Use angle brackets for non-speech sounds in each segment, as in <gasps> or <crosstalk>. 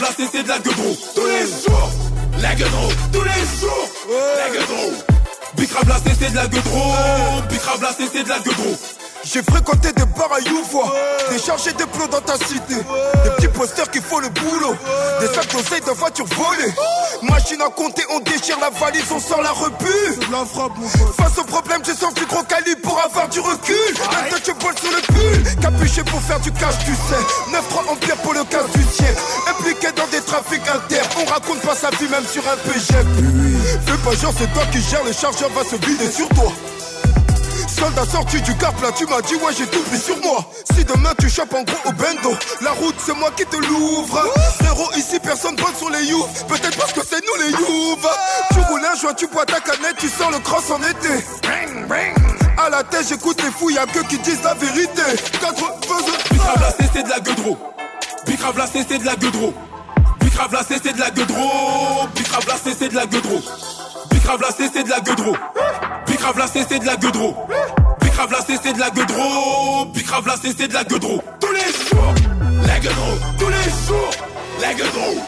La c'est de la gueudreau. Tous les jours, la gueudreau. Tous les jours, la gueudreau. Bicrave la c'est de la gueudreau. Bicrave la c'est de la gueudreau. J'ai fréquenté des bars à Youvois, déchargé des plots dans ta cité, des petits posters qui font le boulot, des sacs d'oseille de voitures volées. Machine à compter, on déchire la valise, on sort la rebut. Face au problème, j'ai sorti gros calibre pour avoir du recul. Maintenant tu bois sur le pull, capuché pour faire du cash, tu sais. 9-3 empire pour le casse du tien. Trafics inter, on raconte pas sa vie même sur un PGM. Fais pas genre, c'est toi qui gères, le chargeur va se vider sur toi. Soldat sorti du cap là, tu m'as dit ouais j'ai tout pris sur moi. Si demain tu chopes en gros au bendo, la route c'est moi qui te l'ouvre. Zéro ici, personne bonne sur les youths. Peut-être parce que c'est nous les youths. Tu roules un joint, tu bois ta canette, tu sors le cross en été. À la tête, j'écoute les fous, y'a que qui disent la vérité. Quatre faiseux. Bicrave la c'est de la gueudreau. Bicrave la c'est de la gueudreau. Bicrave la c'est de la gueudreau. Bicrave la c'est de la gueudreau. Bicrave la c'est de la gueudreau. Bicrave la c'est de la gueudreau. Bicrave la c'est de la gueudreau. Bicrave la c'est de la gueudreau. Tous les jours, la gueudreau. Tous les jours, la gueudreau.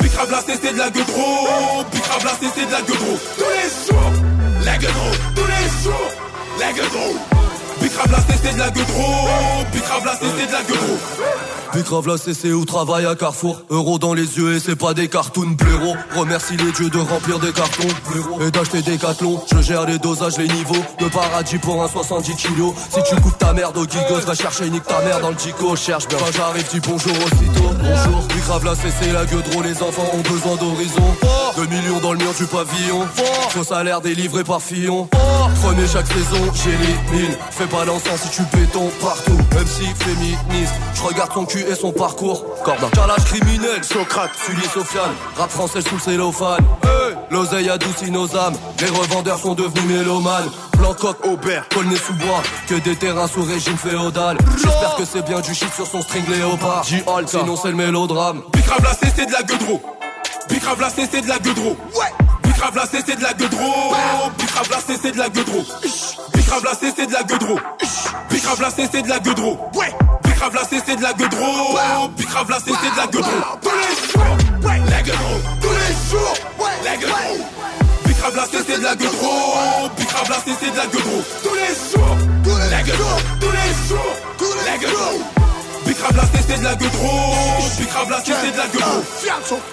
Bicrave la c'est de la gueudreau. Bicrave la c'est de la gueudreau. Tous les jours, la gueudreau. Tous les jours, la gueudreau. Bicrave c'est de la gueudreau. Bicrave la c'est de la. Bicrave la CC ou travaille à Carrefour. Euro dans les yeux et c'est pas des cartoons blaireaux Remercie les dieux de remplir des cartons Et d'acheter des cathlons Je gère les dosages, les niveaux. De paradis pour un 70 kilos. Si tu coupes ta merde au gigos Va chercher nique ta mère dans le dico Cherche bien. Quand j'arrive dis bonjour aussitôt. Bonjour. Bicrave la CC la gueule Les enfants ont besoin d'horizon. 2 millions dans le mur du pavillon. Faux salaire délivré par Fillon. Prenez chaque saison, j'élimine Fais pas l'encens si tu béton partout. Même si féministe Je regarde son cul et son parcours. Corda Calage criminel, Socrate, Sully, Sofiane. Rap français sous le cellophane. Hey. L'oseille adoucit nos âmes. Les revendeurs sont devenus mélomanes. Blanc coq, Aubert, colné sous bois. Que des terrains sous régime féodal. J'espère que c'est bien du shit sur son string léopard. J-Halt, sinon c'est le mélodrame. Bicrave la c'est de la gueudreau. Bicrave la c'est de la gueudreau. Ouais. Bicrave la c'est de la gueudreau. Bicrave la c'est de la gueudreau. Bicrave la c'est de la gueudreau. Bicrave c'est de la gueudreau. Ouais. Bicrave c'est de la gueudreau. Bicrave c'est de la gueudreau. Tous les jours, la gueudreau. Tous les jours, la gueudreau. Bicrave la c'est de la gueudreau. Bicrave c'est de la gueudreau. Tous les jours, la gueudreau. Tous les jours, la gueudreau. Bicrave la c'est de la gueudreau. Bicrave la c'est de la gueudreau.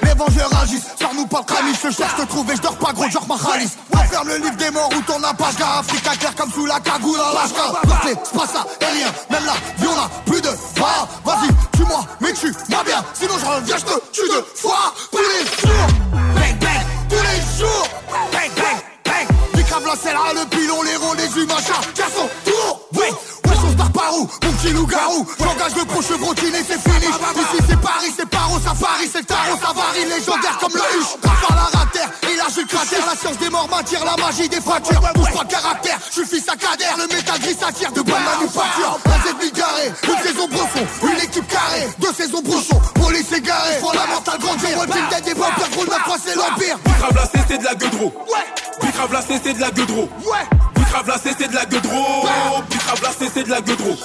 Les vengeurs agissent, sors-nous pas le cramis, je cherche, te trouve et je dors pas gros, genre ma ralice. Referme le livre des morts où ton page car Africa clair comme sous la cagoule à l'ashka. C'est pas ça, et rien, même là, y'en a plus de va. Vas-y, tue-moi, mais tue-moi bien, sinon je reviens, je te tue deux fois, tous les jours. Bang bang, tous les jours. Bang bang, bang. Bicrave la selle à le pilon, les rôles, les humains, chacun son tour. Oui, on se barre par où Mon petit loup-garou, j'engage le pro chevrotiné, c'est fini. Ici c'est Paris, c'est paro, safari, c'est le tarot, ça varie, légendaire comme le huche. À la et là je cratère, la science des morts m'attire, la magie des fractures. Bouge pas le caractère, je suis fils à cadère, le métal gris s'attire de bonne manufacture. La Z carré, une saison brosson, une équipe carrée, deux saisons brouchon, police égarée, fondamental grandir, Walking Dead des vampires, gros 9 c'est l'empire. C'est de la gueudreau. Ouais. Bicrave la c'est de la gueudreau. Ouais. Bicrave la c'est de la gueudreau. Bicrave la c'est de la gueudreau.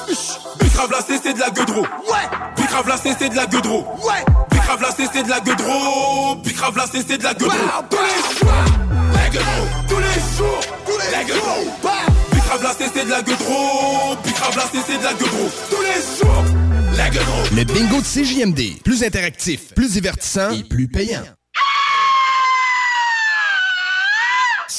Bicrave la c'est de la gueudreau. Ouais. Bicrave la c'est de la gueudreau. Ouais. Bicrave la c'est de la gueudreau. Bicrave la c'est de la gueudreau. Tous les jours, la gueudreau. Tous les jours, la gueudreau. Bicrave la c'est de la gueudreau. Bicrave la c'est de la gueudreau. Tous les jours, la gueudreau. Le bingo de CJMD. Plus interactif, plus divertissant et plus payant.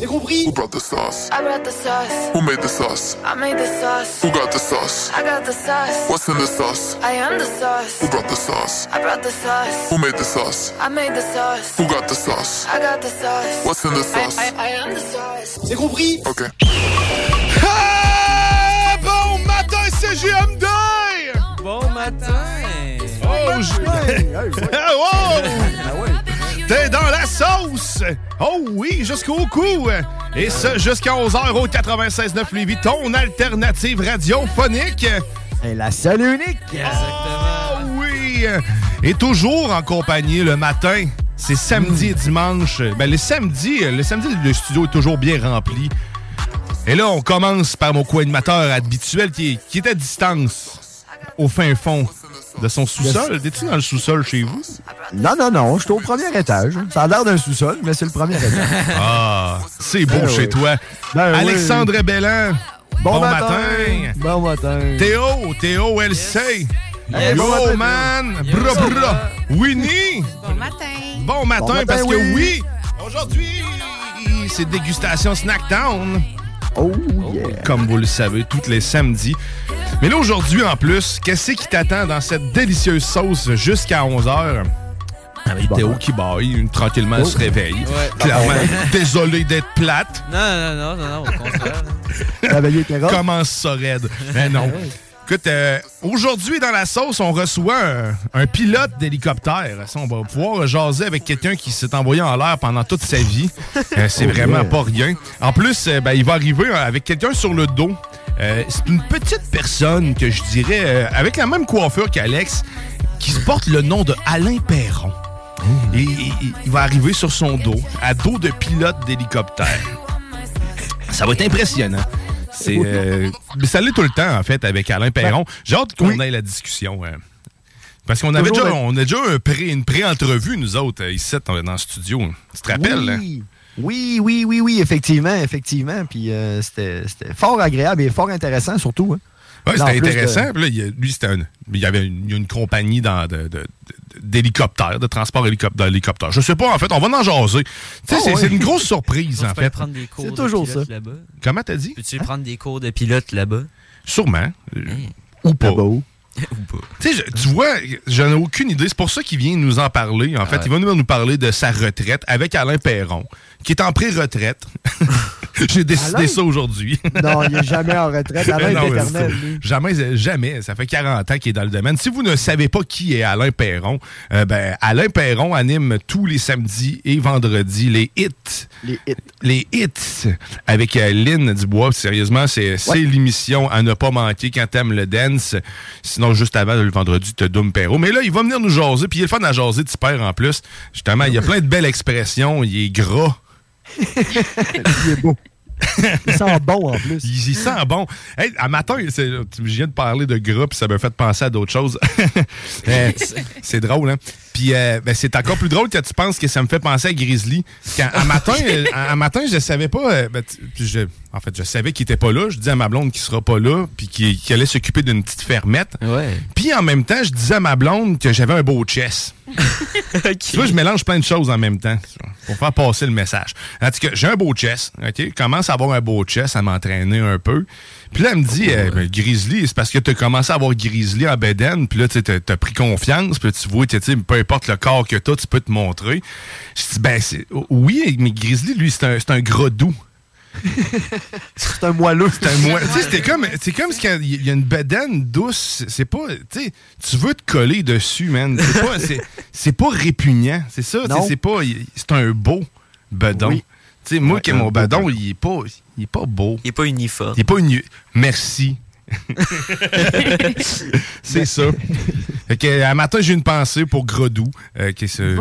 C'est compris Who brought the sauce? I brought the sauce. Who made the sauce? I made the sauce. Who got the sauce? I got the sauce. What's in the sauce? I am the sauce. Who brought the sauce? I brought the sauce. Who made the sauce? I made the sauce. Who got the sauce? I got the sauce. What's in the I, sauce? I, I am the sauce. C'est compris Ok. Ah, bon matin, CGMD! Bon matin! Oh, je- Ah, wow! T'es dans la sauce! Oh oui, jusqu'au cou. Et ça, jusqu'à 11h au 96.9 Lévis, ton alternative radiophonique. Et la seule unique. Oh oui. Et toujours en compagnie le matin. C'est samedi et dimanche. Ben, le samedi, le samedi, le studio est toujours bien rempli. Et là, on commence par mon co-animateur habituel qui est à distance, au fin fond de son sous-sol? T'es-tu dans le sous-sol chez vous? Non, non, non, je suis au premier étage. Ça a l'air d'un sous-sol, mais c'est le premier étage. Ah, c'est beau Ben chez oui. toi. Ben oui. Alexandre Bellan. Bon matin. Bon matin. Théo, Théo LC. Hey, Yo, bon matin, man. Théo. Bra, bra. Winnie. Bon matin. Bon matin, Bon matin, parce que oui. oui, aujourd'hui, c'est dégustation Snackdown. Oh, yeah. Comme vous le savez, tous les samedis. Mais là, aujourd'hui, en plus, qu'est-ce qui t'attend dans cette délicieuse sauce jusqu'à 11h? Avec Théo qui baille, une- tranquillement elle se réveille. Ouais. Clairement, désolé d'être plate. Non, non, non, non, non, au contraire. Robes. Comment ça raide? Mais non. Écoute, euh, aujourd'hui, dans la sauce, on reçoit un, un pilote d'hélicoptère. Ça, On va pouvoir jaser avec quelqu'un qui s'est envoyé en l'air pendant toute sa vie. <laughs> Euh, c'est Oh, vraiment pas rien. En plus, euh, ben, il va arriver avec quelqu'un sur le dos. C'est une petite personne que je dirais, avec la même coiffure qu'Alex, qui se porte le nom de Alain Perron. Oh. Et il- il va arriver sur son dos, à dos de pilote d'hélicoptère. Ça va être impressionnant. C'est, euh, ça l'est tout le temps, en fait, avec Alain Perron. J'ai hâte qu'on ait la discussion. euh, parce qu'on avait déjà, on a déjà un pré- une pré-entrevue, nous autres, euh, ici, dans dans le studio. Tu te rappelles? hein? Oui. Oui, oui, oui, oui, effectivement, effectivement. Puis euh, c'était c'était fort agréable et fort intéressant, surtout. hein. Ouais, c'était intéressant. de- Puis là, il y a- lui, c'était un- il y avait une, il y a une compagnie dans- de- de- de- d'hélicoptères, de transport hélicop- d'hélicoptères. Je sais pas, en fait, on va en jaser. Tu sais, Ah c'est une grosse surprise, en Tu peux fait. prendre des cours C'est de toujours pilote ça. là-bas. Comment t'as dit? Peux-tu prendre des cours de pilote là-bas? Sûrement. Euh, Ou pas. Ah oh. <laughs> Ou pas? Tu vois, j'en ai aucune idée. C'est pour ça qu'il vient nous en parler. En fait, ouais. il va nous, nous parler de sa retraite avec Alain Perron, qui est en pré-retraite. <laughs> <laughs> J'ai décidé Alain? ça aujourd'hui. <laughs> Non, il n'est jamais en retraite. Alain Non, est éternel, lui. Jamais, jamais. Ça fait 40 ans qu'il est dans le domaine. Si vous ne savez pas qui est Alain Perron, euh, ben, Alain Perron anime tous les samedis et vendredis les hits. Les hits. Les hits avec euh, Lynn Dubois. Sérieusement, c'est l'émission à ne pas manquer quand t'aimes le dance. Sinon, juste avant, le vendredi, t'as Doom Perro. Mais là, il va venir nous jaser. Puis il est le fun à jaser de père en plus. Justement, il y a plein de belles expressions. Il est gras. <laughs> Il est beau. <laughs> Il sent bon en plus. Il, sent bon. Hey, à matin, je viens de parler de puis ça m'a fait penser à d'autres choses. <laughs> Euh, c'est drôle, hein? Puis euh, ben, c'est encore plus drôle que tu penses que ça me fait penser à Grizzly. Quand, à matin, <laughs> euh, à, à matin, je savais pas. euh, ben, je- en fait, je savais qu'il était pas là. Je dis à ma blonde qu'il sera pas là, puis qu'il allait s'occuper d'une petite fermette. Ouais. Puis en même temps, je disais à ma blonde que j'avais un beau chest. <laughs> Tu vois, je mélange plein de choses en même temps pour faire passer le message. En tout cas, j'ai un beau chest. OK? Je commence à avoir un beau chest, à m'entraîner un peu. Puis là, elle me dit, euh, ben, Grizzly, c'est parce que tu as commencé à avoir Grizzly en Beden, puis là, tu as, pris confiance, puis tu vois, tu sais, peu importe le corps que tu as, tu peux te montrer. Je dis, ben, c'est- oui, mais Grizzly, lui, c'est un, c'est un gras doux. <laughs> C'est un moelleux. C'est un mois. Tu sais, c'était comme, c'est comme si il y a une bedaine douce. C'est pas, tu sais, tu veux te coller dessus, man. C'est pas, c'est, c'est pas répugnant. C'est ça. C'est pas, c'est un beau bedon. Oui. Sais, moi, Ouais, que un mon bedon. il est pas, il est pas beau. Il est pas uniforme. Il est pas. Merci. C'est ça. Fait que, à matin, j'ai une pensée pour Gredou. euh, qui est ce... <laughs>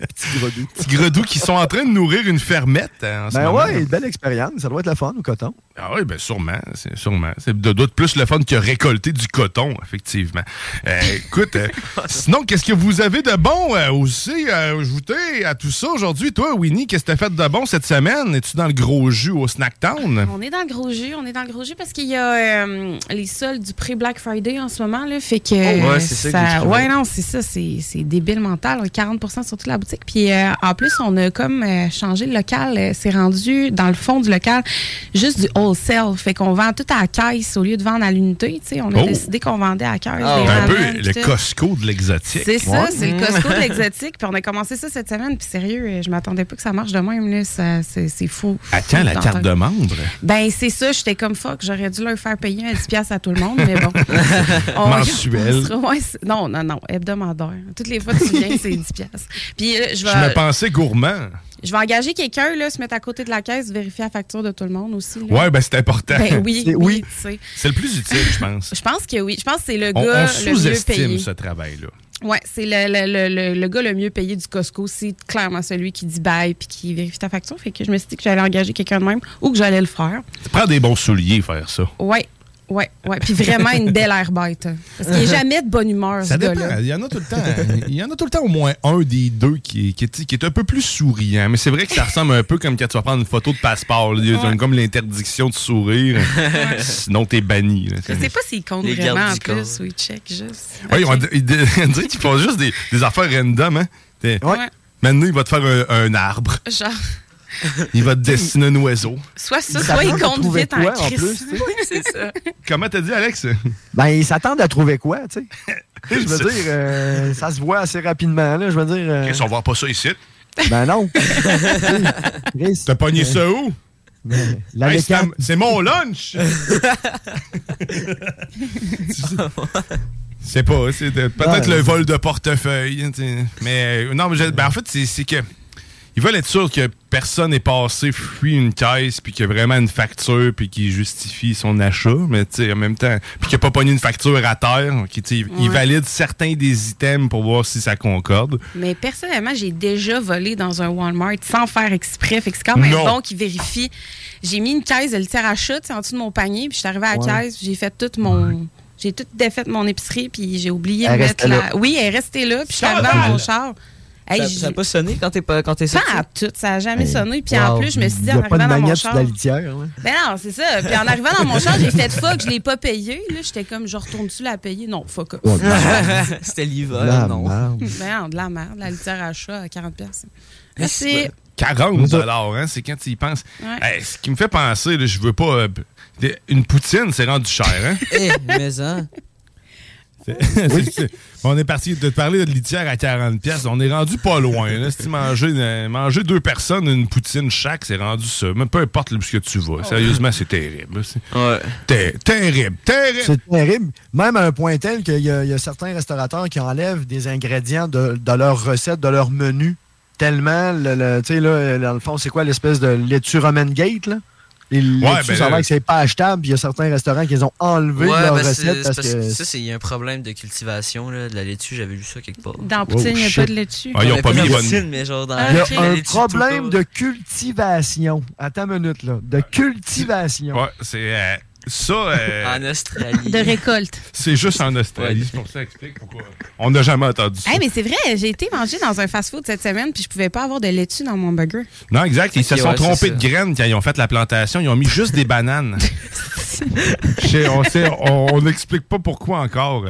Petit gredou. Qui sont en train de nourrir une fermette euh, en ce Ben moment. ouais, une belle expérience. Ça doit être le fun au coton. Ah oui, ben sûrement, c'est sûrement. C'est de doute plus le fun que récolter du coton, effectivement. Euh, écoute, euh, <laughs> sinon, qu'est-ce que vous avez de bon euh, aussi à ajouter à tout ça aujourd'hui? Toi, Winnie, qu'est-ce que t'as fait de bon cette semaine? Es-tu dans le gros jus au Snacktown? On est dans le gros jus, on est dans le parce qu'il y a euh, les soldes du pré-Black Friday en ce moment. Là, fait que Oh, ouais, euh, c'est ça que j'écrivais. Ouais, non, c'est ça, c'est c'est débile mental. 40 sur toute la boutique. Puis euh, en plus, on a comme euh, changé le local. Euh, C'est rendu dans le fond du local juste du wholesale. Fait qu'on vend tout à la caisse au lieu de vendre à l'unité. tu sais. On a Oh. décidé qu'on vendait à la caisse. Ah, un peu le tout. Costco de l'exotique. C'est ça, c'est le Costco de l'exotique. Puis on a commencé ça cette semaine. Puis sérieux, euh, je m'attendais pas que ça marche de même. là. Ça- C'est c'est fou. Quand la carte de membre? Ben, c'est ça. J'étais comme fuck. J'aurais dû leur faire payer un 10$ piastres à tout le monde, mais bon. <laughs> On- Mensuel. on ouais, non, non, non. Hebdomadaire. Toutes les fois que tu viens, c'est 10$. piastres. Puis là, je Je me pensais gourmand. Je vais engager quelqu'un, là, se mettre à côté de la caisse, vérifier la facture de tout le monde aussi. là. Ouais, ben c'est important. Ben oui, C'est- oui, tu. C'est le plus utile, je pense. Je pense que oui. Je pense que c'est le On, gars on le mieux sous-estime payé. ce travail-là. Ouais, c'est le, le, le, le, le gars le mieux payé du Costco. C'est clairement celui qui dit bye puis qui vérifie ta facture. Fait que je me suis dit que j'allais engager quelqu'un de même ou que j'allais le faire. Ça prend des bons souliers faire ça. Ouais, ouais, ouais. Puis vraiment une belle air bête. Parce qu'il n'est <laughs> jamais de bonne humeur, Ça ce dépend. gars-là. Il y en a tout le temps. Il y en a tout le temps au moins un des deux qui, qui, est- qui est un peu plus souriant. Mais c'est vrai que ça ressemble un peu comme quand tu vas prendre une photo de passeport. là. Il y a Ouais. comme l'interdiction de sourire. Sinon, t'es banni. là. Je sais pas s'ils comptent Les vraiment en plus ou ils check juste. Ouais, Ok. on, il, on dirait qu'ils font juste des, des affaires random. Hein? Ouais. Maintenant, il va te faire un, un arbre. Genre, <laughs> Il va te dessiner un oiseau. soit ça, soit comptent trouver vite quoi, en en plus, c'est ça. <laughs> Comment t'as dit, Alex? Ben, ils s'attendent à trouver quoi, tu sais? Tu sais, <laughs> je veux dire, euh, ça se voit assez rapidement, là. Je veux dire. euh, Qu'est-ce qu'on voit pas ça ici? ben non. T'as pogné ça où? Hey, c'est mon lunch! C'est pas, c'est peut-être Ouais. le vol de portefeuille. t'sais. Mais euh, non, mais je- ben, en fait, c'est que ils veulent être sûrs que personne n'est passé, fui une caisse, puis qu'il y a vraiment une facture, puis qui justifie son achat. Mais tu sais, en même temps, puis qu'il n'a pas pogné une facture à terre. qui, tu sais, Ouais. Ils valident certains des items pour voir si ça concorde. Mais personnellement, j'ai déjà volé dans un Walmart sans faire exprès. Fait que c'est quand même Non. bon qu'ils vérifient. J'ai mis une caisse de litière à sais, en dessous de mon panier, puis je suis arrivée à la Ouais. caisse, puis j'ai fait tout mon. J'ai tout défait mon épicerie, puis j'ai oublié Elle de mettre la. là. Oui, elle est restée là, puis je suis arrivée dans mon char. Hey, ça, j'ai- ça a pas sonné quand t'es pas quand t'es sorti? Pas à tout, ça n'a jamais Hey. sonné. Puis en plus, je me suis dit, Il y en a pas de arrivant dans mon char. la litière, là. Ben non, c'est ça. Puis en arrivant dans mon char, j'ai fait fuck, je l'ai pas payé. Là, j'étais comme, je retourne-tu la payer? Non, fuck. Ouais, <laughs> C'était l'hiver, non? merde. Ben non, de la merde, la litière à chat à 40$. piastres. Mais Merci. 40 dollars, hein, c'est quand tu y penses. Ouais. Hey, ce qui me fait penser, là, je veux pas. euh, une poutine, c'est rendu cher, hein? Eh, mais hein. <laughs> On est parti de te parler de litière à 40 pièces. On est rendu pas loin. Là. Si manger deux personnes une poutine chaque, c'est rendu ça. Mais peu importe où tu vas. Sérieusement, c'est terrible. Ter- terrible, terrible. C'est terrible. Même à un point tel qu'il y, a- il y a certains restaurateurs qui enlèvent des ingrédients de, de leur recette, de leur menu. Tellement, le, le- tu sais, là, dans le fond, c'est quoi l'espèce de laitue Roman Gate, là? Les laitues, ben ça c'est pas achetable, puis il y a certains restaurants qui les ont de Ouais, leur ben, recette c'est parce parce que ça, c'est il y a un problème de cultivation là, de la laitue. J'avais lu ça quelque part. Dans poutine, il n'y a pas de laitue. Ah, ils ont Mais pas mis de les bonnes- poutine, mais genre dans Ah, Il y a un problème de cultivation. Attends une minute, là. De cultivation. Ouais, c'est. euh, ça, euh, <laughs> En Australie. De récolte. c'est juste en Australie. C'est pour ça que explique pourquoi. On n'a jamais entendu ça. Hey, mais c'est vrai, j'ai été manger dans un fast-food cette semaine, puis je pouvais pas avoir de laitue dans mon burger. Non, exact. Ils se sont ouais, trompés de graines quand ils ont fait la plantation. Ils ont mis juste des bananes. <laughs> On sait- on on n'explique pas pourquoi encore.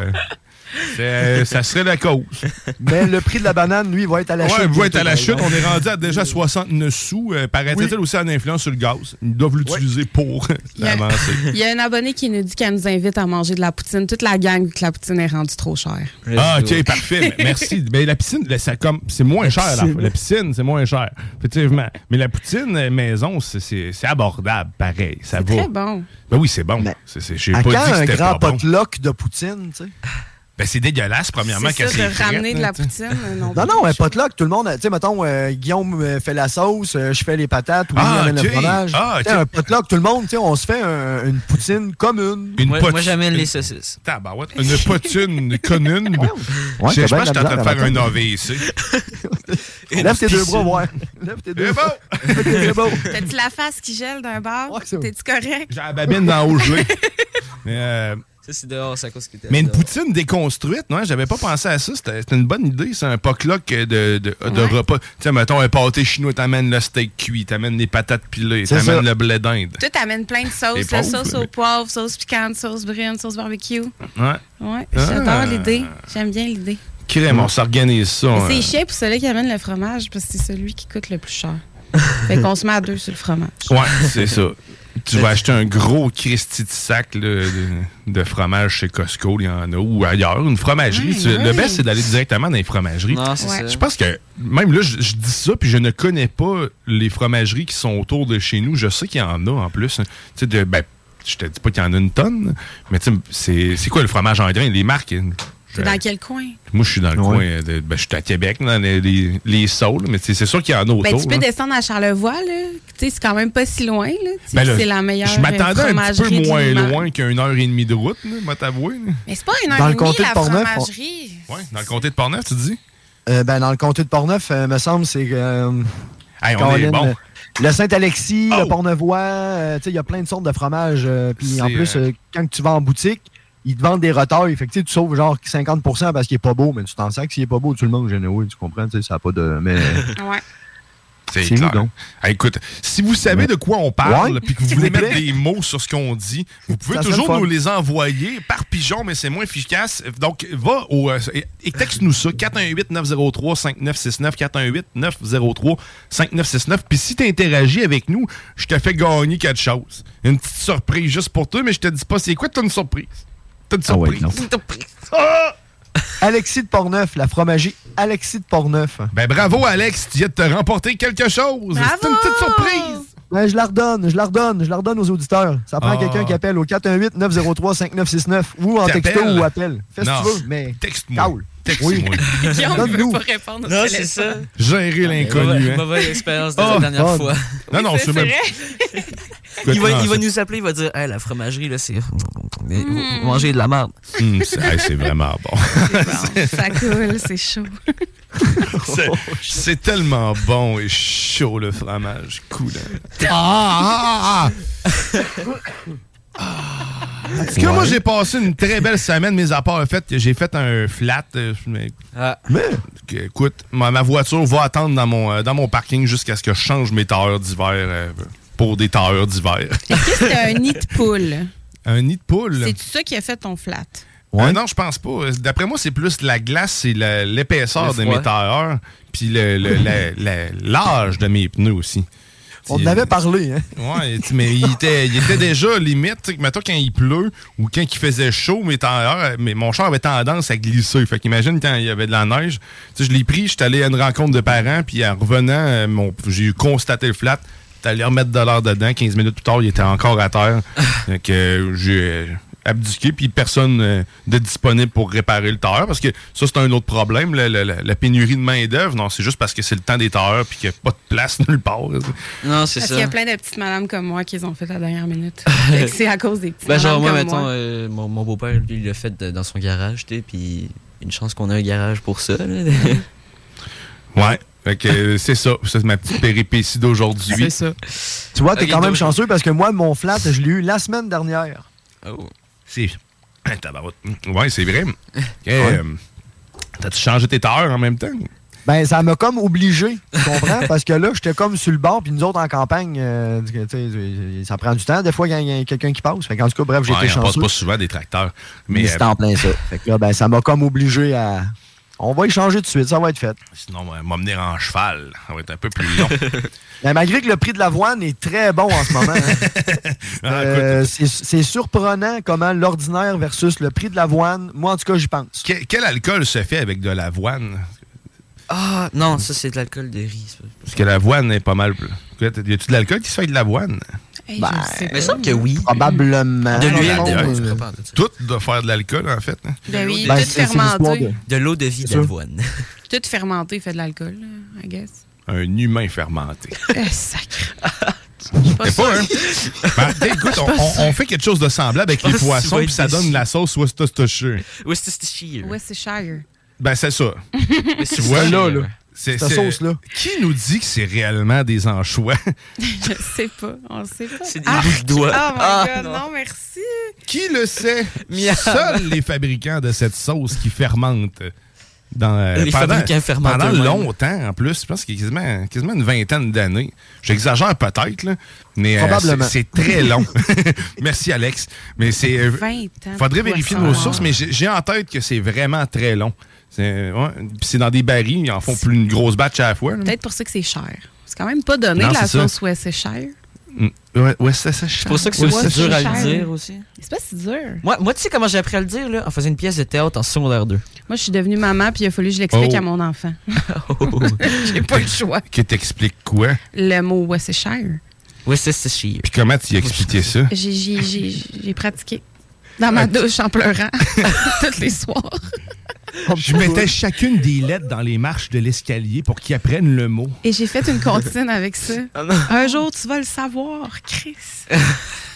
Ça serait la cause. Mais le prix de la banane, lui, va être à la Ouais, chute. vous être à la chute. On est rendu à déjà 69 sous. Euh, Paraît-il Oui. aussi en influence sur le gaz. Ils doivent l'utiliser pour <laughs> Il y a- l'avancer. Il y a un abonné qui nous dit qu'elle nous invite à manger de la poutine. Toute la gang, que la poutine est rendue trop chère. Ah, ok, parfait. Merci. <laughs> Ben, la piscine, là, ça comme- c'est moins cher. La, piscine. la piscine, c'est moins cher. Effectivement. Mais la poutine euh, maison, c'est- c'est c'est abordable, pareil. Ça va. Très bon. Ben oui, c'est bon. C'est- c'est- J'ai À pas quand dit que un grand bon. potluck de poutine, tu sais? Ben, c'est dégueulasse, premièrement, C'est que ça, c'est de ramener de la poutine. euh, Non, Non, non, un potluck, tout le monde, tu sais, mettons, euh, Guillaume euh, fait la sauce, euh, je fais les patates, ou Ah, amène ok. le fromage. Ah, Tu sais, ok. Un potluck, tout le monde, tu sais, on se fait un- une poutine commune. Une Moi, potu- moi, j'amène les saucisses. Tabarouette. Une poutine commune. Ouais, je pense que je en de train de faire un à AVC. <laughs> Lève tes deux bras, ouais. Lève tes deux bras. bon. <laughs> C'est beau. T'as-tu la face qui gèle d'un bar? Ouais, c'est bon. T'es-tu correct? J'ai la babine dans le haut gelé. <laughs> Mais, Ça, c'est dehors, c'est à cause que t'es mais une dehors. poutine déconstruite, non, j'avais pas pensé à ça. C'était une bonne idée, c'est un potluck de, de, de Ouais. repas. Tu sais, mettons un pâté chinois, t'amènes le steak cuit, t'amènes les patates pilées, C'est t'amènes le blé d'Inde. Toi, t'amènes plein de sauces. pauvres, sauce au poivre, sauce piquante, sauce brune, sauce barbecue. Ouais. Ouais, Ah. j'adore l'idée. J'aime bien l'idée. Crème, on s'organise ça. Mais hein. c'est chiant pour celui qui amène le fromage parce que c'est celui qui coûte le plus cher. <laughs> fait qu'on se met à deux sur le fromage. Ouais, c'est ça. Tu vas acheter un gros Christy de sac là, de, de fromage chez Costco, il y en a, ou ailleurs, une fromagerie. Tu- Le best, c'est d'aller directement dans les fromageries. Non, c'est Ouais. ça. Je pense que, même là, je, je dis ça, puis je ne connais pas les fromageries qui sont autour de chez nous. Je sais qu'il y en a en plus. Tu sais, de, ben, je te dis pas qu'il y en a une tonne, mais tu sais, c'est c'est quoi le fromage en grain? Les marques, T'es dans quel coin? Moi, je suis dans le coin de. Ben, je suis à Québec, dans les, les, les Saules, mais c'est sûr qu'il y en a autour. Ben, tu peux là. descendre à Charlevoix, là. Tu sais, c'est quand même pas si loin, là. Ben là, c'est la meilleure Je m'attendais un petit peu moins loin qu'une heure et demie de route, là, moi t'avouer. Mais c'est pas une heure Dans et demie, de la on-. Ouais, dans le comté de Portneuf, tu dis? Euh, ben, dans le comté de Portneuf, euh, me semble, c'est. euh, Hey, on est bon. euh, Le Saint-Alexis, Oh! le Portnevois, euh, tu sais, il y a plein de sortes de fromages. euh, Puis en plus, euh, euh, quand tu vas en boutique, ils te vendent des retails. Fait que tu sais, tu sauves genre 50% parce qu'il est pas beau, mais tu t'en sers que s'il est pas beau, tu le manges, anyway, tu comprends? Tu sais, ça n'a pas de. Mais. <laughs> Ouais. C'est clair. où, donc? Ah, écoute, si vous savez de quoi on parle, Ouais, puis que vous voulez mettre des mots sur ce qu'on dit, vous pouvez Ça toujours nous les envoyer par pigeon, mais c'est moins efficace. Donc, va au. euh, et- et texte-nous ça, 418-903-5969, 418-903-5969. Puis si tu interagis avec nous, je te fais gagner quelque chose. Une petite surprise juste pour toi, mais je te dis pas c'est quoi, t'as une surprise. T'as une Ah ouais, surprise. Ah! Alexis de Portneuf, la fromagerie Alexis de Portneuf. Ben bravo, Alex, tu viens de te remporter quelque chose. C'est une petite surprise. Ben, je la redonne, je la redonne, je la redonne aux auditeurs. Ça prend Ah. quelqu'un qui appelle au 418-903-5969 ou en texto ou appel. Fais ce Non. que tu veux, mais. Texte-moi. Texte-moi. <laughs> Guillaume ne Donne-nous. veut pas répondre au Non, téléphone. c'est ça. Gérer l'inconnu. Mauvaise- hein. mauvaise expérience de Ah, la dernière fois. Non, non, C'est c'est même. <laughs> Il va, non, il va nous appeler, il va dire Hey, la fromagerie, là, c'est. Vous mangez de la merde. Hum, c'est vraiment bon. Bon, ça coule, c'est chaud. <laughs> C'est- tellement bon et chaud le fromage. Cool. Ah, ah, ah, En tout cas, moi, j'ai passé une très belle semaine, mis à part le fait que j'ai fait un flat. euh, mais, Ah. que, écoute, ma, ma voiture va attendre dans mon, euh, dans mon parking jusqu'à ce que je change mes tailleurs d'hiver euh, pour des tailleurs d'hiver. Est-ce que c'était un nid de poule? un nid de poule? C'est ça qui a fait ton flat? Euh, non, je pense pas. D'après moi, c'est plus la glace et l'épaisseur de mes tailleurs, puis le- le- la- la- l'âge de mes pneus aussi. On en avait parlé, hein? Ouais, tu- mais il était, il était déjà limite. Mettons quand il pleut ou quand il faisait chaud, mes tailleurs, mais mon char avait tendance à glisser. Fait qu'imagine quand il y avait de la neige. Je l'ai pris, j'étais allé à une rencontre de parents, puis en revenant, euh, j'ai eu constaté le flat. Allé remettre de l'air dedans. 15 minutes plus tard, il était encore à terre. Fait que euh, j'ai euh, abdiqué, puis personne euh, de disponible pour réparer le tailleur. Parce que ça, c'est un autre problème, la, la- la- pénurie de main-d'œuvre. Non, c'est juste parce que c'est le temps des tailleurs, puis qu'il n'y a pas de place <laughs> nulle part. Non, c'est Parce ça. qu'il y a plein de petites madames comme moi qui les ont fait à la dernière minute. <laughs> C'est à cause des petites Ben, genre, moi, comme mettons, moi. euh, mon, mon beau-père, lui, il l'a fait de- dans son garage, tu sais, puis une chance qu'on a un garage pour ça. là. Ouais. Fait que euh, c'est ça. C'est ma petite péripétie d'aujourd'hui. C'est ça. Tu vois, t'es quand même chanceux parce que moi, mon flat, je l'ai eu la semaine dernière. Oh. C'est. Ah. Ouais, c'est vrai. Euh, T'as-tu changé tes tailleurs en même temps? Ben, ça m'a comme obligé, tu comprends? Parce que là, j'étais comme sur le bord, puis nous autres en campagne, euh, tu sais, ça prend du temps, des fois, il y a quelqu'un qui passe. Fait qu'en tout cas, bref, j'ai Ouais, été on passe pas souvent des tracteurs. Mais Mais c'est euh, en plein ça. Fait que là, ben, ça m'a comme obligé à. On va y changer tout de suite, ça va être fait. sinon, on va m'emmener en cheval. Ça va être un peu plus long. <laughs> Ben, malgré que le prix de l'avoine est très bon en ce moment, hein. <laughs> Ah, Euh, c'est c'est surprenant comment l'ordinaire versus le prix de l'avoine, moi en tout cas, j'y pense. Que- quel alcool se fait avec de l'avoine? Ah, non, ça, c'est de l'alcool de riz. ça. Parce que l'avoine est pas mal. Y a-tu de l'alcool qui se fait avec de l'avoine? Hey, Ben, je sais Mais il semble que oui. Probablement. De l'huile, comprends, tout doit faire de l'alcool, en fait. hein. Ben oui, Ben, tout fermenté. de- l'eau de vie d'avoine. <laughs> Tout fermenté fait de l'alcool, I guess. Un humain fermenté. <laughs> Eh, sacré. Je suis pas C'est pas, hein? Ben, <laughs> écoute, on, on- on fait quelque chose de semblable avec les poissons, puis ça donne la sauce Worcestershire. Chier. Worcestershire. Ben, c'est ça. <laughs> Mais Tu vois, là, là. C'est, Cette sauce-là. Qui nous dit que c'est réellement des anchois? <laughs> Je sais pas. On sait pas. C'est des Ah, bouches doigts. Oh my Ah, god, non. non. merci. Qui le sait? <laughs> Seuls les fabricants de cette sauce qui fermentent. Dans, euh, Les pendant, pendant longtemps, en plus. Je pense qu'il y a quasiment, quasiment une vingtaine d'années. J'exagère peut-être, là, mais euh, Probablement. c'est, c'est très long. Merci, Alex. Mais c'est... euh, 20 ans. Faudrait vérifier nos sources, mais j'ai en tête que c'est vraiment très long. C'est ouais, puis c'est dans des barils, ils en font plus une grosse batch à la fois. Peut-être pour ça que c'est cher. C'est quand même pas donné, Non, la c'est ça. sauce Worcestershire. Mm. Ouais, ouais, c'est ça. C'est pour ça que c'est dur à le dire aussi. C'est pas si dur. Moi, moi tu sais comment j'ai appris à le dire, là? En faisant une pièce de théâtre en secondaire 2. Moi, je suis devenue maman, puis il a fallu que je l'explique Oh. à mon enfant. <laughs> <laughs> J'ai pas le choix. Qui t'explique quoi? Le mot Worcestershire. Oui, c'est c'est chier. Puis comment tu y as expliqué ça? J'ai- J'ai j'ai- j'ai pratiqué. Dans ma douche en pleurant. <laughs> Tous les soirs. Je mettais chacune des lettres dans les marches de l'escalier pour qu'ils apprennent le mot. Et j'ai fait une comptine avec ça. <laughs> Un jour, tu vas le savoir, Chris. <laughs>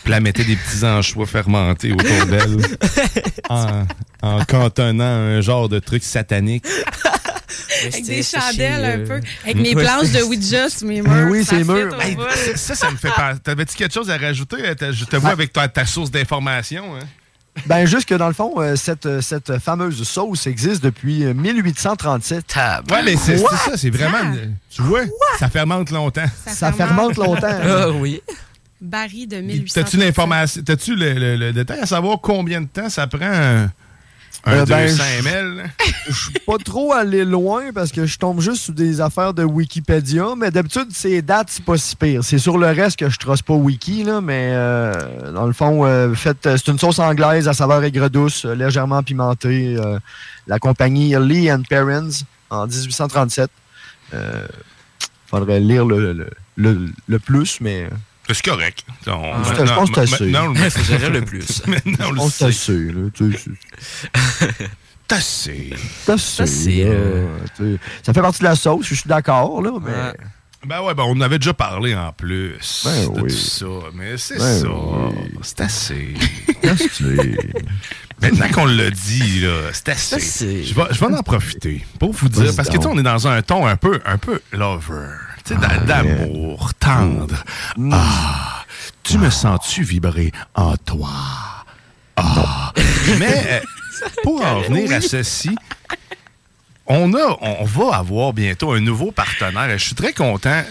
Puis elle mettait des petits anchois fermentés autour d'elle <laughs> en, en cantonnant un genre de truc satanique. Avec des chandelles un peu. Avec mes planches de Ouija sur mes murs. Oui, c'est murs. ça, ça me fait penser. T'avais-tu quelque chose à rajouter? T'as- Je te vois avec ta, ta source d'information. Ben, juste que dans le fond, euh, cette, euh, cette fameuse sauce existe depuis euh, 1837. Ouais, mais c'est ça, c'est vraiment. Tu vois, ça fermente longtemps. Ça fermente longtemps. <laughs> Ah oui. Barry de 1800. T'as-tu l'information? T'as-tu le, le- le détail à savoir combien de temps ça prend un, un Euh, ben, 200 je- ml? <laughs> Je suis pas trop allé loin parce que je tombe juste sur des affaires de Wikipédia, mais d'habitude, ces dates, c'est pas si pire. C'est sur le reste que je trosse pas Wiki, là, mais euh, dans le fond, euh, faites- euh, c'est une sauce anglaise à saveur aigre-douce, euh, légèrement pimentée. euh, la compagnie Lee and Perrins en 1837. Euh, faudrait lire le, le, le- le plus, mais. C'est correct. On- Ah, je pense- je pense que c'est assez. maintenant, Il faut le plus. Maintenant, on le <laughs> On sait. c'est assez, là, tu sais, c'est- <laughs> T'as assez. c'est assez, assez, là, tu sais. Ça fait partie de la sauce, je suis d'accord, là, mais. Ouais. Ben ouais, ben on en avait déjà parlé en plus Ben de oui. tout ça. Mais c'est Ben ça. oui. C'est assez. <laughs> Maintenant qu'on l'a dit, là, c'est assez. assez. Je vais, je vais en profiter pour vous dire, parce que tu sais, on est dans un ton un peu, un peu lover, d'amour, tendre. Mm. Ah, tu me sens-tu vibrer en toi? Ah. <laughs> Mais euh, pour en venir à ceci, on, a, on va avoir bientôt un nouveau partenaire et je suis très content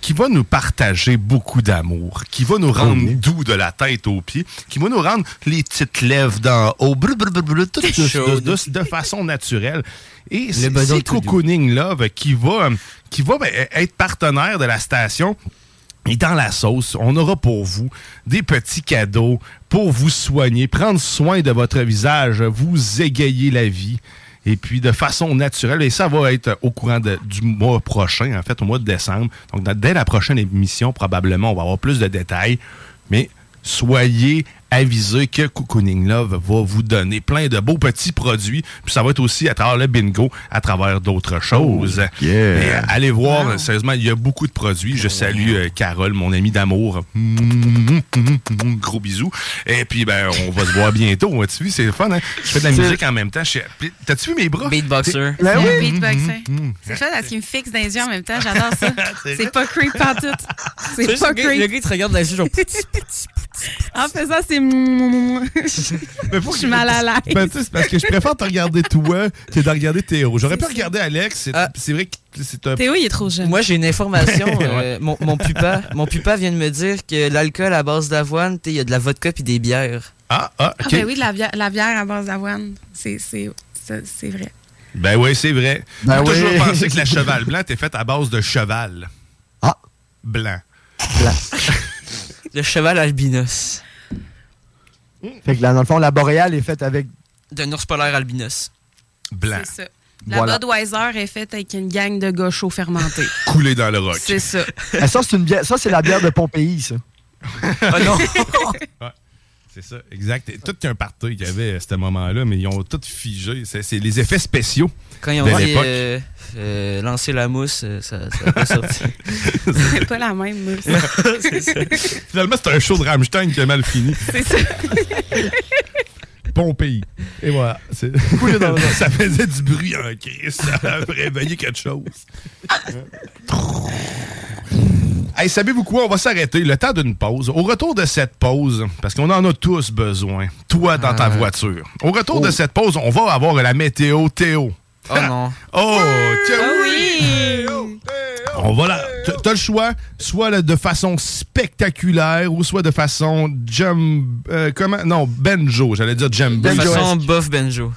qui va nous partager beaucoup d'amour, qui va nous rendre oui. doux de la tête aux pieds, qui va nous rendre les petites lèvres d'en haut, tout de, de- façon naturelle. Et c'est. Cocooning Love qui va, qui va ben, être partenaire de la station. Et dans la sauce, on aura pour vous des petits cadeaux pour vous soigner, prendre soin de votre visage, vous égayer la vie. Et puis de façon naturelle, et ça va être au courant de- du mois prochain, en fait, au mois de décembre. Donc, dans- dès la prochaine émission, probablement, on va avoir plus de détails. Mais soyez avisés que Cocooning Love va vous donner plein de beaux petits produits. Puis ça va être aussi à travers le bingo, à travers d'autres choses. yeah. Mais, euh, allez voir, sérieusement, il y a beaucoup de produits. Je salue euh, Carole, mon ami d'amour. <laughs> Gros bisous. Et puis, ben, on va se voir bientôt. Tu vu, c'est le fun, hein? Je fais de la musique en même temps. T'as-tu vu mes bras? Beatboxer. Ben oui. beatboxer. C'est ça parce qu'il me fixe dans les yeux en même temps. J'adore ça. <laughs> C'est pas creep en tout. C'est pas gars- le creep. gars, il te regarde dans les yeux, genre. <laughs> En faisant, c'est. <laughs> Mais faut Je suis mal à l'aise. Ben, c'est parce que je préfère te regarder toi que de regarder Théo. J'aurais pu regarder Alex. C'est Ah. c'est vrai que c'est un. Théo, il est trop jeune. Moi, j'ai une information. <laughs> euh, mon, mon pupa, mon pupa vient de me dire que l'alcool à base d'avoine, il y a de la vodka puis des bières. Ah, ah, Ah, ok. ben oui, la, bière, la bière à base d'avoine. C'est c'est- c'est- c'est vrai. Ben oui, c'est vrai. Ben J'ai toujours oui. pensé que la cheval blanc était faite à base de cheval. Ah. Blanc. <laughs> Le cheval albinos. Fait que là, dans le fond, la boréale est faite avec. D'un ours polaire albinos. Blanc. C'est ça. La Voilà. Budweiser est faite avec une gang de gars chauds fermentés. <laughs> Coulé dans le roc. C'est ça. Ah, ça, c'est une bière. Ça, c'est la bière de Pompéi, ça. Ah non! <laughs> C'est ça, exact. Et Tout qu'un party qu'il y avait à ce moment-là, mais ils ont tout figé. C'est c'est les effets spéciaux. Quand ils ont dit euh, euh, lancer la mousse, euh, ça n'a pas sorti. <laughs> C'est pas la même mousse. <laughs> C'est ça. Finalement, c'est un show de Rammstein qui a mal fini. <laughs> C'est ça. Pompéi. Et voilà. C'est- ça faisait du bruit en crise. Ça a réveillé quelque chose. Hey, savez-vous quoi? On va s'arrêter le temps d'une pause. Au retour de cette pause, parce qu'on en a tous besoin, toi dans ta Ah. voiture. Au retour de cette pause, on va avoir la météo Théo. Oh non. <laughs> Oh, tiens, Ah oui! On va là. T'as- le choix, soit là, de façon spectaculaire ou soit de façon jump. euh, comment? Non, benjo. J'allais dire jumbo. De façon bof benjo.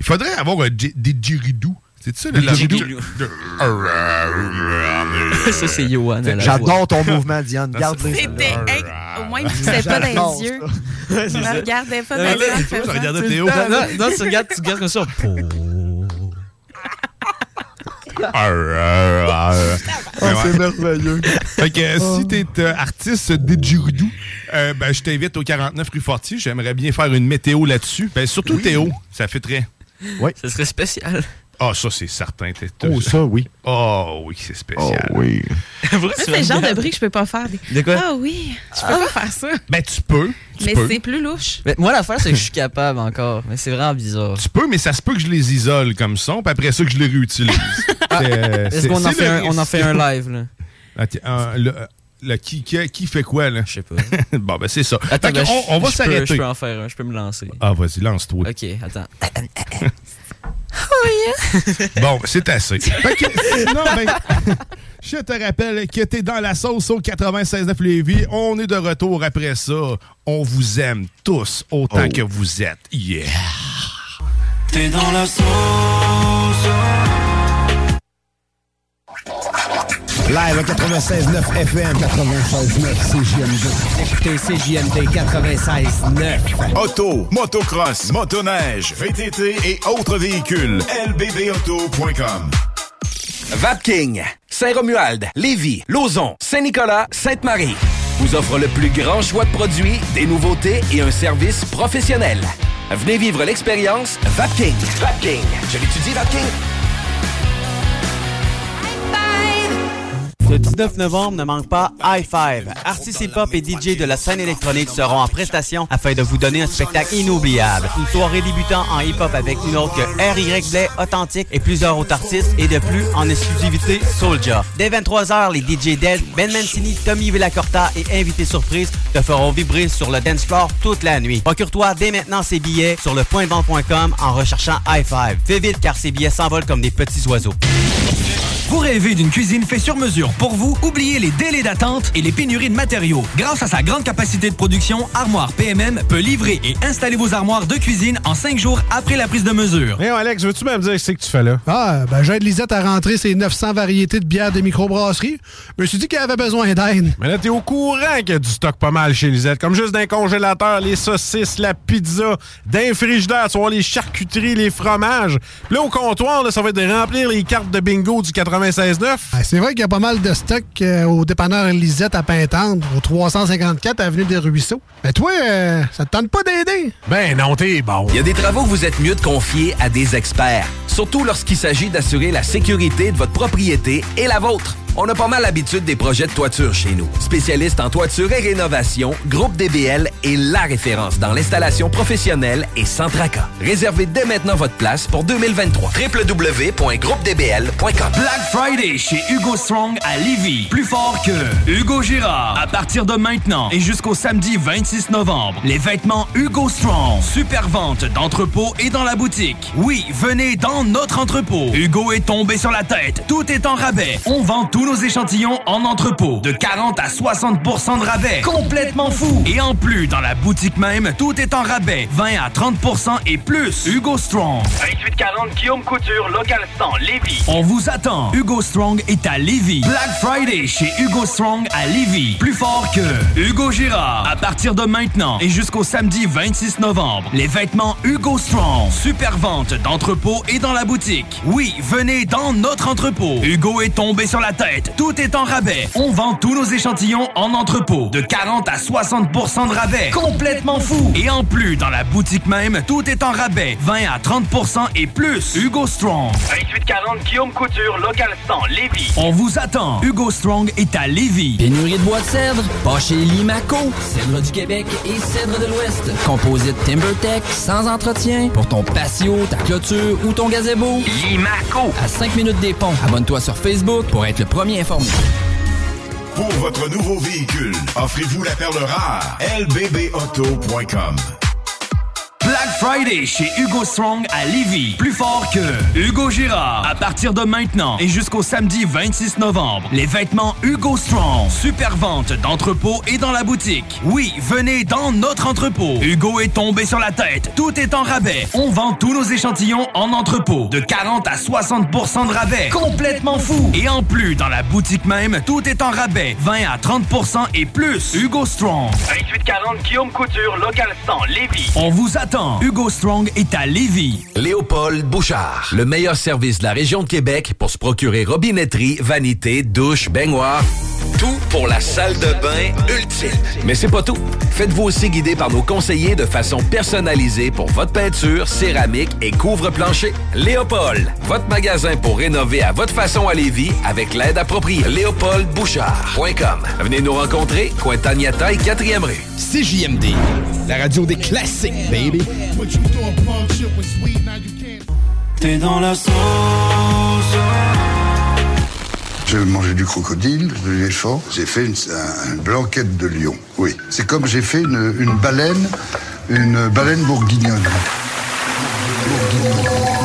Il faudrait avoir un des didgeridoo. C'est ça, le <laughs> ça, c'est Johan. J'adore ton mouvement, Diane. Garde-le. C'était. au moins, il me fixait pas dans les yeux. ça. Il me regardait pas dans Ouais, les yeux. Je regardais Théo. Non, tu regardes, tu regardes comme ça. <laughs> Oh, c'est merveilleux. Fait que euh, si t'es euh, artiste didgeridoo, euh, ben, je t'invite au 49 rue Fortier. J'aimerais bien faire une météo là-dessus. Ben, surtout Théo, ça fait très. Oui. Ce serait spécial. Ah, ça, c'est certain. T'es- Oh, ça, oui. Oh, oui, c'est spécial. Oh, oui. <laughs> C'est le genre de bruit que je peux pas faire. Des- De quoi? Ah oui, je peux pas faire ça? Ben, tu peux. Tu Mais peux. c'est plus louche. Mais moi, l'affaire, c'est que je suis capable encore. Mais c'est vraiment bizarre. Tu peux, mais ça se peut que je les isole comme son, puis après ça, que je les réutilise. <laughs> C'est, euh, Est-ce c'est- qu'on en, fait un- on en fait un live, là? <laughs> Attends, un- le, le- qui, qui, qui fait quoi, là? Je sais pas. bon, ben, c'est ça. Attends, ben, on, on va je peux- s'arrêter. Je peux en faire un, je peux me lancer. Ah, vas-y, lance-toi. Ok, attends. Bon, c'est assez. Fait que, sinon, ben, <laughs> je te rappelle que t'es dans la sauce au 96.9 Lévis. On est de retour après ça. On vous aime tous autant Oh. que vous êtes. Yeah! T'es dans la sauce. Live à 96.9 FM. 96.9 CJMD. Écoutez CJMD 96.9. Auto, motocross, motoneige, VTT et autres véhicules. lbbauto.com Vapking, Saint-Romuald, Lévis, Lauson, Saint-Nicolas, Sainte-Marie vous offre le plus grand choix de produits, des nouveautés et un service professionnel. Venez vivre l'expérience Vapking. Vapking. Je l'étudie, Vapking. Le 19 novembre ne manque pas High Five. Artistes hip-hop et DJ de la scène électronique seront en prestation afin de vous donner un spectacle inoubliable. Une soirée débutant en hip-hop avec une autre que R.Y. Blay, Authentique et plusieurs autres artistes et de plus en exclusivité Soulja. Dès 23h, les DJ Dead, Ben Mancini, Tommy Villacorta et invités surprises te feront vibrer sur le dance floor toute la nuit. Procure-toi dès maintenant ces billets sur le pointvente.com en recherchant High Five. Fais vite car ces billets s'envolent comme des petits oiseaux. Vous rêvez d'une cuisine faite sur mesure pour vous? Oubliez les délais d'attente et les pénuries de matériaux. Grâce à sa grande capacité de production, Armoire PMM peut livrer et installer vos armoires de cuisine en cinq jours après la prise de mesure. Hey, Alex, veux-tu même dire ce que tu fais là? Ah, ben j'aide Lisette à rentrer ses 900 variétés de bières des microbrasseries. Je me suis dit qu'elle avait besoin d'aide. Mais là, t'es au courant qu'il y a du stock pas mal chez Lisette. Comme juste d'un congélateur, les saucisses, la pizza, d'un frigidaire, tu vois, les charcuteries, les fromages. Puis là, au comptoir, là, ça va être de remplir les cartes de bingo du 96.9. c'est vrai qu'il y a pas mal de stock euh, au dépanneur Lisette à Pintendre, au 354 Avenue des Ruisseaux. Mais toi, euh, ça te tente pas d'aider? Ben non, t'es bon. Il y a des travaux que vous êtes mieux de confier à des experts, surtout lorsqu'il s'agit d'assurer la sécurité de votre propriété et la vôtre. On a pas mal l'habitude des projets de toiture chez nous. Spécialiste en toiture et rénovation, Groupe DBL est la référence dans l'installation professionnelle et sans tracas. Réservez dès maintenant votre place pour 2023. www.groupedbl.com Black Friday chez Hugo Strong à Lévis. Plus fort que Hugo Girard. À partir de maintenant et jusqu'au samedi 26 novembre, les vêtements Hugo Strong. Super vente d'entrepôt et dans la boutique. Oui, venez dans notre entrepôt. Hugo est tombé sur la tête. Tout est en rabais. On vend tous nos échantillons en entrepôt. De 40 à 60 de rabais. Complètement fou. Et en plus, dans la boutique même, tout est en rabais. 20 à 30% et plus. Hugo Strong. 2840 Guillaume Couture, local 100, Lévis. On vous attend. Hugo Strong est à Lévis. Black Friday chez Hugo Strong à Lévis. Plus fort que Hugo Girard. À partir de maintenant et jusqu'au samedi 26 novembre, les vêtements Hugo Strong. Super vente d'entrepôt et dans la boutique. Oui, venez dans notre entrepôt. Hugo est tombé sur la tête. Tout est en rabais. On vend tous nos échantillons en entrepôt. De 40 à 60% de rabais. Complètement fou. Et en plus, dans la boutique même, tout est en rabais. 20 à 30% et plus. Hugo Strong. 2840 Guillaume Couture, local 100, Lévis. On vous attend. Hugo Strong est à Lévis. Pénurie de bois de cèdre, pas chez Limaco. Cèdre du Québec et cèdre de l'Ouest. Composite TimberTech, sans entretien. Pour ton patio, ta clôture ou ton gazebo. Limaco. À 5 minutes des ponts. Abonne-toi sur Facebook pour être le premier Pour votre nouveau véhicule, offrez-vous la perle rare. lbbauto.com Black Friday chez Hugo Strong à Lévis. Plus fort que Hugo Girard. À partir de maintenant et jusqu'au samedi 26 novembre, les vêtements Hugo Strong. Super vente d'entrepôt et dans la boutique. Oui, venez dans notre entrepôt. Hugo est tombé sur la tête. Tout est en rabais. On vend tous nos échantillons en entrepôt. De 40 à 60% de rabais. Complètement fou. Et en plus, dans la boutique même, tout est en rabais. 20 à 30% et plus. Hugo Strong. 2840 Guillaume Couture, local 100, Lévis. On vous attend. Hugo Strong est à Lévis. Léopold Bouchard. Le meilleur service de la région de Québec pour se procurer robinetterie, vanité, douche, baignoire Tout pour la salle de bain ultime. Mais c'est pas tout. Faites-vous aussi guider par nos conseillers de façon personnalisée pour votre peinture, céramique et couvre-plancher. Léopold, votre magasin pour rénover à votre façon à Lévis avec l'aide appropriée. LéopoldBouchard.com. Venez nous rencontrer, Cointagnata et 4e rue. CJMD, la radio des classiques, baby. T'es dans la sauce. J'ai mangé du crocodile, de l'éléphant. J'ai fait une, un- une blanquette de lion. Oui. C'est comme j'ai fait une, une baleine, une baleine bourguignonne. Vous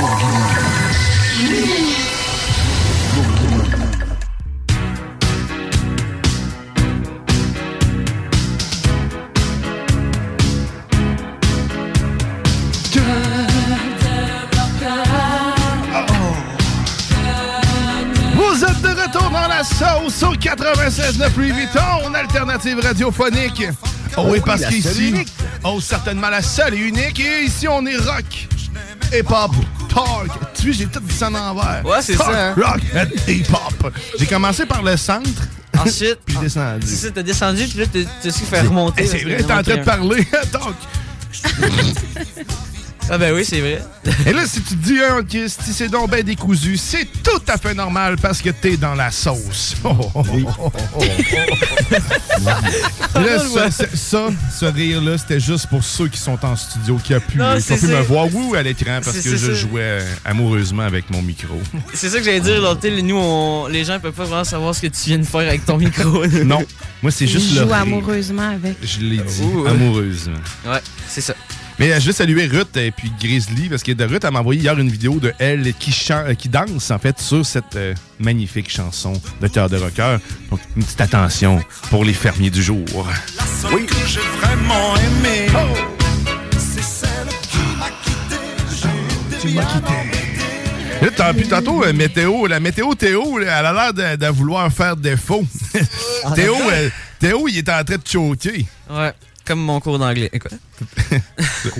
96.9 Louis Vuitton, alternative radiophonique. Oh oui, parce qu'ici, et oh certainement la seule et unique, et ici on est rock, hip-hop, talk. Tu vois, j'ai tout dit en envers. Ouais, c'est ça, hein. Rock and hip-hop. J'ai commencé par le centre. Ensuite, puis descendu. c'est ça, t'as descendu, puis là, t'as su faire remonter. Eh, c'est vrai, t'es en train de parler. Talk. Ah ben oui, c'est vrai. <laughs> Et là, si tu te dis, hein, si c'est donc ben décousu, c'est tout à fait normal parce que t'es dans la sauce. Oh, oh, oh, là, ça, ça, ça, ce rire-là, c'était juste pour ceux qui sont en studio, qui ont pu, Non, qui ont pu me voir ou à l'écran parce que je ça. jouais euh, amoureusement avec mon micro. <laughs> C'est ça que j'allais dire, là, sais, nous, on- les gens peuvent pas vraiment savoir ce que tu viens de faire avec ton micro. non, moi, c'est juste le joue rire. amoureusement avec. Je l'ai dit, amoureusement. Ouais, c'est ça. Mais euh, je veux saluer Ruth et puis Grizzly parce que de Ruth, elle m'a envoyé hier une vidéo de elle qui, euh, qui danse en fait sur cette euh, magnifique chanson de Cœur de Rocker. Donc, une petite attention pour les fermiers du jour. Oui. que j'ai vraiment aimé. C'est celle qui m'a quitté. Tu m'as quitté. Là, t'as- puis tantôt, euh, météo, la météo Théo, là, elle a l'air de, de vouloir faire défaut. Théo, euh, Théo, il est en train de choquer. Ouais, comme mon cours d'anglais. Quoi?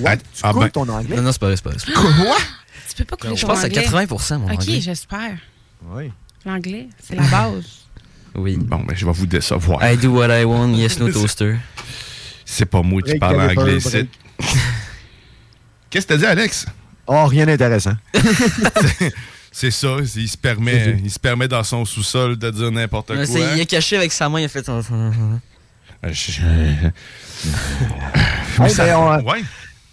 Ah, ah ben. Non, non, c'est pas vrai, c'est pas vrai. c'est pas Quoi? Tu peux pas couler Je ton pense à anglais. 80% mon OK, anglais. j'espère. Oui. L'anglais, c'est la base. Oui. Bon, ben, je vais vous décevoir. I do what I want, yes, no toaster. C'est pas moi qui Break parle anglais ici. Qu'est-ce que t'as dit, Alex? Oh, rien d'intéressant. <laughs> C'est ça, il se permet, il se permet dans son sous-sol de dire n'importe quoi. c'est- il a caché avec sa main, il a fait. Je- <laughs> Ça- ben, on- ouais.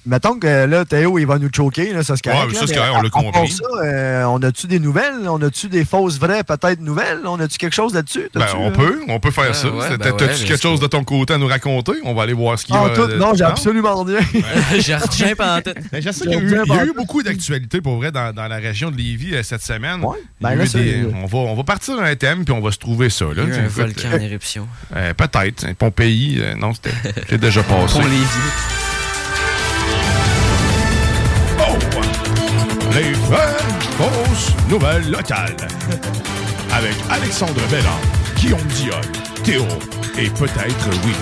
Mettons que là, Théo, il va nous choquer, là, ça se correct. Ouais, ça, là, c'est correct, on l'a compris. ça, euh, on a-tu des nouvelles? On a-tu des fausses vraies, peut-être nouvelles? On a-tu quelque chose là-dessus? Ben, on euh? peut, on peut faire ça. ouais, ben T'as-tu ouais, quelque chose de ton côté à nous raconter? On va aller voir ce qu'il y a. tout, non, j'ai absolument rien. <laughs> J'ai retiens. Ben, <laughs> je sais qu'il y a eu, rien il y a eu pensé. beaucoup d'actualités pour vrai dans, dans la région de Lévis euh, cette semaine. Ben là, des- on, va, on va partir un thème puis on va se trouver ça. Là. Il y a eu un volcan en éruption. Peut-être. hein, Pompéi, non, c'était <laughs> déjà passé. Pour Lévis. Les vraies fausses nouvelles locales. <laughs> Avec Alexandre Bellard, Guillaume Diol, Théo et peut-être oui.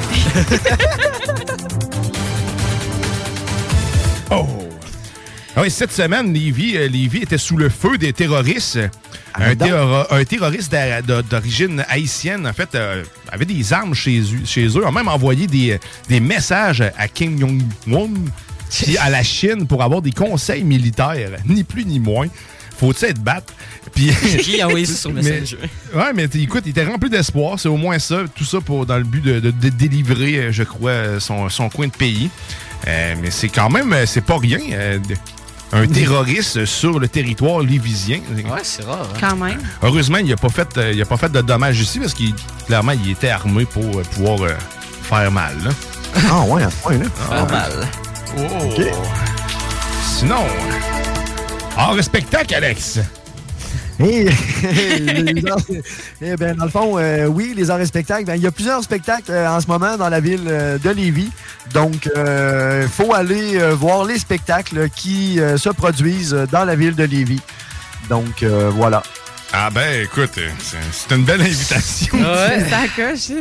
<laughs> oh! Ah oui, cette semaine, Lévis, euh, Lévis était sous le feu des terroristes. Un, terro- un terroriste d'origine haïtienne, en fait, euh, avait des armes chez, eux- chez eux, a même envoyé des, des messages à Kim Jong-un, puis à la Chine, pour avoir des conseils militaires, ni plus ni moins. Faut-il être battre? Puis, Qui a envoyé ça sur Mais- Messenger? Ouais, mais écoute, il était rempli d'espoir. C'est au moins ça. Tout ça pour, dans le but de, de- de délivrer, euh, je crois, euh, son, son coin de pays. Euh, mais c'est quand même, c'est pas rien. euh, un terroriste sur le territoire lévisien. Ouais, c'est rare. hein. Quand même. Heureusement, il n'a pas, fait, euh, il a pas fait de dommages ici parce qu'il clairement, il était armé pour euh, pouvoir euh, faire mal. là. <laughs> Ah, ouais, à ce point-là. Faire mal. Oh. Sinon, hors spectacle, Alex. Et, <laughs> eh ben, dans le fond, euh, oui, les arts et spectacles. ben, il y a plusieurs spectacles euh, en ce moment dans la ville euh, de Lévis. Donc, il faut aller euh, voir les spectacles qui euh, se produisent dans la ville de Lévis. Donc, euh, voilà. Ah ben, écoute, c'est c'est une belle invitation. Ouais. <laughs> Ça coche.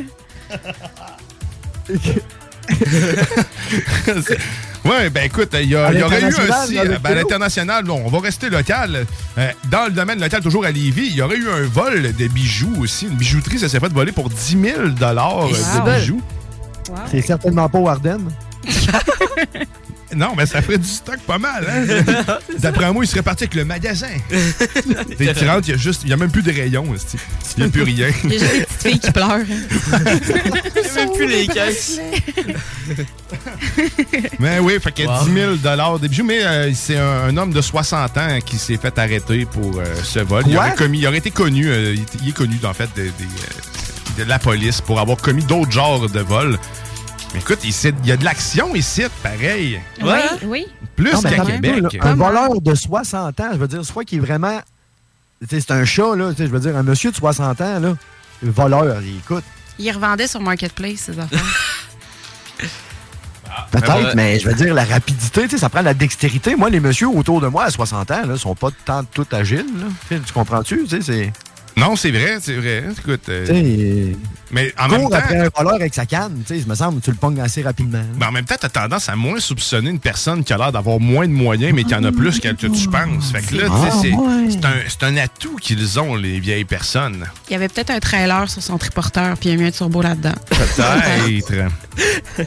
<laughs> Oui, ben écoute, il y, aurait eu aussi, euh, ben, à l'international, bon, on va rester local. Euh, dans le domaine local, toujours à Lévis, il y aurait eu un vol de bijoux aussi. Une bijouterie, ça s'est fait voler pour 10 000 Et de bijoux. C'est certainement pas au Ardennes. <laughs> Non, mais ça ferait du stock pas mal. Hein? <laughs> D'après moi, il serait parti avec le magasin. <laughs> Rentres, il y a juste, il y a même plus de rayons. Il n'y a plus rien. Il y a juste des petites filles qui pleurent. même plus les caisses. Mais oui, fait que Wow. 10 000 des bijoux. Mais euh, c'est un, un homme de 60 ans qui s'est fait arrêter pour euh, ce vol. Il aurait, commis, il aurait été connu, euh, il, il est connu en fait des, euh, de la police pour avoir commis d'autres genres de vols. Mais écoute, il y a de l'action ici, pareil. Oui, oui. Plus qu'à Québec. Un voleur de 60 ans, je veux dire, soit qui est vraiment. C'est un chat, là. tu sais, Je veux dire, un monsieur de 60 ans, là. Voleur, il écoute. Ils revendaient sur Marketplace, ces affaires. <laughs> Peut-être, Ah, mais je veux dire, la rapidité, tu sais, ça prend la dextérité. Moi, les messieurs autour de moi à 60 ans, là, sont pas tant tout agiles. là. Tu comprends-tu? Tu sais, c'est. Non, c'est vrai, c'est vrai. Écoute, euh, mais en même temps, après un voleur avec sa canne, tu sais, il me semble, tu le pognes assez rapidement. mais en même temps, t'as tendance à moins soupçonner une personne qui a l'air d'avoir moins de moyens, mais qui en a plus que tu tu penses. Fait que là, tu sais, Ah, c'est un, c'est un atout qu'ils ont, les vieilles personnes. Il y avait peut-être un trailer sur son triporteur, puis il y a mis un turbo là-dedans. Peut-être. <laughs>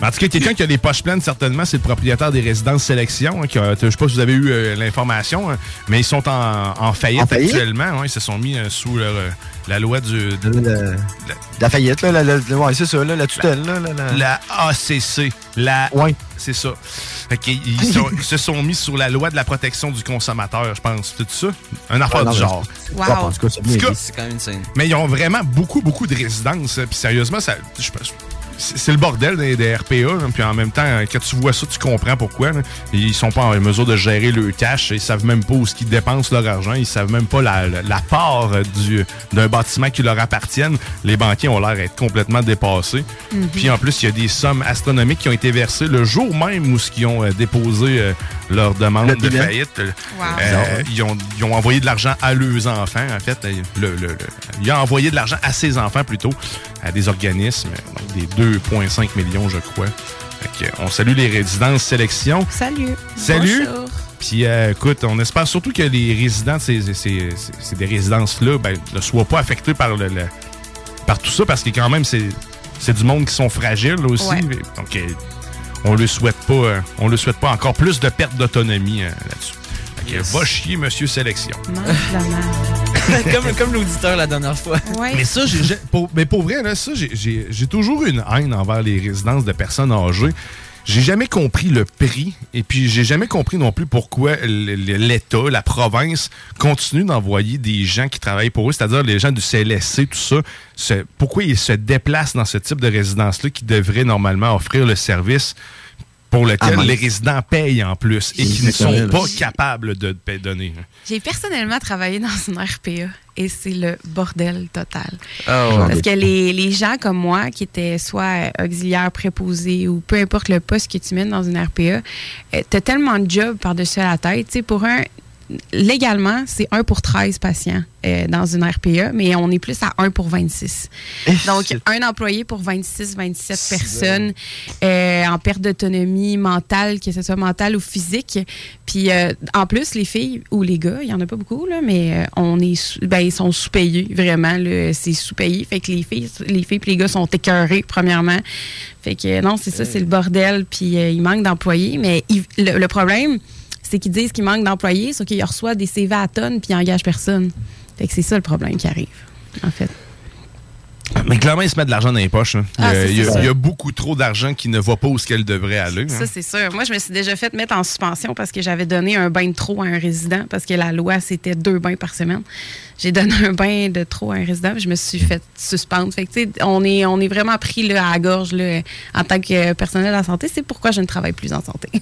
Mais en tout cas, quelqu'un qui a les poches pleines, certainement, c'est le propriétaire des résidences sélection. hein, qui a- je sais pas si vous avez eu euh, l'information, hein, mais ils sont en, en faillite En faillite? actuellement. hein, ils se sont mis euh, sous leur, euh, la loi du. de- La faillite, là, la, la- ouais, c'est ça, là, la tutelle, là, la, la- la ACC. La... Ouais. C'est ça. Ils <laughs> sont- ils se sont mis sur la loi de la protection du consommateur, je pense. C'est tout ça? Un affaire Ouais, non, du genre. Wow. c'est quand même insane. mais ils ont vraiment beaucoup, beaucoup de résidences. euh, Puis sérieusement, ça, je pense- c'est le bordel des, des RPA. là, Puis en même temps, quand tu vois ça, tu comprends pourquoi. là. Ils sont pas en mesure de gérer le cash. Ils savent même pas où ce qu'ils dépensent leur argent. Ils savent même pas la, la- la part du- d'un bâtiment qui leur appartienne. Les banquiers ont l'air d'être complètement dépassés. Mhm. Puis en plus, il y a des sommes astronomiques qui ont été versées le jour même où ils ont euh, déposé euh, leur demande Le de bilan. faillite. Wow. euh, ils, ont, ils ont envoyé de l'argent à leurs enfants, en fait. Le, le- le- il a envoyé de l'argent à ses enfants, plutôt, à des organismes, donc des 2,5 millions, je crois. On salue les résidences sélection. Salut. Salut. Bonjour. Puis, euh, écoute, on espère surtout que les résidents de ces, ces- ces- des résidences-là ben, ne soient pas affectés par, le, le- par tout ça, parce que quand même, c'est c'est du monde qui sont fragiles aussi. Ouais. Donc, euh, on ne souhaite pas euh, on le souhaite pas encore plus de perte d'autonomie là-dessus. Que, Va chier, monsieur Sélection. La. <laughs> comme comme l'auditeur la dernière fois. Ouais. Mais ça, j'ai, j'ai- pour, mais pour vrai, là, ça, j'ai, j'ai- j'ai toujours eu une haine envers les résidences de personnes âgées. J'ai jamais compris le prix et puis j'ai jamais compris non plus pourquoi l'État, la province, continue d'envoyer des gens qui travaillent pour eux, c'est-à-dire les gens du CLSC, tout ça. pourquoi ils se déplacent dans ce type de résidence-là qui devrait normalement offrir le service pour lequel Ah, les résidents payent en plus et qui ne sont pas capables de donner. J'ai personnellement travaillé dans une RPA et c'est le bordel total. Ah ouais. Parce que les, les gens comme moi, qui étaient soit euh, auxiliaires préposés ou peu importe le poste que tu mènes dans une RPA, euh, t'as tellement de jobs par-dessus la tête. Tu sais, pour un, légalement, c'est 1 pour 13 patients euh, dans une RPA, mais on est plus à 1 pour 26. Donc, un employé pour 26, 27 personnes euh, en perte d'autonomie mentale, que ce soit mentale ou physique. Puis, euh, en plus, les filles ou les gars, il y en a pas beaucoup, là, mais on est ben, ils sont sous-payés, vraiment. C'est sous-payé. Fait que les filles, les filles et les gars sont écœurés, premièrement. Fait que non, c'est ça, c'est le bordel. Puis, il manque d'employés. Mais il- le, le problème, c'est qu'ils disent qu'il manque d'employés, sauf qu'ils reçoivent des CV à tonnes puis ils n'engagent personne. Fait que c'est ça le problème qui arrive, en fait. Mais clairement, ils se mettent de l'argent dans les poches. hein. Il, y a, Ah, c'est il y a- ça. il y a beaucoup trop d'argent qui ne va pas où ce qu'elle devrait aller. hein. Ça, c'est sûr. Moi, je me suis déjà fait mettre en suspension parce que j'avais donné un bain de trop à un résident parce que la loi, c'était deux bains par semaine. J'ai donné un bain de trop à un résident je me suis fait suspendre. Fait que, on est, on est vraiment pris là, à la gorge là, en tant que personnel la santé. C'est pourquoi je ne travaille plus en santé. <laughs>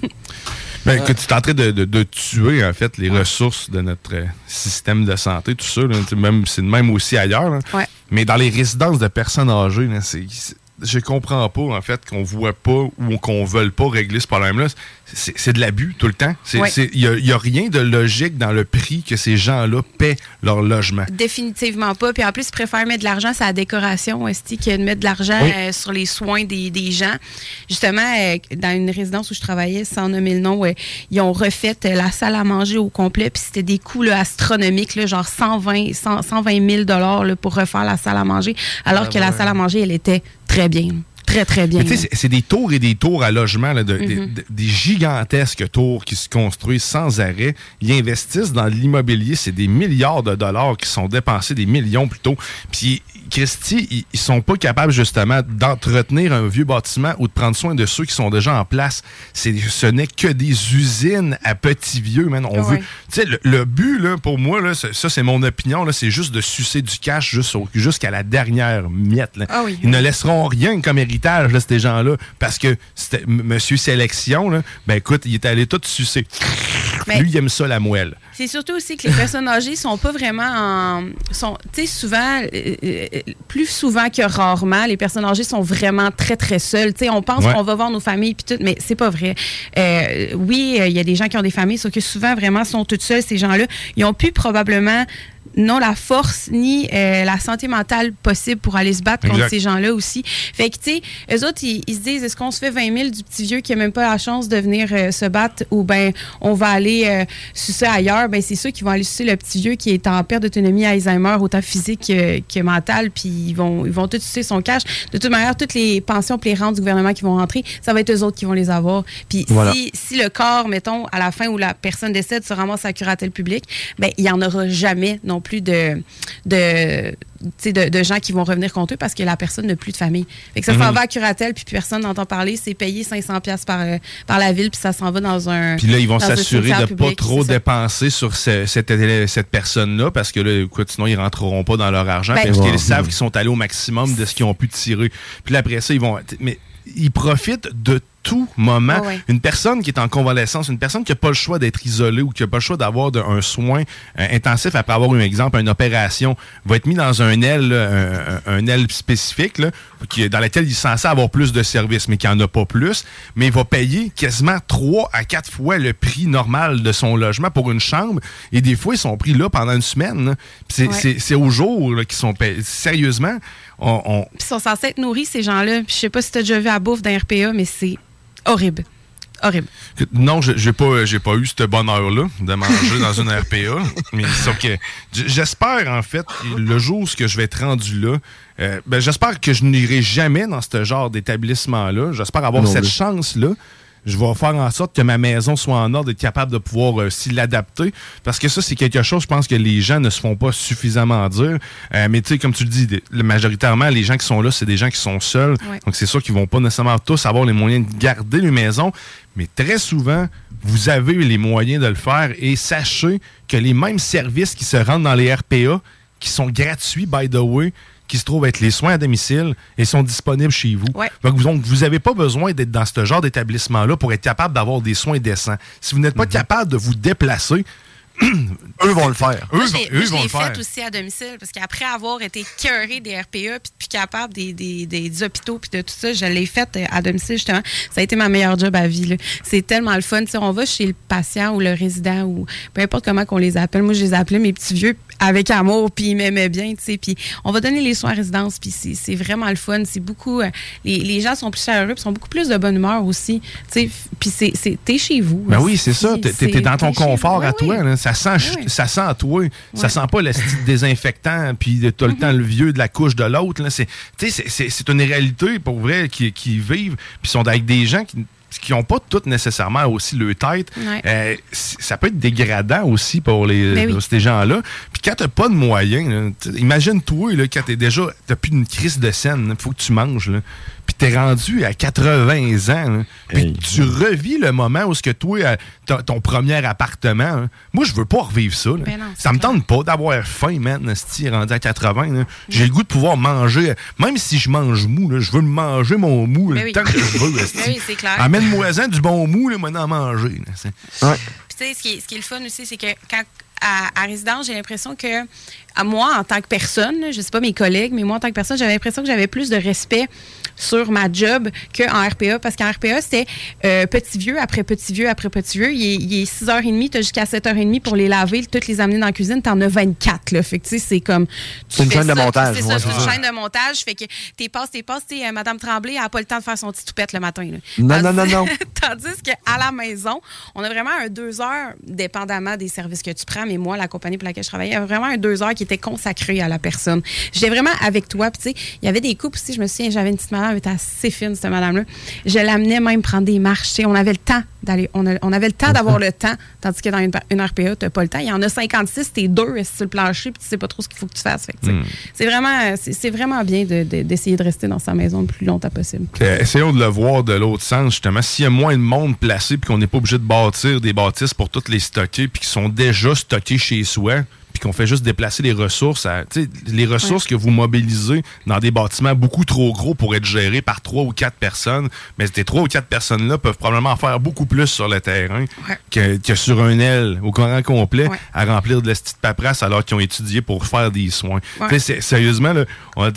Ben, que tu es en train de, de- de tuer, en fait, les ressources de notre euh, système de santé, tout ça. là. Même, c'est de même aussi ailleurs. là. Ouais. Mais dans les résidences de personnes âgées, c'est- c'est- je comprends pas, en fait, qu'on voit pas ou qu'on veuille pas régler ce problème-là. C'est de l'abus tout le temps. Il n'y a, rien de logique dans le prix que ces gens-là paient leur logement. Définitivement pas. Puis en plus, ils préfèrent mettre de l'argent sur la décoration, esti, que de mettre de l'argent Oui. euh, sur les soins des, des gens. Justement, euh, dans une résidence où je travaillais, sans nommer le nom, euh, ils ont refait euh, la salle à manger au complet. Puis c'était des coûts là, astronomiques, là, genre 120, 100 120 000 dollars là, pour refaire la salle à manger, alors Ah que la salle à manger, elle était très bien. Très, très bien. C'est- des tours et des tours à logement, là, de- des- Mhm. de- des gigantesques tours qui se construisent sans arrêt. Ils investissent dans l'immobilier, c'est des milliards de dollars qui sont dépensés, des millions plutôt. Puis, Christy, ils, sont pas capables justement d'entretenir un vieux bâtiment ou de prendre soin de ceux qui sont déjà en place. Ce n'est que des usines à petits vieux, man. On Ouais. veut, tu sais, le, le but, là, pour moi, là, ça, c'est mon opinion, là, c'est juste de sucer du cash jusqu'à la dernière miette. là. Ah oui. Ils ne laisseront rien comme héritage, là, ces gens-là, parce que Monsieur Sélection, là, ben écoute, il est allé tout sucer. Mais- Lui, il aime ça, la moelle. C'est surtout aussi que les personnes âgées sont pas vraiment en. Tu sais, souvent, euh, euh, plus souvent que rarement, les personnes âgées sont vraiment très, très seules. On pense Ouais. qu'on va voir nos familles, puis tout, mais c'est pas vrai. Euh, oui, euh, il y a des gens qui ont des familles, sauf que souvent, vraiment, sont toutes seules, ces gens-là. Ils ont pu probablement non la force ni euh, la santé mentale possible pour aller se battre contre ces gens-là aussi. Fait que, tu sais, eux autres, ils, ils se disent, est-ce qu'on se fait 20 000 du petit vieux qui a même pas la chance de venir euh, se battre ou ben on va aller euh, sucer ailleurs? Ben, c'est ceux qui vont aller sucer le petit vieux qui est en perte d'autonomie Alzheimer, autant physique que, que mentale, puis ils vont, ils vont tout sucer son cash. De toute manière, toutes les pensions et les rentes du gouvernement qui vont rentrer, ça va être eux autres qui vont les avoir. Puis Voilà. si, si le corps, mettons, à la fin où la personne décède, se ramasse à la curatelle publique, ben, il n'y en aura jamais non plus de, de, tu sais, de, de gens qui vont revenir contre eux parce que la personne n'a plus de famille. Fait que ça s'en Mhm. va à curatelle, puis personne n'entend parler. C'est payé 500$ piastres par, euh, par la ville, puis ça s'en va dans un. Puis là, ils vont s'assurer de pas public, trop dépenser sur ce- cette, cette personne-là, parce que là, écoute, sinon, ils rentreront pas dans leur argent, Ben- parce qu'ils savent qu'ils sont allés au maximum de ce qu'ils ont pu tirer. Puis là, après ça, ils vont... Mais ils profitent de tout moment. Une personne qui est en convalescence, une personne qui n'a pas le choix d'être isolée ou qui n'a pas le choix d'avoir un soin euh, intensif après avoir eu un exemple, une opération, va être mis dans un aile, un, aile spécifique, là, qui, dans laquelle il est censé avoir plus de services, mais qui n'en a pas plus, mais il va payer quasiment 3 à 4 fois le prix normal de son logement pour une chambre. Et des fois, ils sont pris là pendant une semaine. C'est Ouais. au jour qu'ils sont payés. Sérieusement, on- ils sont censés être nourris, ces gens-là. Je sais pas si tu as déjà vu la bouffe d'un RPA, mais c'est horrible. Horrible. Non, je- j'ai pas, j'ai pas eu ce bonheur-là de manger dans une RPA. <laughs> Mais que j'espère, en fait, le jour où ce que je vais être rendu là, euh, ben, j'espère que je n'irai jamais dans ce genre d'établissement-là. J'espère avoir Non cette chance-là. Je vais faire en sorte que ma maison soit en ordre et capable de pouvoir euh, s'y l'adapter. Parce que ça, c'est quelque chose, je pense que les gens ne se font pas suffisamment dire. Euh, mais tu sais, comme tu le dis, majoritairement, les gens qui sont là, c'est des gens qui sont seuls. Ouais. Donc, c'est sûr qu'ils vont pas nécessairement tous avoir les moyens de garder les maisons. Mais très souvent, vous avez les moyens de le faire. Et sachez que les mêmes services qui se rendent dans les RPA, qui sont gratuits, by the way, qui se trouvent être les soins à domicile et sont disponibles chez vous. Ouais. Donc, vous- donc, vous n'avez pas besoin d'être dans ce genre d'établissement-là pour être capable d'avoir des soins décents. Si vous n'êtes pas capable de vous déplacer, eux vont le faire. Eux, Moi, vont- eux vont l'ai le faire. fait aussi à domicile parce qu'après avoir été cœuré des RPA puis plus capable des, des, des hôpitaux puis de tout ça, je l'ai fait euh, à domicile justement. Ça a été ma meilleure job à vie. là. C'est tellement le fun. Tu sais, on va chez le patient ou le résident ou peu importe comment qu'on les appelle. Moi, je les appelais mes petits vieux avec amour puis ils m'aimaient bien. Tu sais, puis on va donner les soins à résidence puis c'est vraiment le fun. C'est beaucoup. euh, les, les gens sont plus chaleureux puis sont beaucoup plus de bonne humeur aussi. Tu sais, puis c'est c'est- t'es chez vous. Ben oui, c'est ça. T'es- dans ton confort à toi. oui. là. Ça sent, Ouais. ça sent toi. Ça sent pas le style désinfectant, puis t'as Mm-hmm. le temps le vieux de la couche de l'autre. C'est une réalité pour vrai qui, qui vivent, puis sont avec des gens qui qui n'ont pas toutes nécessairement aussi le tête. Ouais. Euh, ça peut être dégradant aussi pour les, Ben oui. pour ces gens-là. Puis quand t'as pas de moyens, imagine-toi quand t'es déjà, t'as plus une crise de scène, il faut que tu manges. Là. T'es rendu à 80 ans. là. Puis tu revis le moment où ce que toi, euh, ton premier appartement. hein. Moi, je veux pas revivre ça. là. Ben non, ça me tente pas d'avoir faim, man, esti, rendu à 80. là. J'ai le goût de pouvoir manger, même si je mange mou, là, je veux manger mon mou Ben le oui. temps que je veux. <laughs> Ben oui, c'est clair. Amène-moi-en du bon mou, là, moi, d'en manger. là, Puis, tu sais, ce qui, est, ce qui est le fun aussi, c'est que quand à, à résidence, j'ai l'impression que à moi, en tant que personne, je sais pas mes collègues, mais moi, en tant que personne, j'avais l'impression que j'avais plus de respect sur ma job qu'en RPA. Parce qu'en RPA, c'est euh, petit vieux après petit vieux après petit vieux. Il est, il est 6h30, tu as jusqu'à 7h30 pour les laver, toutes les amener dans la cuisine. Tu en as 24. Là. Fait que, tu sais, c'est comme. C'est une chaîne de ça, montage, C'est ça, c'est une chaîne de montage. Fait que t'es passes, t'es passes. Tu sais, euh, Madame Tremblay, n'a pas le temps de faire son petit toupette le matin. là. Non, non, non, non. <laughs> Tandis qu'à la maison, on a vraiment un deux heures, dépendamment des services que tu prends, mais moi, la compagnie pour laquelle je travaillais, il y avait vraiment un deux heures qui était consacré à la personne. J'étais vraiment avec toi. Puis, tu sais, il y avait des couples aussi. Je me souviens, j'avais une petite madame, elle était assez fine, cette madame-là. Je l'amenais même prendre des marches. Tu on avait le temps d'aller, on, avait le temps d'avoir le temps, tandis que dans une, une RPA, tu n'as pas le temps. Il y en a 56, t'es deux sur le plancher, puis tu sais pas trop ce qu'il faut que tu fasses. Tu Hmm. C'est vraiment, c'est vraiment bien de- de- d'essayer de, rester dans sa maison le plus longtemps possible. Euh, Essayons de le voir de l'autre sens, justement. S'il y a moins de monde placé puis qu'on n'est pas obligé de bâtir des bâtisses pour toutes les stocker puis qui sont déjà stockés chez soi puis qu'on fait juste déplacer les ressources, à, les ressources que vous mobilisez dans des bâtiments beaucoup trop gros pour être gérés par trois ou quatre personnes, mais ces trois ou quatre personnes-là peuvent probablement faire beaucoup plus sur le terrain que, que sur un aile au courant complet à remplir de la petite paperasse alors qu'ils ont étudié pour faire des soins. Sérieusement, là, on, a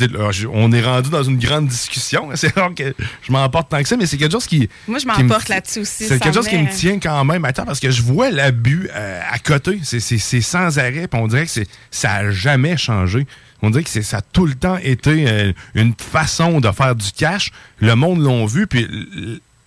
on est rendu dans une grande discussion. <laughs> C'est rare que je m'emporte tant que ça, mais c'est quelque chose qui. Moi, je m'emporte là-dessus aussi. C'est quelque chose qui me tient quand même à terre parce que je vois l'abus euh, à côté. C'est- sans arrêt. On dirait que c'est- ça n'a jamais changé. On dirait que c'est- ça a tout le temps été euh, une façon de faire du cash. Le monde l'ont vu. Puis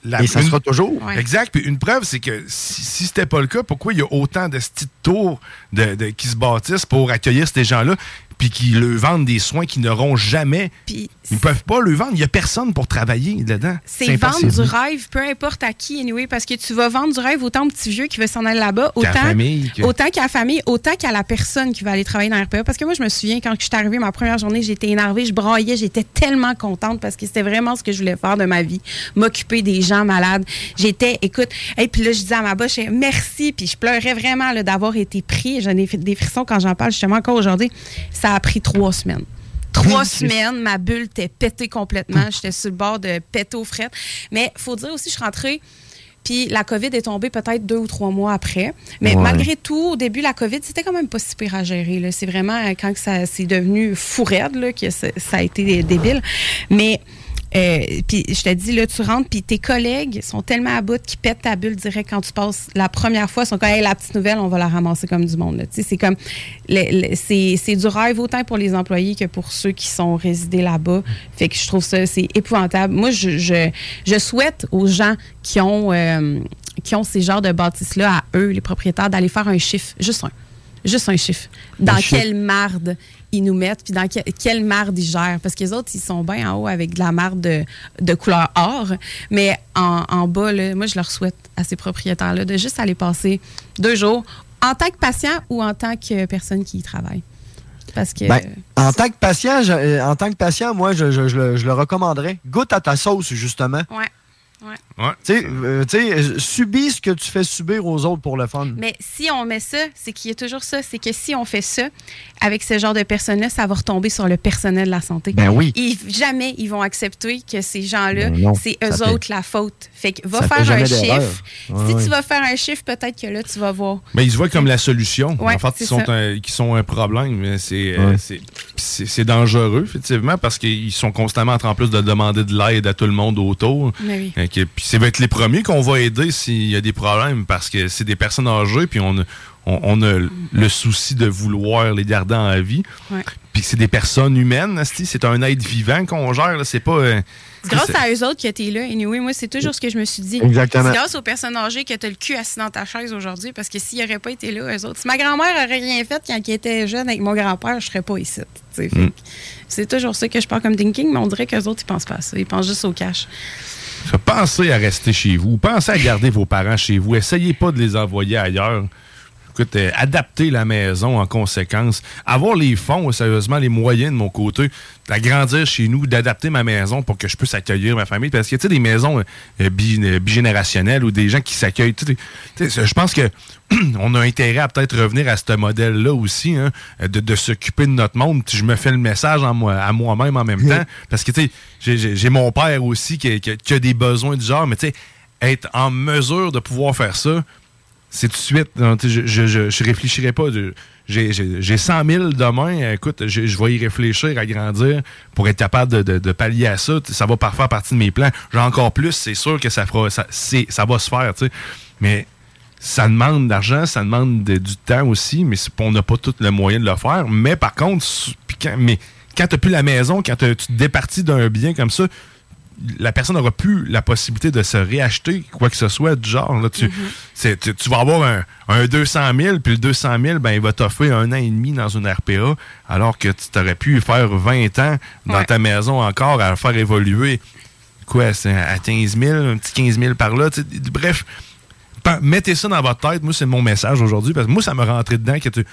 la, Et ça une- sera toujours. Ouais. Exact. Puis une preuve, c'est que si, si c'était pas le cas, pourquoi il y a autant de petites tours de, de- qui se bâtissent pour accueillir ces gens-là, puis qui leur vendent des soins qu'ils n'auront jamais. Ils peuvent pas le vendre. Il y a personne pour travailler dedans. C'est vendre du rêve, peu importe à qui, anyway, parce que tu vas vendre du rêve autant au petit vieux qui veut s'en aller là-bas, Qu'à la autant, famille, que- autant qu'à la famille, autant qu'à la personne qui va aller travailler dans RPA. Parce que moi, je me souviens, quand je suis arrivée ma première journée, j'étais énervée, je braillais, j'étais tellement contente parce que c'était vraiment ce que je voulais faire de ma vie, m'occuper des gens malades. J'étais, écoute, et puis là, je disais à ma boche, merci, puis je pleurais vraiment d'avoir été pris. J'en ai fait des frissons quand j'en parle justement encore aujourd'hui. Ça a pris trois semaines. Trois semaines, ma bulle était pétée complètement. J'étais sur le bord de péter aux frettes. Mais faut dire aussi, je suis rentrée. Puis la COVID est tombée peut-être deux ou trois mois après. Mais Ouais. malgré tout, au début, la COVID, c'était quand même pas si pire à gérer. C'est vraiment euh, quand que ça c'est devenu fou raide là, que ça, ça a été dé- débile. Mais euh, puis je te dis, là, tu rentres, puis tes collègues sont tellement à bout qu'ils pètent ta bulle direct quand tu passes la première fois. Ils sont comme, hey, la petite nouvelle, on va la ramasser comme du monde. C'est comme, c'est du rêve autant pour les employés que pour ceux qui sont résidés là-bas. Fait que je trouve ça, c'est épouvantable. Moi, je, je, je souhaite aux gens qui ont, euh, qui ont ces genres de bâtisses-là, à eux, les propriétaires, d'aller faire un chiffre, juste un. Juste un chiffre. Dans Un chiffre. quelle marde ils nous mettent, puis dans que- quelle marde ils gèrent? Parce que les autres, ils sont bien en haut avec de la marde de, de couleur or. Mais en, en bas, là, moi, je leur souhaite à ces propriétaires-là de juste aller passer deux jours en tant que patient ou en tant que personne qui y travaille. Parce que. Ben, en tant que patient, je- euh, en tant que patient, moi, je, je- je le, je le recommanderais. Goûte à ta sauce, justement. ouais. Ouais. Tu sais, euh, tu sais, euh, subis ce que tu fais subir aux autres pour le fun. Mais si on met ça, c'est qu'il y a toujours ça, c'est que si on fait ça avec ce genre de personnes-là, ça va retomber sur le personnel de la santé. Ben oui. Ils- jamais ils vont accepter que ces gens-là, Ben c'est eux fait- autres la faute. Fait que va ça faire un chiffre. Ouais, si ouais. tu vas faire un chiffre, peut-être que là, tu vas voir. Mais ils se voient comme la solution. Ouais, en fait, qui sont, un, qui sont un problème. Mais C'est euh, dangereux, effectivement, parce qu'ils sont constamment en train en plus de demander de l'aide à tout le monde autour. Mais oui. Que- puis ça va être les premiers qu'on va aider s'il y a des problèmes, parce que c'est des personnes âgées, puis on a, on, on a le souci de vouloir les garder en vie. Ouais. Puis c'est des personnes humaines, c'est un être vivant qu'on gère, c'est pas... euh, C'est grâce à eux autres que tu es là. Anyway, moi, c'est toujours ce que je me suis dit. Exactement. C'est grâce aux personnes âgées que tu as le cul assis dans ta chaise aujourd'hui. Parce que s'ils n'auraient pas été là, eux autres. Si ma grand-mère aurait rien fait quand elle était jeune avec mon grand-père, je serais pas ici. Mm. C'est toujours ça que je parle comme thinking, mais on dirait qu'eux autres, ils pensent pas à ça. Ils pensent juste au cash. Pensez à rester chez vous. Pensez à garder vos parents chez vous. Essayez pas de les envoyer ailleurs. Écoute, euh, adapter la maison en conséquence. Avoir les fonds, sérieusement, les moyens de mon côté, d'agrandir chez nous, d'adapter ma maison pour que je puisse accueillir ma famille. Parce que, tu sais, des maisons euh, bi- euh, bigénérationnelles ou des gens qui s'accueillent. Je pense que <clears throat> on a intérêt à peut-être revenir à ce modèle-là aussi, hein, de, de s'occuper de notre monde. Je me fais le message en moi, à moi-même en même temps. Parce que, tu sais, j'ai- mon père aussi qui, a- qui a- qui a des besoins du genre, mais tu sais, être en mesure de pouvoir faire ça, c'est tout de suite. je, je, je, je réfléchirai pas. de- J'ai j'ai- j'ai 100 000 demain. Écoute, je, vais y réfléchir à grandir pour être capable de, de- de pallier à ça. Ça va par faire partie de mes plans. J'ai encore plus, c'est sûr que ça fera, ça, ça va se faire. tu sais. Mais ça demande d'argent, ça demande de- du temps aussi, mais on n'a pas tout le moyen de le faire. Mais par contre, quand, mais quand tu n'as plus la maison, quand tu te départis d'un bien comme ça, la personne n'aura plus la possibilité de se réacheter quoi que ce soit du genre. Là, tu, c'est- tu, tu vas avoir un, un 200 000, puis le 200 000, ben, il va t'offrir un an et demi dans une RPA, alors que tu t'aurais pu faire 20 ans dans Ouais. ta maison encore à faire évoluer. Quoi, à 15 000, un petit 15 000 par là. Bref, mettez ça dans votre tête. Moi, c'est mon message aujourd'hui, parce que moi, ça me rentrait dedans que tu-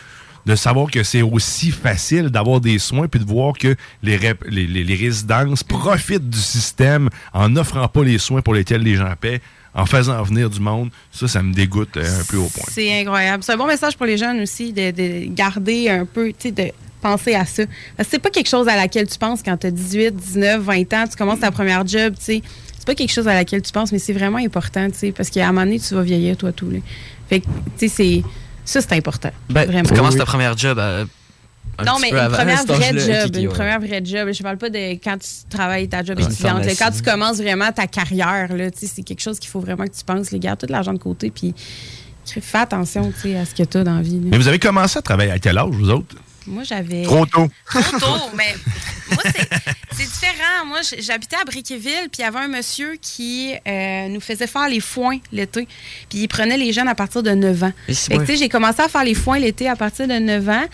de savoir que c'est aussi facile d'avoir des soins puis de voir que les, les, les- les résidences profitent du système en n'offrant pas les soins pour lesquels les gens paient, en faisant venir du monde. Ça, ça me dégoûte euh, un peu au point. C'est incroyable. C'est un bon message pour les jeunes aussi de, de garder un peu, tu sais, de penser à ça. C'est pas quelque chose à laquelle tu penses quand tu as 18, 19, 20 ans, tu commences ta première job, tu sais. C'est pas quelque chose à laquelle tu penses, mais c'est vraiment important, tu sais, parce qu'à un moment donné, tu vas vieillir, toi, tout. Là. Fait que, tu sais, c'est. Ça, c'est important. Ben, vraiment. tu commences ta première job à, un non, mais une première vraie job. Une ouais. première vraie job. Je parle pas de quand tu travailles ta job une étudiante. là. Quand tu commences vraiment ta carrière, c'est quelque chose qu'il faut vraiment que tu penses. Les gars, tout l'argent de côté, puis fais attention tu sais, à ce que tu as dans la vie. là. Mais vous avez commencé à travailler à quel âge, vous autres? Moi, j'avais. Trop tôt. Trop tôt, mais moi, c'est c'est différent. Moi, j'habitais à Briqueville, puis il y avait un monsieur qui euh, nous faisait faire les foins l'été. Puis il prenait les jeunes à partir de 9 ans. Sais, j'ai commencé à faire les foins l'été à partir de 9 ans.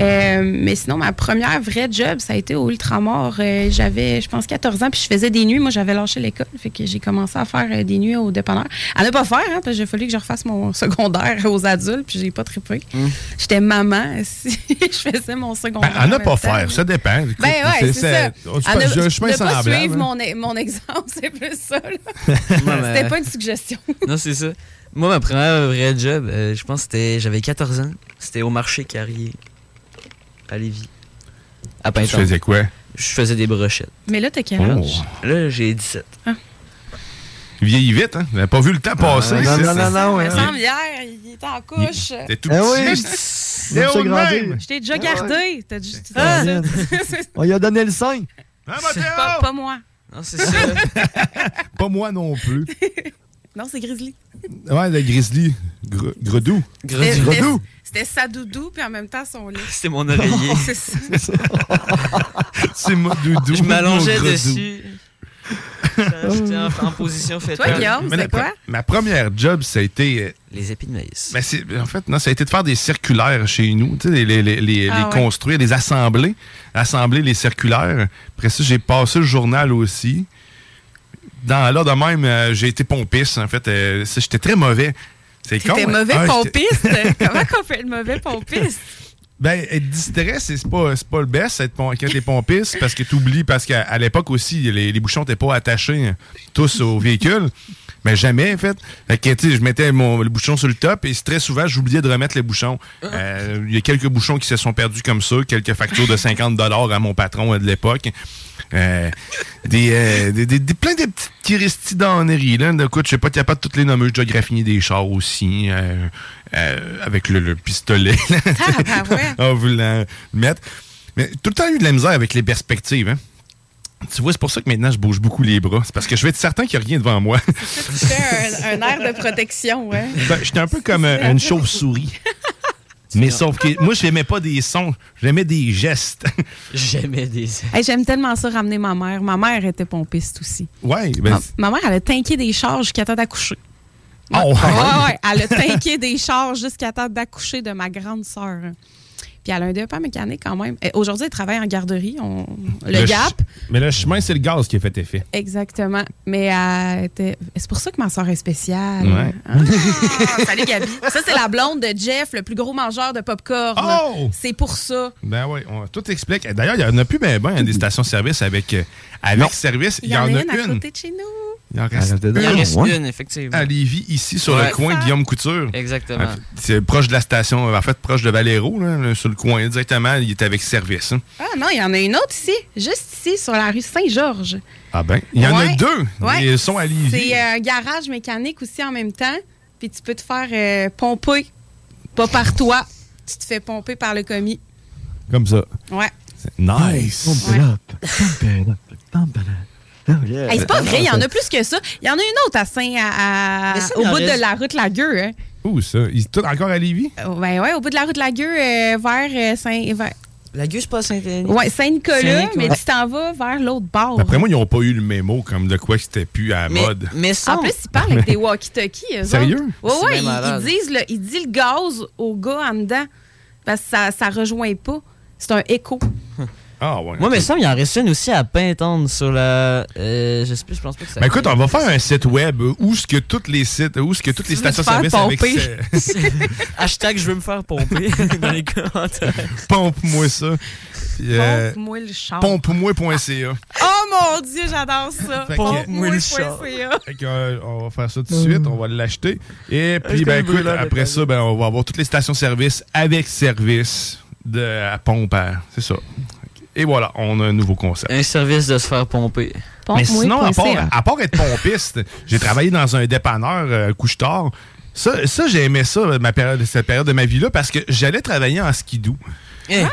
Euh, mais sinon, ma première vraie job, ça a été au Ultramar. Euh, j'avais, je pense, 14 ans, puis je faisais des nuits. Moi, j'avais lâché l'école. Fait que j'ai commencé à faire des nuits au dépanneur. À ne pas faire, hein, parce qu'il a fallu que je refasse mon <laughs> secondaire aux adultes, puis j'ai pas trippé. J'étais maman. <laughs> si je faisais mon secondaire. Ben, à ne pas temps. faire, ça dépend. Ben ouais, c'est ça je, ah, ne, je suis pas suivre hein, mon, e- mon, exemple, <laughs> c'est plus ça. <laughs> c'était pas une suggestion. <laughs> non, c'est ça. Moi, ma première vraie job, euh, je pense c'était j'avais 14 ans. C'était au marché Carrier à Lévis. À Pintan. Tu faisais quoi? Je faisais des brochettes. Mais là, t'as quel âge? Oh. Là, j'ai 17. Il ah. vieillit vite, hein? J'avais pas vu le temps ah, passer. Non, non, non. Il me en couche. T'es tout petit. Je t'ai déjà gardé. T'as juste. On lui a donné le 5. Hein, pas, moi. Non, c'est ça. <laughs> pas moi non plus. <laughs> Non, c'est Grizzly. Ouais, le Grizzly. Gredou. Gredou. C'était sa doudou, puis en même temps son lit. C'était mon oreiller. <laughs> c'est ça. c'est ma doudou. Je m'allongeais dessus. J'étais en, en position Toi, fétale. Guillaume, Mais la c'est quoi? Ma première job, ça a été. euh, Les épis de maïs. ben, c'est- en fait, non, ça a été de faire des circulaires chez nous, tu sais, les, les- les- les- Ah les ouais. construire, les assembler, assembler les circulaires. Après ça, j'ai passé le journal aussi. Dans là de même, euh, j'ai été pompiste. En fait, euh, j'étais très mauvais. C'est con. T'étais mauvais Ah, pompiste? <laughs> Comment qu'on fait le mauvais pompiste? Ben, être distrait, c'est pas, pas le best être pom- quand t'es pompiste parce que t'oublies, parce qu'à l'époque aussi, les, les bouchons n'étaient pas attachés tous au véhicule. Mais jamais, en fait. Fait que, tu je mettais mon, le bouchon sur le top et très souvent, j'oubliais de remettre les bouchons. Euh, Il y a quelques bouchons qui se sont perdus comme ça, quelques factures de 50 à mon patron de l'époque. Euh, des, euh, des, des- plein chiristies d'enneries, là. Écoute, je sais pas, pas de toutes les nommeuses. J'ai déjà graffiné des chars aussi, euh, euh, avec le, le pistolet. là. Tabarouette. <laughs> en voulant le mettre. Mais tout le temps eu de la misère avec les perspectives, hein. Tu vois, c'est pour ça que maintenant je bouge beaucoup les bras. C'est parce que je vais être certain qu'il n'y a rien devant moi. Tu fais un, un air de protection, ouais. Ben, J'étais un peu comme euh, une chauve-souris. <laughs> Mais sauf que moi, je n'aimais pas des sons, j'aimais des gestes. <laughs> J'aimais des. Hey, J'aime tellement ça ramener ma mère. Ma mère était pompiste aussi. Ouais, ben, Ma, ma mère, elle a tanké des chars jusqu'à temps d'accoucher. Oh, Ouais, ouais. ouais, elle a tanké des chars jusqu'à temps d'accoucher de ma grande sœur. Puis elle a un départ mécanique quand même. Aujourd'hui, elle travaille en garderie. on- le, Gap. Mais le chemin, c'est le gaz qui a fait effet. Exactement. Mais était- c'est pour ça que ma soeur est spéciale. Ouais. Ah, <laughs> salut Gabi. Ça, c'est la blonde de Jeff, le plus gros mangeur de popcorn. Oh! C'est pour ça. Ben oui, on- tout explique. D'ailleurs, il n'y en a plus ben, ben, des <laughs> stations-service avec, euh, avec service. Il y, en a une à côté de chez nous. Il en reste Il en reste Ouais. une, effectivement. À Lévis, ici, sur Ouais. le coin Guillaume Couture. Exactement. En fait, C'est proche de la station, en fait, proche de Valero, là, sur le coin, directement, il est avec service. hein. Ah non, il y en a une autre ici, juste ici, sur la rue Saint-Georges. Ah ben, il y en a deux. Ouais. Ils sont à Lévis. C'est euh, un garage mécanique aussi en même temps. puis tu peux te faire euh, pomper. Pas par toi. Tu te fais pomper par le commis. Comme ça. Ouais. C'est nice. Yeah. Hey, c'est pas vrai, il y en a plus que ça. Il y en a une autre à Saint, à- à- Mais ça, au bout de la route Lagueux. Hein. Où ça? Il est tout encore à Lévis? Euh, Ben ouais, au bout de la route Lagueux, euh, vers euh, Saint. Vers... La gueule, c'est pas Saint-Denis. Ouais, Saint-Nicolas, mais tu t'en vas vers l'autre bord. Après moi, ils n'ont pas eu le mémo comme de quoi c'était plus à la Mais, mode. mais En plus, ils parlent avec des walkie-talkies. eux <laughs> Sérieux? ouais, bien ils, ils disent le, ils disent le gaz au gars en dedans. Parce que ça, ça rejoint pas. C'est un écho. Ah ouais. Moi, mais ça, il en reste une aussi à Pintendre sur la. Euh, je sais plus, je pense pas que ça. Ben écoute, on va faire un site web où ce que tous les sites, où ce que toutes les stations-service faire avec <laughs> Hashtag je veux me faire pomper <laughs> dans les commentaires. pompe-moi ça. Euh, Pompe-moi le char. Pompe-moi.ca. Oh mon Dieu, j'adore ça. Pompe-moi le char. euh, on va faire ça tout de suite, on va l'acheter. Et puis, ben, écoute, après ça, ben, on va avoir toutes les stations-service avec service de à pompe. C'est ça. Et voilà, on a un nouveau concept. Un service de se faire pomper. Mais sinon, à part, à part être pompiste, <laughs> j'ai travaillé dans un dépanneur euh, couche-tard. Ça, ça j'ai aimé ça, ma période, cette période de ma vie-là, parce que j'allais travailler en.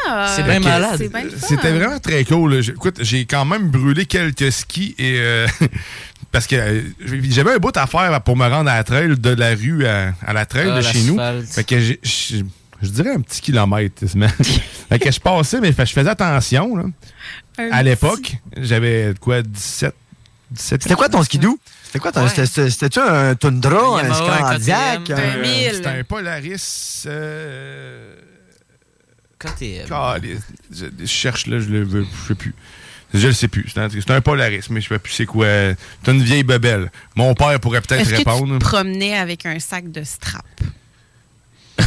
Ah, c'est bien Fait que malade. c'est bien le fun. C'était vraiment très cool. Écoute, j'ai quand même brûlé quelques skis et euh, <laughs> parce que euh, j'avais un bout à faire pour me rendre à la trail de la rue à, à la trail Ah, de chez nous. Fait que j'ai- je dirais un petit kilomètre. <laughs> fait que je passais, mais fait- je faisais attention. là. À l'époque, j'avais quoi, 17, 17 C'était quoi ton skidoo? C'était quoi ton. c'était- c'était- C'était-tu un Tundra, un Scandiac? C'était un Polaris. Euh... KTM. Je, je cherche là, je le veux, je sais plus. Je le sais plus. C'est un, un Polaris, mais je sais plus c'est quoi. C'est une vieille bebelle. Mon père pourrait peut-être Est-ce que tu répondre. te promenais avec un sac de strap? <laughs>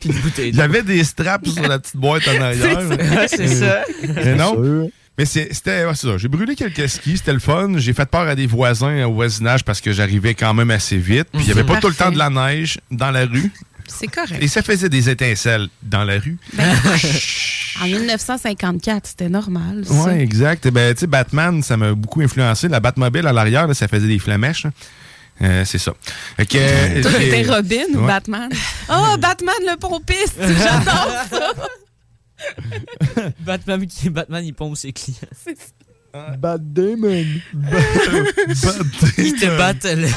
Puis une bouteille Il y avait des straps sur la petite boîte en <laughs> arrière. C'est ça. Mais non. Mais c'est- c'était ouais, ça. J'ai brûlé quelques skis, c'était le fun. J'ai fait peur à des voisins au voisinage parce que j'arrivais quand même assez vite. Puis il n'y avait pas tout le temps de la neige dans la rue. C'est correct. Et ça faisait des étincelles dans la rue. <laughs> En 1954, c'était normal. Oui, exact. Eh Ben, tu sais, Batman, ça m'a beaucoup influencé. La Batmobile à l'arrière, ça faisait des flamèches. là. Euh, c'est ça. Euh, Toi, t'étais Robin ou Ouais. Batman? Oh, Batman le pompiste! <laughs> J'adore ça! Batman, qui- <laughs> Batman, il pompe ses clients. Bat Damon. <laughs> Il te battle.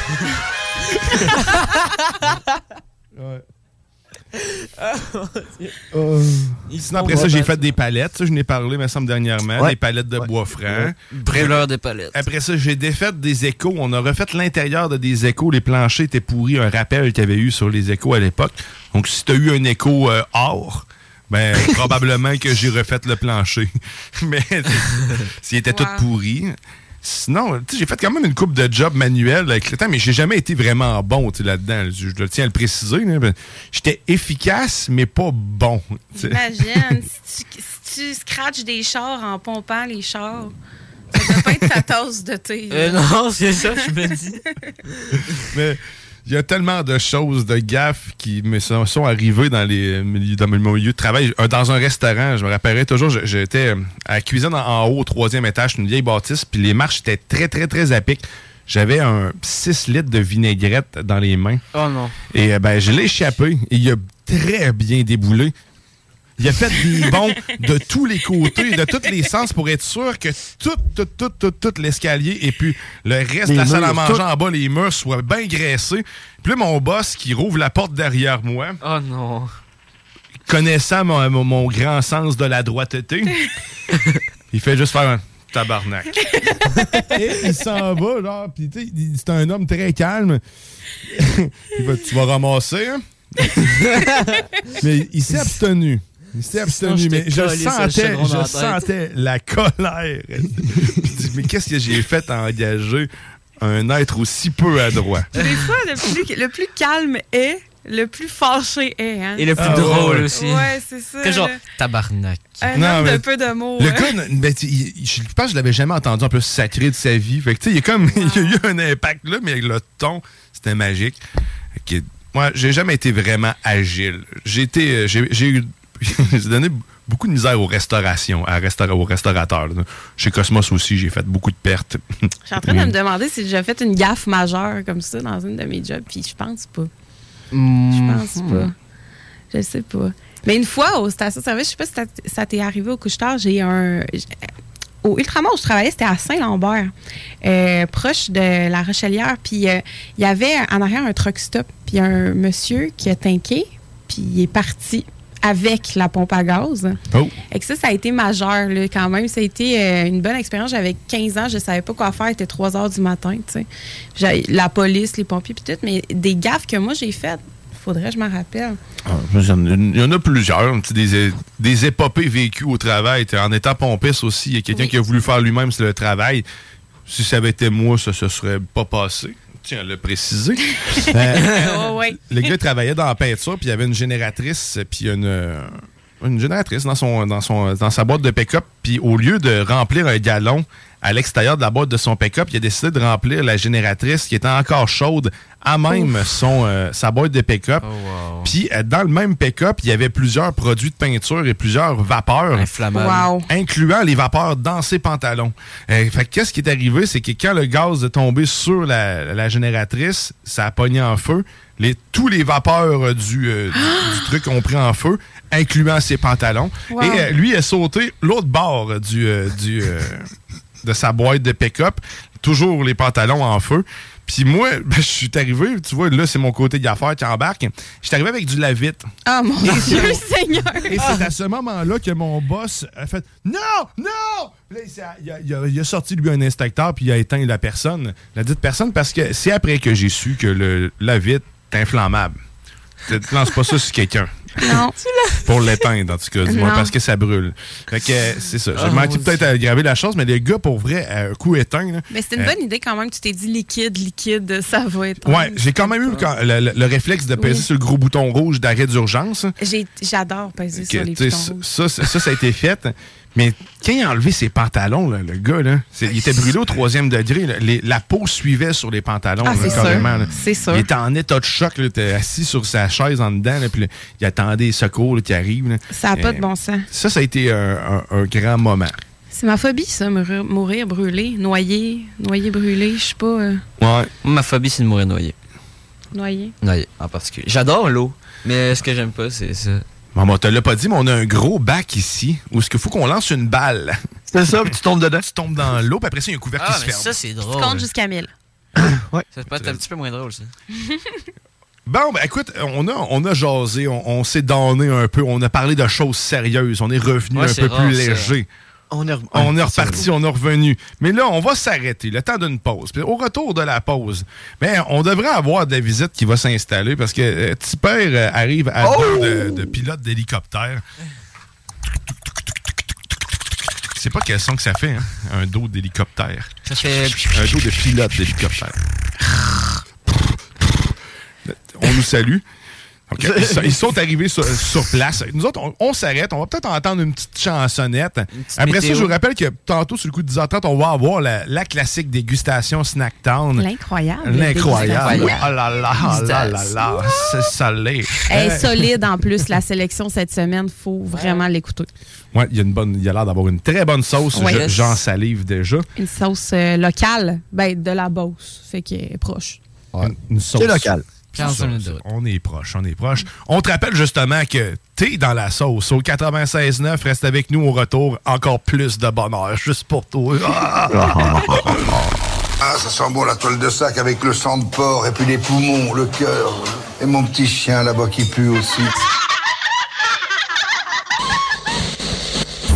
Sinon, après ça, j'ai fait des palettes. Ça, je n'ai parlé, me semble, dernièrement. Ouais. Des palettes de bois franc. Brûleur de palettes. Après ça, j'ai défait des échos. On a refait l'intérieur de des échos. Les planchers étaient pourris. Un rappel qu'il y avait eu sur les échos à l'époque. Donc, si tu as eu un écho euh, or, ben, <laughs> probablement que j'ai refait le plancher. <laughs> Mais <laughs> s'il était tout pourri. Sinon, tu sais, j'ai fait quand même une coupe de job manuel avec le temps, mais j'ai jamais été vraiment bon tu sais, là-dedans. Je, je le tiens à le préciser. J'étais efficace, mais pas bon. tu sais. Imagine, <laughs> si tu, si tu scratches des chars en pompant les chars, ça doit pas être ta tasse de thé. Euh, non, c'est ça, je me dis. <laughs> Mais il y a tellement de choses, de gaffes qui me sont, sont arrivées dans, les, milieux- dans mon milieu de travail. Un- Dans un restaurant, je me rappellerai toujours, j'étais euh, à la cuisine en, haut, au troisième étage, une vieille bâtisse, puis les marches étaient très, très, très à pic. J'avais un 6 litres de vinaigrette dans les mains. Oh non. Et euh, ben, je l'ai échappé. Et il a très bien déboulé. Il a fait des bonds de tous les côtés, de tous les sens pour être sûr que tout, tout, tout, tout, tout l'escalier et puis le reste Les de la salle à manger tout. en bas, les murs soient bien graissés. Puis là, mon boss qui rouvre la porte derrière moi, Oh non. connaissant mon, mon- mon grand sens de la droiteté, <laughs> il fait juste faire un tabarnak. Et il s'en va, genre, puis tu sais, il- c'est un homme très calme. <laughs> Il va- tu vas ramasser, hein? mais il s'est abstenu. Il s'est Sinon, abstenu, je sentais, je sentais la colère. <laughs> Mais qu'est-ce que j'ai fait à engager un être aussi peu adroit? Des fois, le plus, le plus calme est, le plus fâché est. Hein? Et le plus Ah, drôle ouais. aussi. Ouais, c'est ça. Que genre, tabarnak. Un Non, homme mais de peu de mots. Le hein. gars, ben, il- je pense que je l'avais jamais entendu en plus sacré de sa vie. Fait que, tu sais, il, y a comme, <laughs> il y a eu un impact là, mais le ton, c'était magique. Fait que, moi, j'ai jamais été vraiment agile. J'ai été, euh, j'ai eu <laughs> j'ai donné beaucoup de misère aux restaurations, à aux restaurateurs. là. Chez Cosmos aussi, j'ai fait beaucoup de pertes. Je suis en train de <laughs> me demander si j'ai déjà fait une gaffe majeure comme ça dans une de mes jobs, puis je pense pas. Je pense pas. Je sais pas. Mais une fois au station-service, je sais pas si ça, t'est arrivé au couche-tard, j'ai un. j'- Au Ultramar où je travaillais, c'était à Saint-Lambert, euh, proche de la Rochelière. Puis euh, il y avait en arrière un truck stop. Puis il y a un monsieur qui a tinqué, puis il est parti avec la pompe à gaz. Oh. Et que ça, ça a été majeur là, quand même. Ça a été euh, une bonne expérience. J'avais 15 ans, je savais pas quoi faire. Il était 3 heures du matin. La police, les pompiers, puis tout. Mais des gaffes que moi j'ai faites, faudrait que je m'en rappelle. Ah, Il y en a- plusieurs. Des, des épopées vécues au travail. En étant pompiste aussi, il y a quelqu'un qui a voulu faire lui-même le travail. Si ça avait été moi, ça se serait pas passé. Tiens, à le préciser. <laughs> Euh, Oh, ouais. Le gars travaillait dans la peinture, puis il y avait une génératrice, puis une, euh, une génératrice dans, son, dans, son, dans sa boîte de pick-up. Puis au lieu de remplir un gallon à l'extérieur de la boîte de son pick-up, il a décidé de remplir la génératrice qui était encore chaude à même son, euh, sa boîte de pick-up. Puis euh, dans le même pick-up, il y avait plusieurs produits de peinture et plusieurs vapeurs. Wow. Incluant les vapeurs dans ses pantalons. Euh, fait que qu'est-ce qui est arrivé? C'est que quand le gaz est tombé sur la, la génératrice, ça a pogné en feu. Les, tous les vapeurs euh, du, euh, du- <gasps> du truc ont pris en feu, incluant ses pantalons. Wow. Et euh, lui a sauté l'autre bord du, euh, du, euh, de sa boîte de pick-up, toujours les pantalons en feu. Puis moi, <laughs> ben, je suis arrivé, tu vois, là, c'est mon côté d'affaires qui embarque. Je suis arrivé avec du lavite. Oh mon Dieu, Seigneur! Et c'est à ce moment-là que mon boss a fait Non, non! Là, il, a, il a- il a sorti lui un inspecteur puis il a éteint la personne, la dite personne, parce que c'est après que j'ai su que le la vitre est inflammable. Tu te lances pas ça sur quelqu'un. Non. <laughs> Pour l'éteindre, en tout cas, du moins, parce que ça brûle. Fait que euh, c'est ça. J'ai Oh, manqué peut-être à graver la chose, mais les gars, pour vrai, à un coup éteint. là, Mais c'est une euh, bonne idée quand même. Tu t'es dit liquide, liquide, ça va être. Ouais, j'ai quand même eu quand- le, le- le réflexe de peser Oui. sur le gros bouton rouge d'arrêt d'urgence. J'ai- J'adore peser Que, sur les ça, ça, ça, ça a été fait. Mais quand il a enlevé ses pantalons, là, le gars, là, il était brûlé au troisième degré. là. Les- la peau suivait sur les pantalons. Ah, là, carrément. C'est sûr. Il était en état de choc. là, Il était assis sur sa chaise en dedans. là, puis là, il attendait les secours là, qui arrivent. là. Ça n'a pas Euh, de bon sens. Ça, ça a été un, un- un grand moment. C'est ma phobie, ça, mourir, mourir brûlé, noyé, noyé brûlé, je sais pas. euh, Ouais. Ma phobie, c'est de mourir noyé. noyé. Noyé, en particulier. J'adore l'eau, mais ce que j'aime pas, c'est ça. Maman, te l'a pas dit, mais on a un gros bac ici où est-ce qu'il faut qu'on lance une balle? C'est ça, puis tu tombes dedans. <laughs> Tu tombes dans l'eau, puis après ça, il y a un couvercle Ah, qui se ferme. ça, c'est Tu drôle. comptes jusqu'à 1000. <coughs> Ça peut être un petit peu moins drôle, ça. <laughs> Bon, ben écoute, on a, on a jasé, on, on s'est donné un peu, on a parlé de choses sérieuses, on est revenu Ouais, un peu rare, plus ça. léger. On est, On est reparti, on est revenu. Mais là, on va s'arrêter, le temps d'une pause. Puis au retour de la pause, ben, on devrait avoir de la visite qui va s'installer parce que euh, Tipper euh, arrive à Oh! dos de, de pilote d'hélicoptère. C'est pas quel son que ça fait, hein? Un dos d'hélicoptère. Ça fait. Un dos de pilote d'hélicoptère. On nous salue. Ils, sont, ils sont arrivés sur, sur place. Nous autres, on, on s'arrête. On va peut-être entendre une petite chansonnette. Après ça, je vous rappelle que tantôt, sur le coup de 10h30, on va avoir la, la classique dégustation Snacktown. L'incroyable. L'incroyable. dégustation. Oh là là, oh là là là. C'est salé. Elle est solide en plus, la sélection cette semaine. faut vraiment l'écouter. Ouais, il y a une bonne, il y a l'air d'avoir une très bonne sauce. J'en salive déjà. Une sauce euh, locale, ben, de la Beauce. Fait qu'elle est proche. Une, une sauce. C'est local. 15 minutes de route. On est proche, on est proche. On te rappelle justement que t'es dans la sauce. Au 96.9, reste avec nous au retour. Encore plus de bonheur, juste pour toi. Ah! <laughs> Ah, ça sent bon la toile de sac avec le sang de porc et puis les poumons, le cœur. Et mon petit chien là-bas qui pue aussi.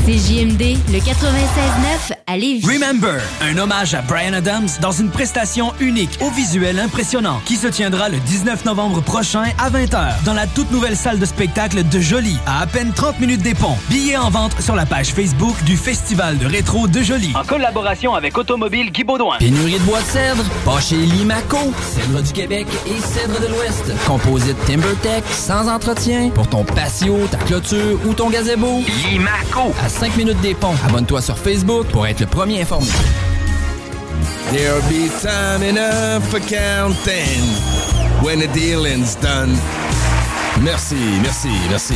C'est JMD, le 96.9 à Lévis. Remember, un hommage à Brian Adams dans une prestation unique au visuel impressionnant qui se tiendra le 19 novembre prochain à 20h dans la toute nouvelle salle de spectacle de Jolie à à peine 30 minutes des ponts. Billets en vente sur la page Facebook du Festival de rétro de Jolie. En collaboration avec Automobile Guy Baudouin. Pénurie de bois de cèdre, pas chez Limaco. Cèdre du Québec et cèdre de l'Ouest. Composite TimberTech, sans entretien, pour ton patio, ta clôture ou ton gazebo. Limaco. À 5 minutes des ponts. Abonne-toi sur Facebook pour être le premier informé. There'll be time enough for counting when the dealing's done. Merci, merci, merci.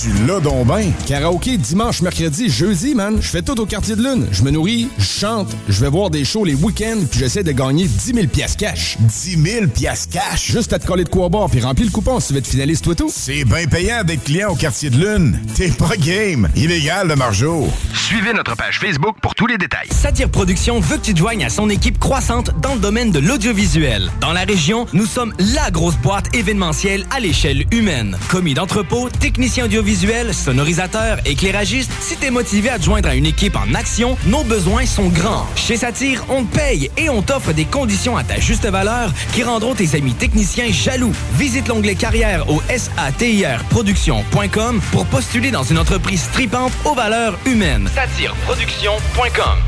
Tu l'as donc ben. Karaoké dimanche, mercredi, jeudi, man. Je fais tout au quartier de lune. Je me nourris, je chante, je vais voir des shows les week-ends, puis j'essaie de gagner 10 000 piastres cash. 10 000 piastres cash? Juste à te coller de quoi boire, puis remplir le coupon si tu veux être finaliste, toi tout. C'est bien payant d'être client au quartier de lune. T'es pas game. Illégal de Marjo. Suivez notre page Facebook pour tous les détails. Satire Productions veut que tu te joignes à son équipe croissante dans le domaine de l'audiovisuel. Dans la région, nous sommes la grosse boîte événementielle à l'échelle humaine. Commis d'entrepôt, technicien audiovisuel, sonorisateur, éclairagiste, si t'es motivé à joindre à une équipe en action, nos besoins sont grands. Chez Satire, on te paye et on t'offre des conditions à ta juste valeur qui rendront tes amis techniciens jaloux. Visite l'onglet carrière au satirproduction.com pour postuler dans une entreprise tripante aux valeurs humaines. Satireproduction.com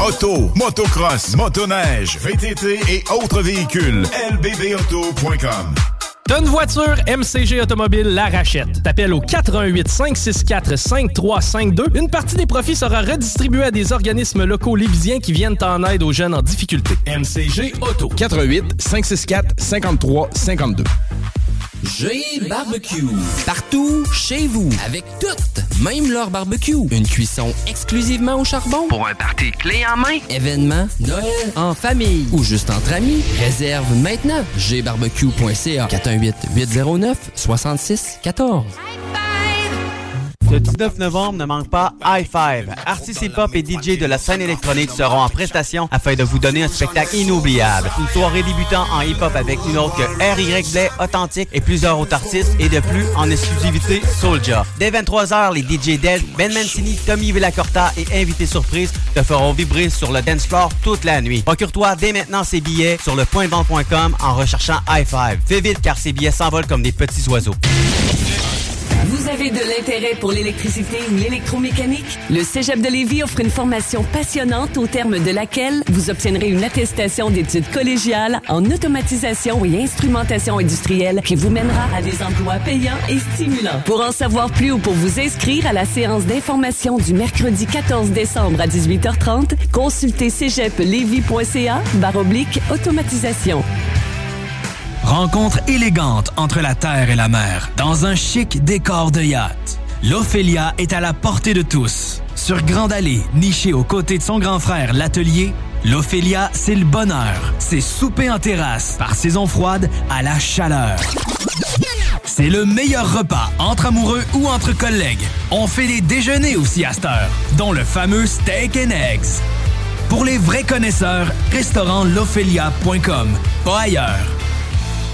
Auto, motocross, motoneige, VTT et autres véhicules. lbbauto.com T'as une voiture, MCG Automobile la rachète. T'appelles au 418 564 5352. Une partie des profits sera redistribuée à des organismes locaux lévisiens qui viennent en aide aux jeunes en difficulté. MCG Auto. 418 564 53 52. G Barbecue. Partout, chez vous, avec toutes, même leur barbecue. Une cuisson exclusivement au charbon. Pour un party clé en main. Événement, Noël, en famille ou juste entre amis. Réserve maintenant. gbarbecue.ca 418 809 66 14. Le 19 novembre, ne manque pas High Five. Artistes hip-hop et DJ de la scène électronique seront en prestation afin de vous donner un spectacle inoubliable. Une soirée débutant en hip-hop avec une autre que R.Y. Blay, Authentique et plusieurs autres artistes et de plus en exclusivité Soulja. Dès 23h, les DJ Del, Ben Mancini, Tommy Villacorta et invités surprises te feront vibrer sur le dance floor toute la nuit. Procure-toi dès maintenant ces billets sur le en recherchant High Five. Fais vite car ces billets s'envolent comme des petits oiseaux. Vous avez de l'intérêt pour l'électricité ou l'électromécanique? Le Cégep de Lévis offre une formation passionnante au terme de laquelle vous obtiendrez une attestation d'études collégiales en automatisation et instrumentation industrielle qui vous mènera à des emplois payants et stimulants. Pour en savoir plus ou pour vous inscrire à la séance d'information du mercredi 14 décembre à 18h30, consultez cégeplevy.ca baroblique automatisation. Rencontre élégante entre la terre et la mer, dans un chic décor de yacht. L'Ophélia est à la portée de tous. Sur Grande Allée, nichée aux côtés de son grand frère, l'Atelier, l'Ophélia, c'est le bonheur. C'est souper en terrasse, par saison froide à la chaleur. C'est le meilleur repas entre amoureux ou entre collègues. On fait des déjeuners aussi à cette heure, dont le fameux steak and eggs. Pour les vrais connaisseurs, restaurantLophélia.com, pas ailleurs.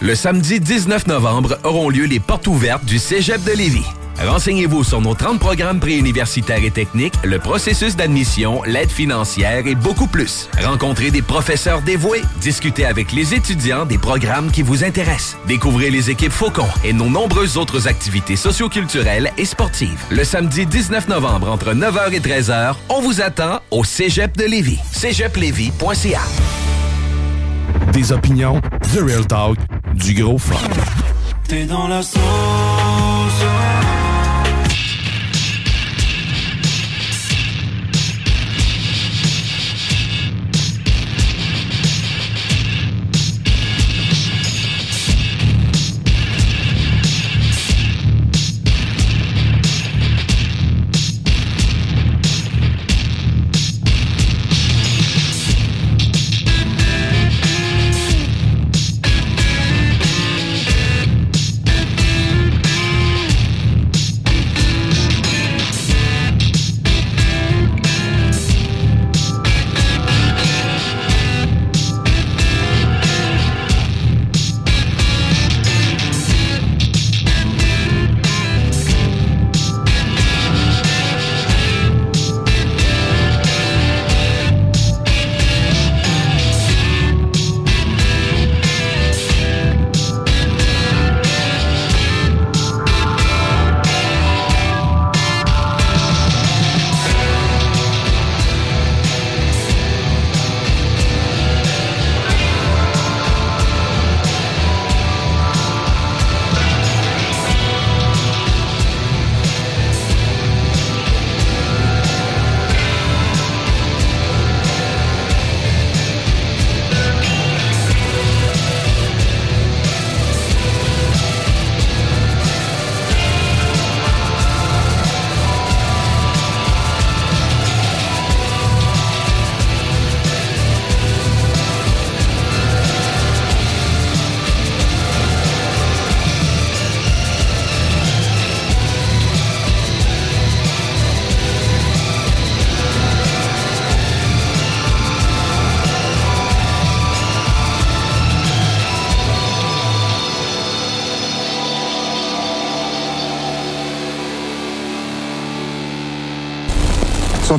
Le samedi 19 novembre auront lieu les portes ouvertes du Cégep de Lévis. Renseignez-vous sur nos 30 programmes préuniversitaires et techniques, le processus d'admission, l'aide financière et beaucoup plus. Rencontrez des professeurs dévoués, discutez avec les étudiants des programmes qui vous intéressent. Découvrez les équipes Faucon et nos nombreuses autres activités socioculturelles et sportives. Le samedi 19 novembre entre 9h et 13h, on vous attend au Cégep de Lévis. cégeplévis.ca Des opinions, du real talk, du gros fun. T'es dans la sauce.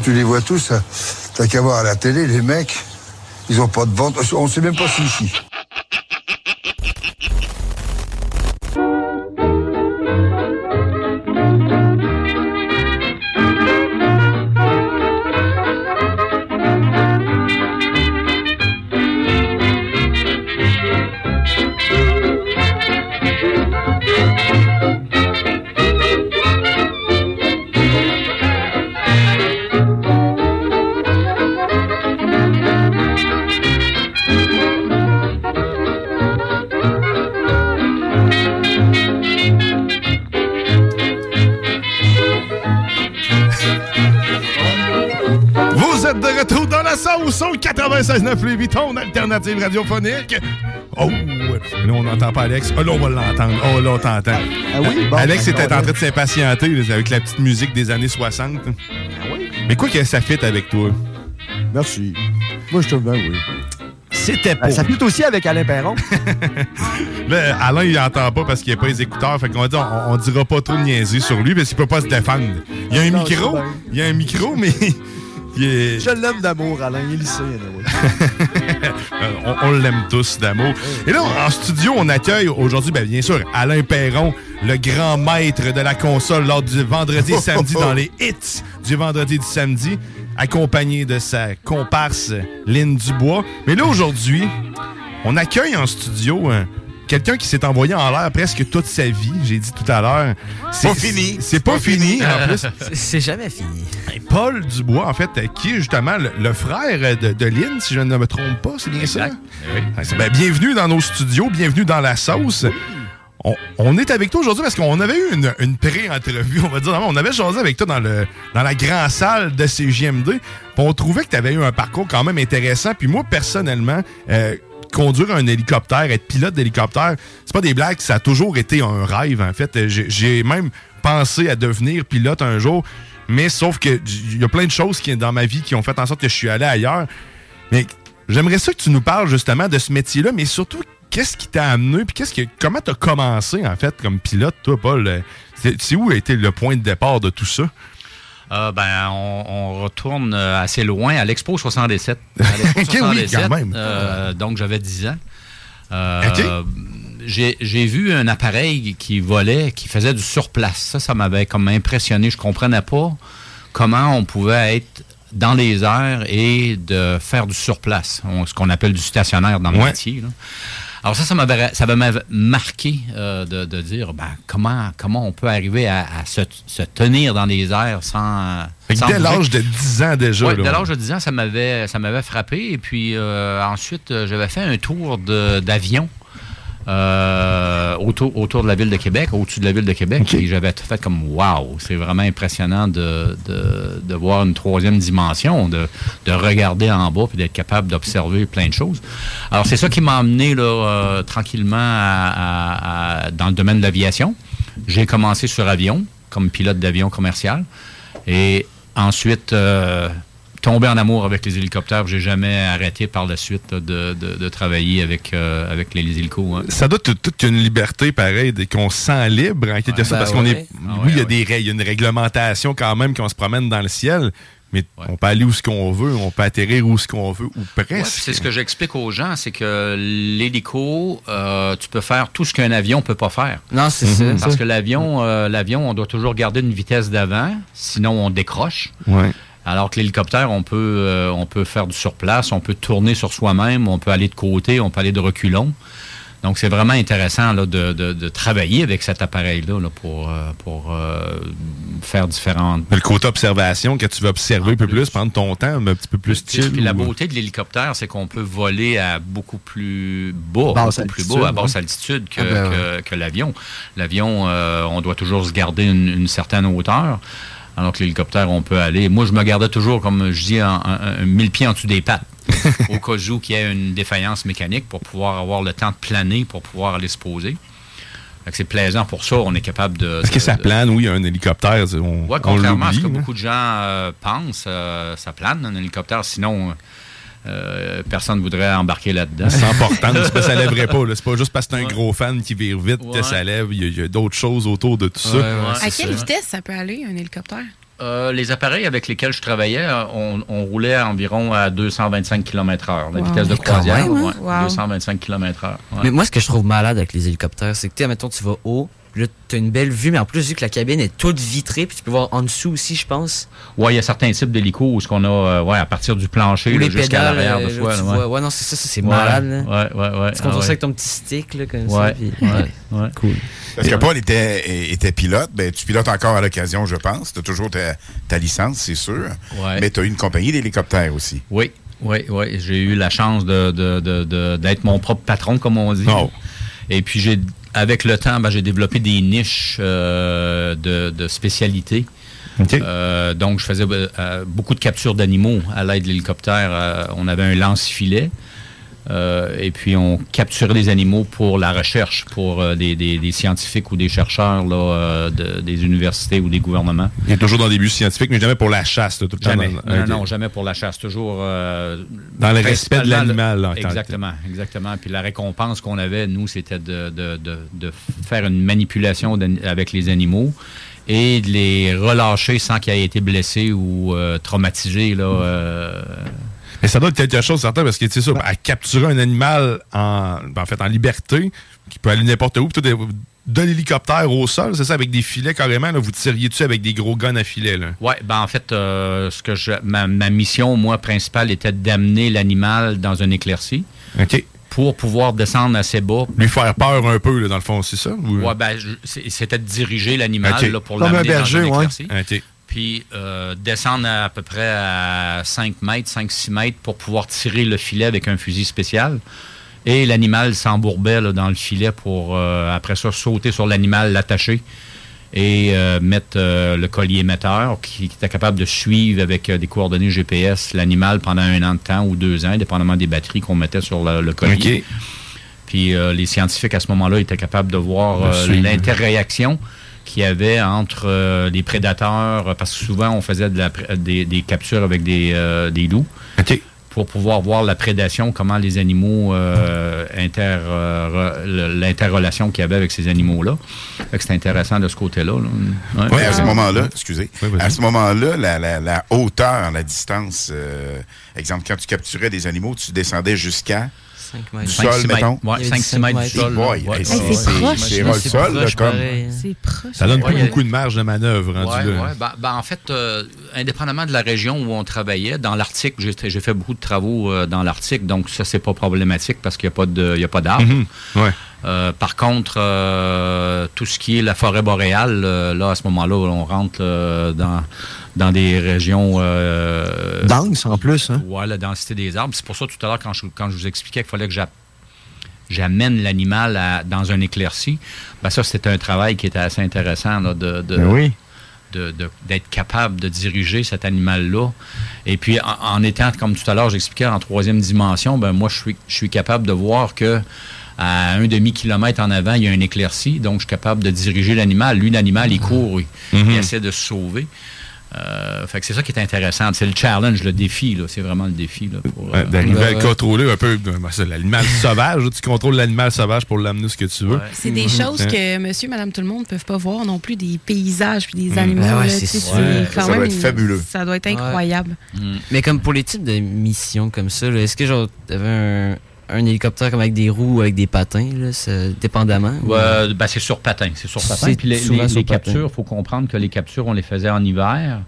Tu les vois tous. T'as qu'à voir à la télé, les mecs, ils ont pas de ventre. On sait même pas s'ils chient. Êtes de retour dans la sauce au 96.9 Louis Vuitton, alternative radiophonique. Oh, là, on n'entend pas Alex. Oh, là, on va l'entendre. Oh, là, on t'entend. Ah oui? Bon, Alex ben, était en train de s'impatienter avec la petite musique des années 60. Ah Mais quoi que ça fit avec toi? Merci. Moi, je trouve bien, oui. C'était Ben, pour... ça fit aussi avec Alain Perron. <laughs> Là, Alain, il entend pas parce qu'il n'y a pas les écouteurs. Fait qu'on va dire, on, on dira pas trop de niaiseries sur lui parce qu'il peut pas se défendre. Il y a un Non, micro, il y a un micro, mais Je l'aime d'amour, Alain. Il est lycée, anyway. <laughs> Euh, on, on l'aime tous d'amour. Et là, en studio, on accueille aujourd'hui, ben, bien sûr, Alain Perron, le grand maître de la console lors du vendredi et samedi dans les hits du vendredi et du samedi, accompagné de sa comparse Lynn Dubois. Mais là, aujourd'hui, on accueille en studio euh, quelqu'un qui s'est envoyé en l'air presque toute sa vie, j'ai dit tout à l'heure. C'est Pas fini. C'est pas, fini, en plus. <laughs> C'est- jamais fini. Paul Dubois, en fait, qui est justement le, le frère de, de Lynn, si je ne me trompe pas, c'est bien ça? C'est- ben, bienvenue dans nos studios, bienvenue dans la sauce. On, on est avec toi aujourd'hui parce qu'on avait eu une, une pré-entrevue, on va dire. On avait jasé avec toi dans, le, dans la grande salle de CGMD. On trouvait que tu avais eu un parcours quand même intéressant. Puis moi, personnellement, euh, conduire un hélicoptère, être pilote d'hélicoptère, c'est pas des blagues, ça a toujours été un rêve, en fait. J'ai même pensé à devenir pilote un jour. Mais sauf que il y a plein de choses qui, dans ma vie qui ont fait en sorte que je suis allé ailleurs. Mais j'aimerais ça que tu nous parles justement de ce métier-là, mais surtout, qu'est-ce qui t'a amené, puis qu'est-ce que, comment t'as commencé, en fait, comme pilote, toi, Paul? C'est où a été le point de départ de tout ça? Euh, ben, on, on retourne euh, assez loin à l'Expo 77. À l'Expo <laughs> Ok, oui, quand même. euh, donc, j'avais 10 ans. Euh, J'ai j'ai vu un appareil qui volait, qui faisait du surplace. Ça, ça m'avait comme impressionné. Je comprenais pas comment on pouvait être dans les airs et de faire du surplace, On- ce qu'on appelle du stationnaire dans le Ouais. métier. là. Alors ça, ça m'avait ça m'avait marqué euh, de, de dire ben, comment, comment on peut arriver à, à se, se tenir dans les airs sans... Sans dès l'âge de 10 ans déjà. Là. dès l'âge de 10 ans, ça m'avait, ça m'avait frappé. Et puis euh, ensuite, j'avais fait un tour de- d'avion euh, autour, autour de la ville de Québec, au-dessus de la ville de Québec. Et j'avais tout fait comme Waouh, c'est vraiment impressionnant de, de, de voir une troisième dimension, de, de regarder en bas puis d'être capable d'observer plein de choses. Alors, c'est ça qui m'a amené là, euh, tranquillement à- à- à- dans le domaine de l'aviation. J'ai commencé sur avion, comme pilote d'avion commercial. Et ensuite, euh, tombé en amour avec les hélicoptères. J'ai jamais arrêté par la suite là, de, de- de travailler avec, euh, avec les, les hélicos. hein. Ça doit toute toute une liberté pareille, dès qu'on se sent libre en quelque Ouais. sorte, parce Ben qu'on est. Ah oui, il y a des règles, il y a une réglementation quand même qu'on se promène dans le ciel, mais on peut aller où ce qu'on veut, on peut atterrir où ce qu'on veut, ou presque. puis c'est ce que j'explique aux gens, c'est que l'hélico, euh, tu peux faire tout ce qu'un avion peut pas faire. Non, c'est Mhm. ça. Parce que l'avion, euh, l'avion, on doit toujours garder une vitesse d'avant, sinon on décroche. Ouais. Alors que l'hélicoptère, on peut, euh, on peut faire du surplace, on peut tourner sur soi-même, on peut aller de côté, on peut aller de reculons. Donc, c'est vraiment intéressant là, de, de- de travailler avec cet appareil-là là, pour, euh, pour euh, faire différentes. Le côté observation, que tu veux observer un peu plus, prendre ton temps, mais un petit peu plus Puis, chill. puis la beauté de l'hélicoptère, c'est qu'on peut voler à beaucoup plus bas, Basse beaucoup plus bas, à basse altitude que, Ah ben que- que l'avion. L'avion, euh, on doit toujours se garder une, une certaine hauteur. Alors que l'hélicoptère, on peut aller. Moi, je me gardais toujours, comme je dis, un, un- un mille pieds en dessous des pattes, <laughs> au cas où qu'il y ait une défaillance mécanique pour pouvoir avoir le temps de planer, pour pouvoir aller se poser. C'est plaisant pour ça. On est capable de. Est-ce que ça de- plane, oui, un hélicoptère, on contrairement à ce que beaucoup de gens euh, pensent, euh, ça plane un hélicoptère, sinon euh, personne ne voudrait embarquer là-dedans. Sans portance, parce que ça lèverait pas. C'est pas juste parce que t'es un gros fan qui vire vite Ouais. que ça lève. Il y a, d'autres choses autour de tout ça. À quelle vitesse ça peut aller, un hélicoptère? Euh, les appareils avec lesquels je travaillais, on, on roulait environ à 225 km/h, la Wow. vitesse de croisière. même, hein? ouais, Wow. 225 km/h. ouais. Mais moi, ce que je trouve malade avec les hélicoptères, c'est que, tu sais, mettons, tu vas haut, là, tu as une belle vue, mais en plus, vu que la cabine est toute vitrée, puis tu peux voir en dessous aussi, je pense. Ouais, il y a certains types d'hélicos où ce qu'on a, euh, ouais, à partir du plancher Ou là, les jusqu'à pédales, l'arrière euh, de là, tu là, vois. Ouais, non, c'est ça, ça, c'est Ouais, malade, là. Ouais, ouais, ouais. Tu contrôles ah, ça ouais. avec ton petit stick, là, comme ça. Ouais, puis- ouais, ouais. Cool. Parce que Paul était, était pilote, ben, tu pilotes encore à l'occasion, je pense. Tu as toujours ta, ta licence, c'est sûr. Ouais. Mais tu as une compagnie d'hélicoptères aussi. Oui, oui, oui. J'ai eu la chance de, de- de- de- d'être mon propre patron, comme on dit. Et puis, j'ai, avec le temps, ben, j'ai développé des niches euh, de, de spécialité. Euh, donc, je faisais euh, beaucoup de captures d'animaux à l'aide de l'hélicoptère. On avait un lance-filet. Euh, et puis, on capturait des animaux pour la recherche, pour euh, des, des- des scientifiques ou des chercheurs là, euh, de- des universités ou des gouvernements. Il est toujours dans des buts scientifiques, mais jamais pour la chasse, là, tout le temps. Jamais. dans- non, jamais pour la chasse. Toujours. Dans le respect de l'animal, Exactement, exactement. Puis la récompense qu'on avait, nous, c'était de, de- faire une manipulation avec les animaux et de les relâcher sans qu'ils aient été blessés ou traumatisés. Là, Mais ça doit être quelque chose certain parce que, tu sais, ça, à capturer un animal en, en fait, en liberté, qui peut aller n'importe où, puis tout est- de l'hélicoptère au sol, c'est ça, avec des filets carrément, là, vous tiriez dessus avec des gros guns à filet, là. Ouais, ben en fait, euh, ce que je, ma, ma mission, moi, principale, était d'amener l'animal dans une éclaircie. OK. Pour pouvoir descendre assez bas. Lui faire peur un peu, là, dans le fond, c'est ça? ou- Ouais, ben, c'était de diriger l'animal Ok. là, pour Comme un l'amener berger, dans une ouais. éclaircie. Puis euh, descendre à, à peu près à 5 mètres, 5-6 mètres pour pouvoir tirer le filet avec un fusil spécial. Et l'animal s'embourbait là, dans le filet pour, euh, après ça, sauter sur l'animal, l'attacher et euh, mettre le collier émetteur qui, qui était capable de suivre avec des coordonnées GPS l'animal pendant un an de temps ou deux ans, dépendamment des batteries qu'on mettait sur le, le collier. Puis les scientifiques à ce moment-là étaient capables de voir l'interréaction qu'il y avait entre euh, les prédateurs, parce que souvent on faisait de la pré- des, des captures avec des, euh, des loups. Pour pouvoir voir la prédation, comment les animaux, euh, inter, euh, l'interrelation qu'il y avait avec ces animaux-là. C'est intéressant de ce côté-là. là. Ouais. Oui, à ce moment-là, excusez, à ce moment-là, la, la- la hauteur, la distance, euh, exemple, quand tu capturais des animaux, tu descendais jusqu'à mètres. du Cinq, sol, mettons. Ouais, Il y avait cinq, six mètres du sol, c'est- proche, C'est proche. C'est proche. Ça donne Ouais, pas beaucoup de marge de manœuvre rendu Ouais, là. ouais. Ben, ben, en fait, euh, indépendamment de la région où on travaillait, dans l'Arctique, j'ai fait beaucoup de travaux euh, dans l'Arctique, donc ça, c'est pas problématique parce qu'il n'y a pas de- il y a pas d'arbres. Mhm. Ouais. Euh, par contre, euh, tout ce qui est la forêt boréale, euh, là, à ce moment-là, on rentre euh, dans, dans des régions... Euh, Dense, en plus. Hein? Ouais, la densité des arbres. C'est pour ça, tout à l'heure, quand je, quand je vous expliquais qu'il fallait que j'a- j'amène l'animal dans un éclairci, ben ça, c'était un travail qui était assez intéressant là, de, de- Ben oui. de- de- d'être capable de diriger cet animal-là. Et puis, en, en étant, comme tout à l'heure, j'expliquais en troisième dimension, ben moi, je suis, je suis capable de voir que à un demi-kilomètre en avant, il y a une éclaircie, donc je suis capable de diriger l'animal. Lui, l'animal, il court, il, il Mhm. essaie de se sauver. Euh, fait que c'est ça qui est intéressant. C'est le challenge, le défi. là. C'est vraiment le défi. Là, pour, Ouais, euh, D'arriver à le euh, contrôler un peu. ben, l'animal <laughs> sauvage. tu contrôles l'animal sauvage pour l'amener ce que tu veux. C'est des Mhm. choses Hein? que monsieur, madame, tout le monde ne peuvent pas voir non plus, des paysages puis des Mm. animaux. Ben ouais, là, c'est tu sais, ça. c'est Ouais. quand Ça même doit être fabuleux. Ça doit être incroyable. Mais comme pour les types de missions comme ça, là, est-ce que genre t'avais un, un hélicoptère comme avec des roues ou avec des patins, là, dépendamment? ou- ben, c'est sur patin. C'est sur patin. Puis les, souvent les- sur les patin. captures, il faut comprendre que les captures, on les faisait en hiver.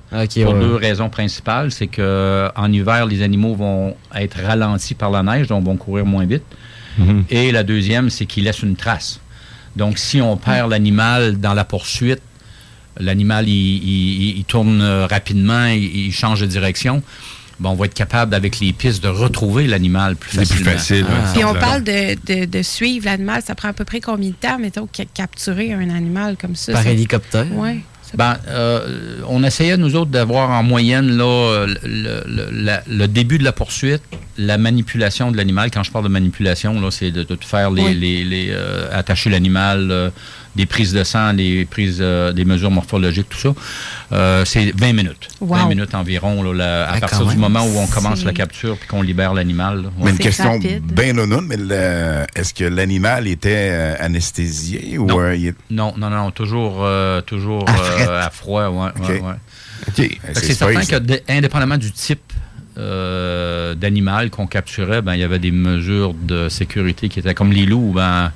Pour ouais. deux raisons principales. C'est que en hiver, les animaux vont être ralentis par la neige, donc vont courir moins vite. Mhm. Et la deuxième, c'est qu'ils laissent une trace. Donc, si on perd l'animal dans la poursuite, l'animal, il, il- il tourne euh, rapidement, il, il change de direction. Ben, on va être capable, avec les pistes, de retrouver l'animal plus C'est plus facilement. facile, ouais. Puis on parle de, de- de suivre l'animal. Ça prend à peu près combien de temps, mettons, ca- capturer un animal comme ça? Par ça- hélicoptère? Oui. Ben, euh, on essayait, nous autres, d'avoir en moyenne là, le, le- la- le début de la poursuite, la manipulation de l'animal. Quand je parle de manipulation, là, c'est de, de faire les, Oui. les- les, euh, attacher l'animal, euh, des prises de sang, des prises, euh, des mesures morphologiques, tout ça, euh, c'est 20 minutes. Wow. 20 minutes environ, là, à Ah, partir du même. moment où on commence la capture puis qu'on libère l'animal. Mais une question bien non mais est-ce que l'animal était euh, anesthésié ou Non. euh, il est- Non, non, non, toujours, euh, toujours À euh, froid, ouais, ouais. Que C'est certain que, indépendamment du type euh, d'animal qu'on capturait, ben, il y avait des mesures de sécurité qui étaient comme les loups, ben,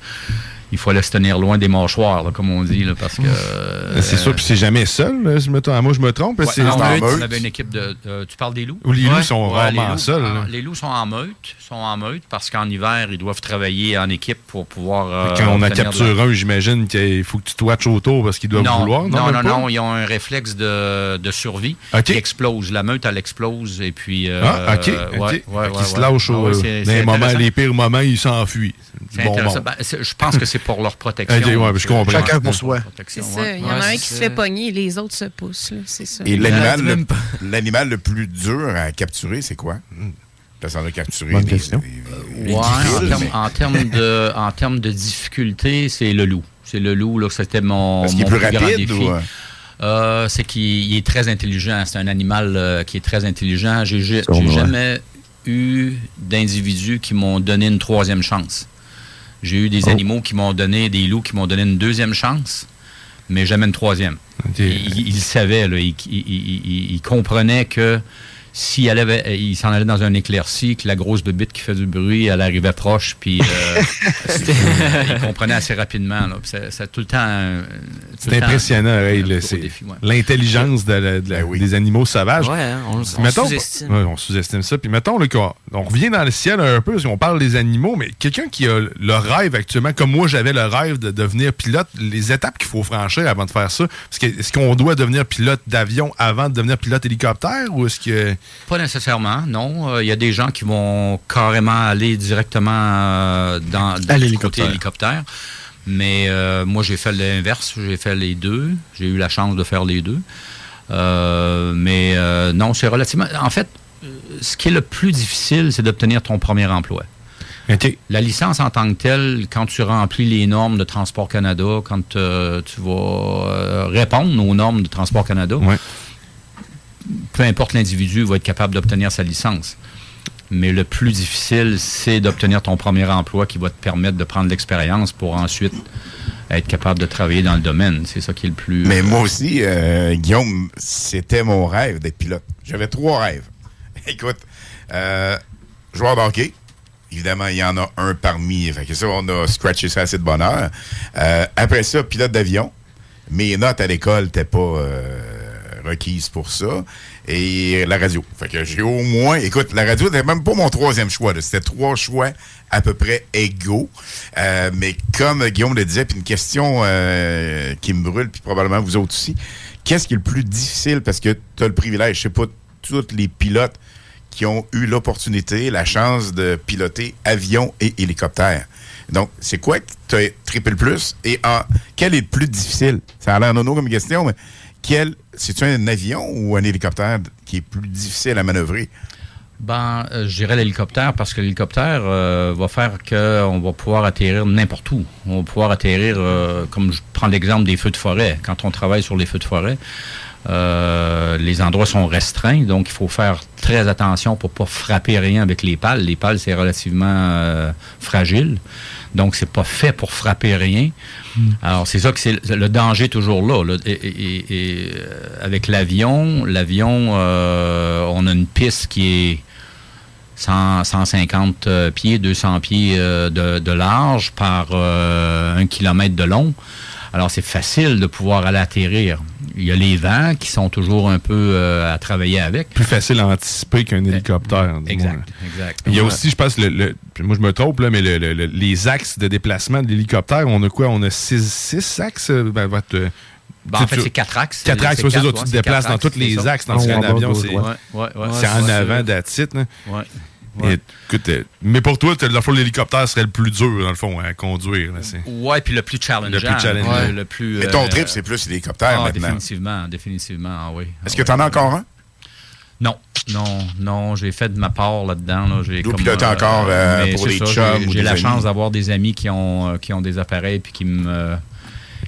il fallait se tenir loin des mâchoires, là, comme on dit, là, parce que. euh, c'est sûr, puis c'est jamais seul. là, si me trompe- moi, je me trompe. Ouais, c'est en c'est en meute, on meute. avait une équipe de. euh, tu parles des loups? Ou les loups Ouais. sont Ouais, rarement seuls, ah. Les loups sont en meute, sont en meute parce qu'en hiver, ils doivent travailler en équipe pour pouvoir. euh, Quand on a capturé un, j'imagine qu'il faut que tu te watches autour parce qu'ils doivent non, vouloir. Non, non, non, ils ont un réflexe de, de survie qui explose. La meute, elle explose et puis... euh, Ah, OK. qu'ils se lâchent Ah les, moments, intéressant. les pires moments, ils s'enfuient. Bon. Ben, je pense que c'est pour leur protection. Ok, ouais, je comprends. Chacun pour soi. C'est ça. Il y en a un qui se fait pogner, les autres se poussent. là, C'est ça. Et l'animal le, plus dur à capturer, c'est quoi? Parce qu'on a capturé Bonne des- question. des- des Ouais, en termes- mais- en termes de, en termes de difficulté, c'est le loup. C'est le loup, là, c'était mon, Parce est mon plus grand rapide défi. ou, euh? Euh, c'est qu'il il est très intelligent. C'est un animal euh, qui est très intelligent. J'ai jamais eu d'individus qui m'ont donné une troisième chance. J'ai eu des Oh. animaux qui m'ont donné, des loups qui m'ont donné une deuxième chance, mais jamais une troisième. Il, il- il savait, là, il, il- il- il- s'il allait, il s'en allait dans un éclairci, que la grosse bébite qui fait du bruit, elle arrivait proche, puis euh, <laughs> <laughs> il comprenait assez rapidement. là. Ça- tout le temps. tout C'est le impressionnant, ouais. l'intelligence de la- de la- des animaux sauvages. Ouais, hein, on- on sous-estime. ouais, on sous-estime ça. Puis mettons, là, qu'on- on revient dans le ciel un peu, parce qu'on parle des animaux, mais quelqu'un qui a le rêve actuellement, comme moi j'avais le rêve de devenir pilote, les étapes qu'il faut franchir avant de faire ça, est-ce qu'on doit devenir pilote d'avion avant de devenir pilote hélicoptère ou est-ce que... Pas nécessairement, non. Euh, Il y a des gens qui vont carrément aller directement euh, dans, côté hélicoptère. Mais euh, moi, j'ai fait l'inverse. J'ai fait les deux. J'ai eu la chance de faire les deux. Euh, mais euh, non, c'est relativement. En fait, ce qui est le plus difficile, c'est d'obtenir ton premier emploi. La licence en tant que telle, quand tu remplis les normes de Transport Canada, quand tu vas répondre aux normes de Transport Canada, peu importe l'individu va être capable d'obtenir sa licence. Mais le plus difficile, c'est d'obtenir ton premier emploi qui va te permettre de prendre l'expérience pour ensuite être capable de travailler dans le domaine. C'est ça qui est le plus... Mais moi aussi, euh, Guillaume, c'était mon rêve d'être pilote. J'avais trois rêves. <laughs> Écoute, euh, joueur de hockey. Évidemment, il y en a un parmi. Fait que ça, on a scratché ça assez de bonheur. Euh, après ça, pilote d'avion. Mes notes à l'école n'étaient pas euh, requises pour ça. Et la radio. Fait que j'ai au moins. Écoute, la radio n'était même pas mon troisième choix. C'était trois choix à peu près égaux. Euh, mais comme Guillaume le disait, puis une question euh, qui me brûle, puis probablement vous autres aussi. Qu'est-ce qui est le plus difficile? Parce que tu as le privilège, je sais pas, tous les pilotes qui ont eu l'opportunité, la chance de piloter avion et hélicoptère. Donc, c'est quoi que tu as trippé le plus? Et en, quel est le plus difficile? Ça a l'air nono comme question, mais quel, c'est-tu un avion ou un hélicoptère qui est plus difficile à manœuvrer? Ben, euh, je dirais l'hélicoptère parce que l'hélicoptère euh, va faire qu'on va pouvoir atterrir n'importe où. On va pouvoir atterrir, euh, comme je prends l'exemple des feux de forêt. Quand on travaille sur les feux de forêt, les endroits sont restreints, donc il faut faire très attention pour pas frapper rien avec les pales. Les pales, c'est relativement fragile, donc c'est pas fait pour frapper rien. Alors c'est ça que c'est le danger toujours là. Et, euh, avec l'avion, l'avion, euh, on a une piste qui est 100, 150 euh, pieds, 200 pieds de, large par un kilomètre de long. Alors, c'est facile de pouvoir aller atterrir. Il y a les vents qui sont toujours un peu euh, à travailler avec. Plus facile à anticiper qu'un hélicoptère. dis-moi. Exact, exact. Il y a aussi, je pense, le, le- moi je me trompe, là, mais le- le- le- les axes de déplacement de l'hélicoptère, on a quoi? On a six, six axes? euh, Ben, votre, euh, Ben, en fait, c'est quatre axes. Quatre axes, c'est ça, tu te déplaces dans tous les axes. Dans un avion, c'est en avant c'est- d'attitude. Ouais. Et, écoute, euh, mais pour toi, dans le fond, l'hélicoptère serait le plus dur, dans le fond, à conduire. là, c'est- Ouais, puis le plus challengeant. Le plus challengeant. Ouais, le plus, Mais ton euh, trip, c'est plus l'hélicoptère ah, maintenant. Définitivement, définitivement, ah oui. Est-ce que tu en as encore un? Non, non, non, j'ai fait de ma part là-dedans. Là. J'ai D'où comme, piloter encore, euh, pour c'est les ça, chums j'ai- ou J'ai des la amis. chance d'avoir des amis qui ont, euh, qui ont des appareils puis qui me,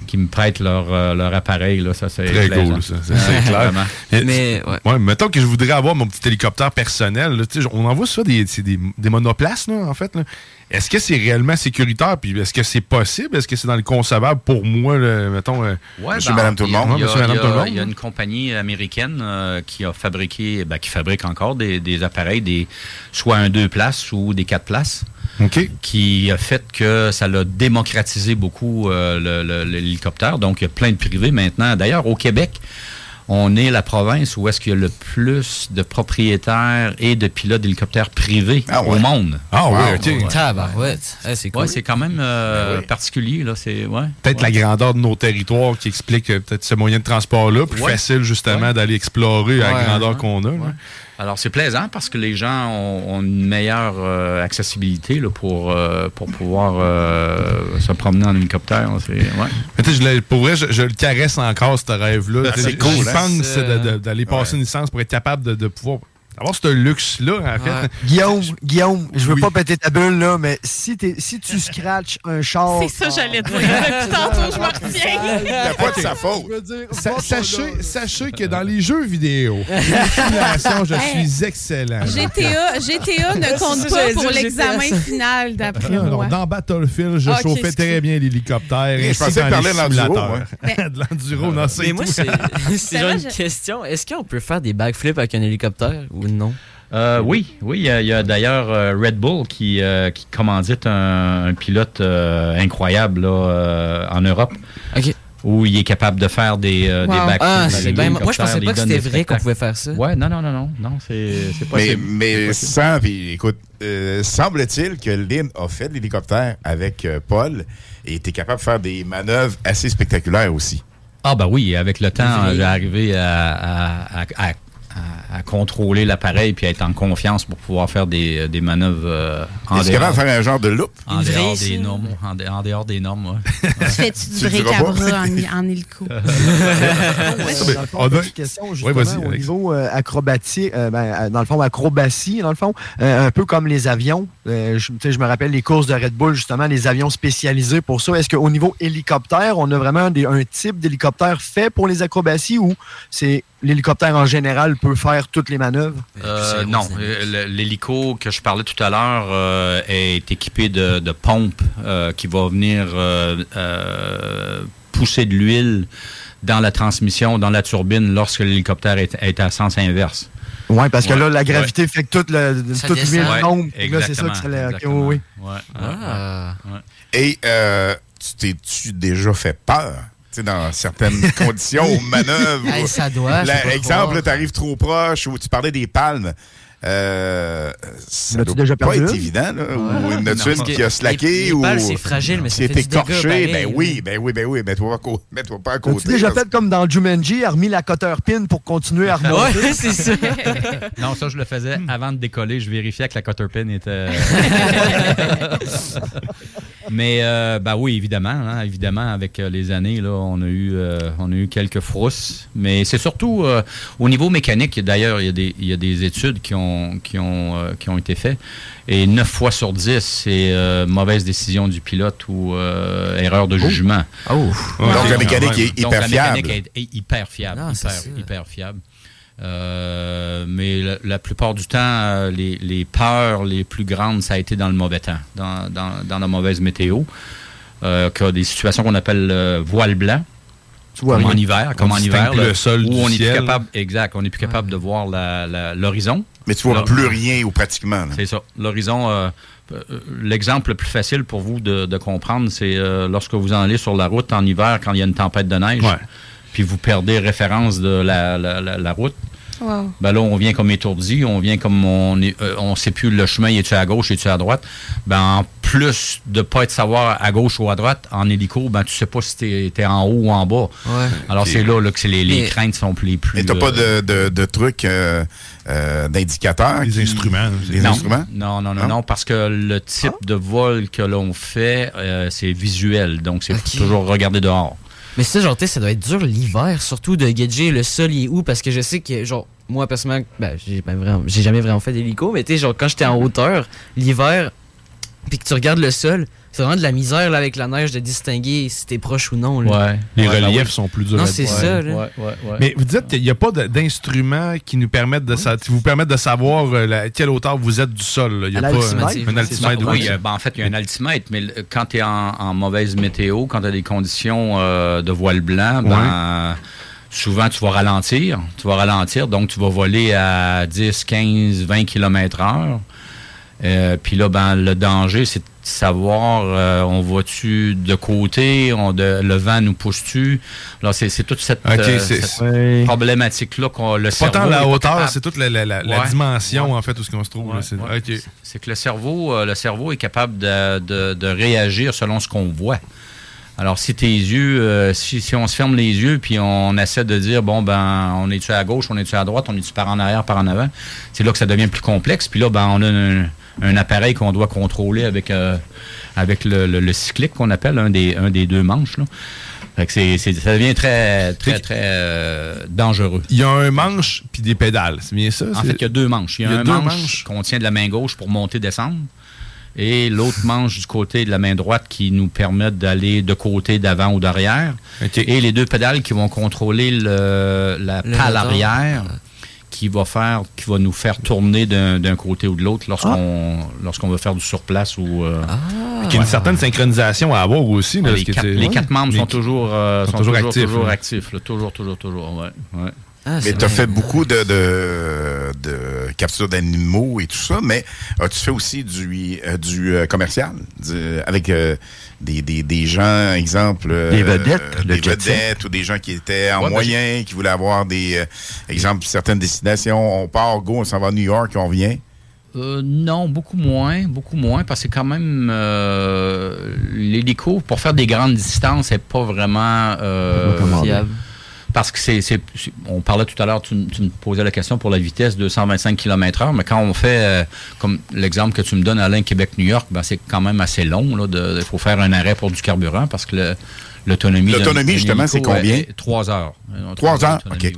qui me prêtent leur, euh, leur appareil. Là, ça, c'est Très plaisant. cool, ça. C'est c'est clair. Et- ouais. mettons que je voudrais avoir mon petit hélicoptère personnel. là, tu sais, on envoie ça des, c'est des, des monoplaces, là, en fait. là. Est-ce que c'est réellement sécuritaire? Puis est-ce que c'est possible? Est-ce que c'est dans le concevable pour moi, là, mettons? euh, Ouais, monsieur, ben, madame, tout le il y a- monde? Il y, a- monsieur, madame, il y a- tout le monde? il y a une compagnie américaine euh, qui a fabriqué, ben, qui fabrique encore des, des appareils, des, soit un deux places ou des quatre places. Qui a fait que ça l'a démocratisé beaucoup euh, l'hélicoptère. Donc, il y a plein de privés maintenant. D'ailleurs, au Québec, on est la province où est-ce qu'il y a le plus de propriétaires et de pilotes d'hélicoptères privés au monde. Ah oui, ok. ouais. Tabarouette. Eh, c'est cool. Ouais, c'est quand même euh, particulier. Là. C'est, ouais. Peut-être la grandeur de nos territoires qui explique euh, peut-être ce moyen de transport-là, plus Ouais. facile justement d'aller explorer à la Ouais, grandeur ouais. qu'on a. Alors, c'est plaisant parce que les gens ont, ont une meilleure euh, accessibilité là, pour, euh, pour pouvoir euh, se promener en hélicoptère. Ouais. Mais je pour vrai, je, je le caresse encore, ce rêve-là. Sais, c'est cool, Je hein? pense euh, d'aller passer une licence pour être capable de, de pouvoir avoir ce luxe-là, en fait. <laughs> Guillaume, Guillaume, je veux pas péter ta bulle, là, mais si, t'es- si tu <laughs> scratches un char. C'est ça, j'allais te dire. Depuis <laughs> tantôt, je me retiens. pas de sa faute. Sa- sachez, sachez que dans les jeux vidéo, je suis excellent. GTA, GTA ne compte pas pour l'examen final, d'après Non, non, moi. dans Battlefield, je chauffais excuse. très bien l'hélicoptère. Je pensais parler les de l'enduro, de l'enduro, non, c'est Mais moi, c'est une question. Est-ce qu'on peut faire des backflips avec un hélicoptère ou non? Euh, oui, oui, il y a, d'ailleurs euh, Red Bull qui, euh, qui commandite un, un pilote euh, incroyable là, euh, en Europe. Où il est capable de faire des, euh, Wow. des backflips Ah, c'est bien- moi, je pensais pas que c'était vrai qu'on pouvait faire ça. Ouais, non, non, non, non, non, c'est Mais, mais sans, puis écoute, euh, semble-t-il que Lynn a fait de l'hélicoptère avec euh, Paul et était capable de faire des manœuvres assez spectaculaires aussi. Ah ben oui, avec le temps, j'ai arrivé à, à- à- à- à- à contrôler l'appareil puis à être en confiance pour pouvoir faire des, des manœuvres euh, en Est-ce dehors. faire un genre de loop? En Une dehors des normes. En, dehors des normes, ouais. <laughs> Tu fais-tu du en, en hélico? <laughs> Ouais, dans le fond, on a- une petite question justement au niveau euh, acrobatie, euh, ben, euh, dans le fond acrobatie, dans le fond, euh, un peu comme les avions. Euh, je, tu sais, je me rappelle les courses de Red Bull justement, les avions spécialisés pour ça. Est-ce qu'au niveau hélicoptère, on a vraiment des- un type d'hélicoptère fait pour les acrobaties ou c'est l'hélicoptère en général peut faire toutes les manœuvres? Euh, non, euh, l'hélico que je parlais tout à l'heure euh, est équipé de, de pompes euh, qui va venir euh, euh, pousser de l'huile dans la transmission, dans la turbine, lorsque l'hélicoptère est, est à sens inverse. Oui, parce que Ouais, là, la ouais. gravité fait que toute, Ça l'huile Ouais, tombe. Puis Là, c'est ça que c'est la- ok, exactement. oui, Ah. ouais. Et euh, tu t'es-tu déjà fait peur? Tu sais, dans certaines <laughs> conditions, aux manœuvres. Hey, ça doit, La- exemple, tu arrives trop proche ou tu parlais des palmes. Euh, ça doit déjà pas perdu être évident, là, ou Ouais. une parce qui a slacké les- les ou c'est fragile, mais qui écorché. pareil, Ben oui, ben oui, ben oui, mets-toi pas à côté. As-tu déjà fait comme dans Jumanji, a remis la cutter pin pour continuer à <laughs> remonter? Ouais, c'est ça. <laughs> Non, ça, je le faisais avant de décoller. Je vérifiais que la cutter pin était. Mais, euh, bah oui, évidemment. hein, évidemment, avec euh, les années, là, on, a eu, euh, on a eu quelques frousses. Mais c'est surtout euh, au niveau mécanique. D'ailleurs, il y, a des- il y a des études qui ont, qui ont, euh, qui ont été faites. Et 9 fois sur 10, c'est euh, mauvaise décision du pilote ou euh, erreur de jugement. Donc, la mécanique est Donc, hyper la fiable. mécanique est, est hyper fiable. Ah, hyper fiable. Euh, mais la, la plupart du temps, euh, les, les peurs les plus grandes, ça a été dans le mauvais temps, dans, dans, dans la mauvaise météo. Euh, a des situations qu'on appelle euh, voile blanc. vois, comme en hiver, comme en hiver, le sol où du on est plus capable, exact, on n'est plus capable de voir l'horizon. Mais tu vois plus rien ou pratiquement. c'est ça. L'horizon, euh, l'exemple le plus facile pour vous de, de comprendre, c'est euh, lorsque vous en allez sur la route en hiver quand il y a une tempête de neige, puis vous perdez référence de la, la- la- la route. Wow. Ben là, on vient comme étourdi, on vient comme on est, euh, on sait plus le chemin, est-tu à gauche, est-tu à droite. Ben, en plus de pas être savoir à gauche ou à droite, en hélico, ben, tu sais pas si t'es es en haut ou en bas. Alors, Ok. c'est là, là que c'est les, les Mais- craintes sont plus. plus Et t'as euh, pas de, de, de trucs euh, euh, d'indicateurs? Les instruments. Les non, instruments? Non, non, non, non, parce que le type de vol que l'on fait, euh, c'est visuel. Donc, c'est faut toujours regarder dehors. Mais ça, genre, tu ça doit être dur l'hiver, surtout de gager le sol est où, parce que je sais que, genre, moi, personnellement, ben, ben, j'ai jamais vraiment fait d'hélico, mais tu sais, genre, quand j'étais en hauteur, l'hiver, puis que tu regardes le sol, c'est vraiment de la misère là, avec la neige de distinguer si t'es proche ou non. là. Les Ouais, reliefs oui. sont plus durs Non, c'est ça. là. Ouais, ouais, ouais. Mais vous dites qu'il n'y a pas d'instruments qui nous permettent de, sa- qui vous permettent de savoir euh, la- à quelle hauteur vous êtes du sol. Il n'y a Un pas altimètre. un altimètre. Oui, euh, ben, en fait, il y a un altimètre, mais le- quand tu es en, en mauvaise météo, quand tu as des conditions euh, de voile blanc, ben, souvent tu vas ralentir. Tu vas ralentir, donc tu vas voler à 10, 15, 20 km heure. Euh, Puis là, ben, le danger, c'est de savoir, euh, on va-tu de côté, on de, le vent nous pousse-tu? Là, c'est toute cette, euh, cette problématique-là qu'on le C'est pas tant cerveau la hauteur, c'est toute la, la- la- la Ouais. dimension, en fait, où ce qu'on se trouve. C'est- que le cerveau, euh, le cerveau est capable de, de- de réagir selon ce qu'on voit. Alors, si tes yeux, euh, si, si on se ferme les yeux puis on essaie de dire, bon, ben, on est-tu à gauche, on est-tu à droite, on est-tu par en arrière, par en avant, c'est là que ça devient plus complexe. Puis là, ben, on a un, un appareil qu'on doit contrôler avec, euh, avec le, le- le cyclique qu'on appelle, un des, un des deux manches. Là. Fait que c'est, c'est- ça devient très, très, très euh, dangereux. Il y a un manche puis des pédales, c'est bien ça? En c'est- fait, il y a deux manches. Il y a, un deux manche, qu'on tient de la main gauche pour monter, descendre. Et l'autre manche du côté de la main droite qui nous permet d'aller de côté, d'avant ou d'arrière. Et les deux pédales qui vont contrôler le- la Le moteur. arrière qui va faire qui va nous faire tourner d'un côté ou de l'autre lorsqu'on lorsqu'on veut faire du surplace ou euh, Puis qu'il y a une certaine synchronisation à avoir aussi. là, les, quatre, c'est- les quatre membres Les- sont toujours euh, sont sont toujours actifs, toujours là. actifs, là. toujours toujours toujours ouais, ouais. Ah, mais tu as fait beaucoup de, de, de captures d'animaux et tout ça, mais as-tu fait aussi du, euh, du euh, commercial? Du- avec euh, des, des, des gens, exemple. euh, Des vedettes, euh, Des vedettes ou des gens qui étaient en Ouais, ben, moyen, qui voulaient avoir des. euh, exemple, certaines destinations. On part, go, on s'en va à New York, on revient? Euh, non, beaucoup moins, beaucoup moins, parce que quand même, euh, l'hélico, pour faire des grandes distances, c'est pas vraiment euh, Fiable. Parce que c'est, on parlait tout à l'heure, tu, tu me posais la question pour la vitesse 225 km/h, mais quand on fait, euh, comme l'exemple que tu me donnes, Alain, Québec-New York, ben, c'est quand même assez long. là, de- Il faut faire un arrêt pour du carburant parce que le- l'autonomie. L'autonomie, d'un justement, c'est hélico, combien? euh, Trois heures. Euh, Trois heures? OK. ouais,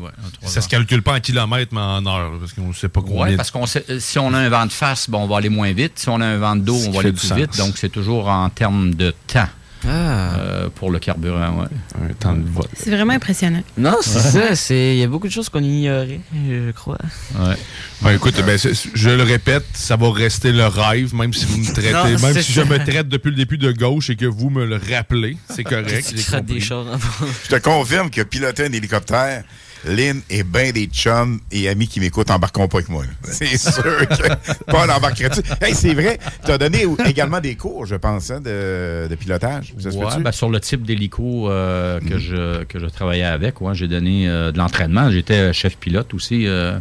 Ça se calcule pas en kilomètres, mais en heures, parce qu'on ne sait pas combien. Oui, parce qu'on sait, si on a un vent de face, bon, on va aller moins vite. Si on a un vent de dos, on va aller plus sens. vite. Donc, c'est toujours en termes de temps Ah. euh, pour le carburant. Ouais. Un temps de vol. C'est vraiment impressionnant. Non, c'est ça. c'est- Il y a beaucoup de choses qu'on ignorait, je crois. Ouais. Ben, écoute, ben, je le répète, ça va rester le rêve, même si vous me traitez, Non, même si ça. je me traite depuis le début de gauche et que vous me le rappelez, c'est <laughs> correct. Des avant. Je te confirme que piloter un hélicoptère, Lynn est bien des chums et amis qui m'écoutent, embarqueront pas avec moi. <laughs> C'est sûr que pas embarquerait-tu? Hey, c'est vrai, tu as donné également des cours, je pense, hein, de, de pilotage. Ça Ouais, ben, sur le type d'hélico euh, que, je, que je travaillais avec, ouais, j'ai donné euh, de l'entraînement. J'étais chef pilote aussi euh,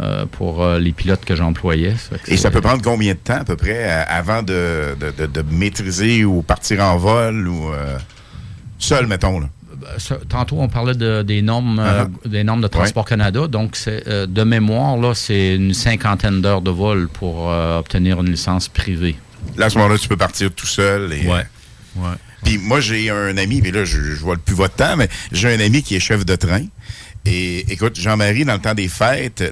euh, pour euh, les pilotes que j'employais. Et ça peut prendre combien de temps à peu près euh, avant de, de- de- de maîtriser ou partir en vol ou seul, mettons? Là? Tantôt, on parlait de- des, normes, euh, Uh-huh. des normes de Transport Canada. Donc, c'est, euh, de mémoire, là, c'est une cinquantaine d'heures de vol pour euh, obtenir une licence privée. Là, à ce moment-là, tu peux partir tout seul. Et, Ouais. Ouais. Puis moi, j'ai un ami, puis là, je, je vois plus votre temps, mais j'ai un ami qui est chef de train. Et écoute, Jean-Marie, dans le temps des fêtes,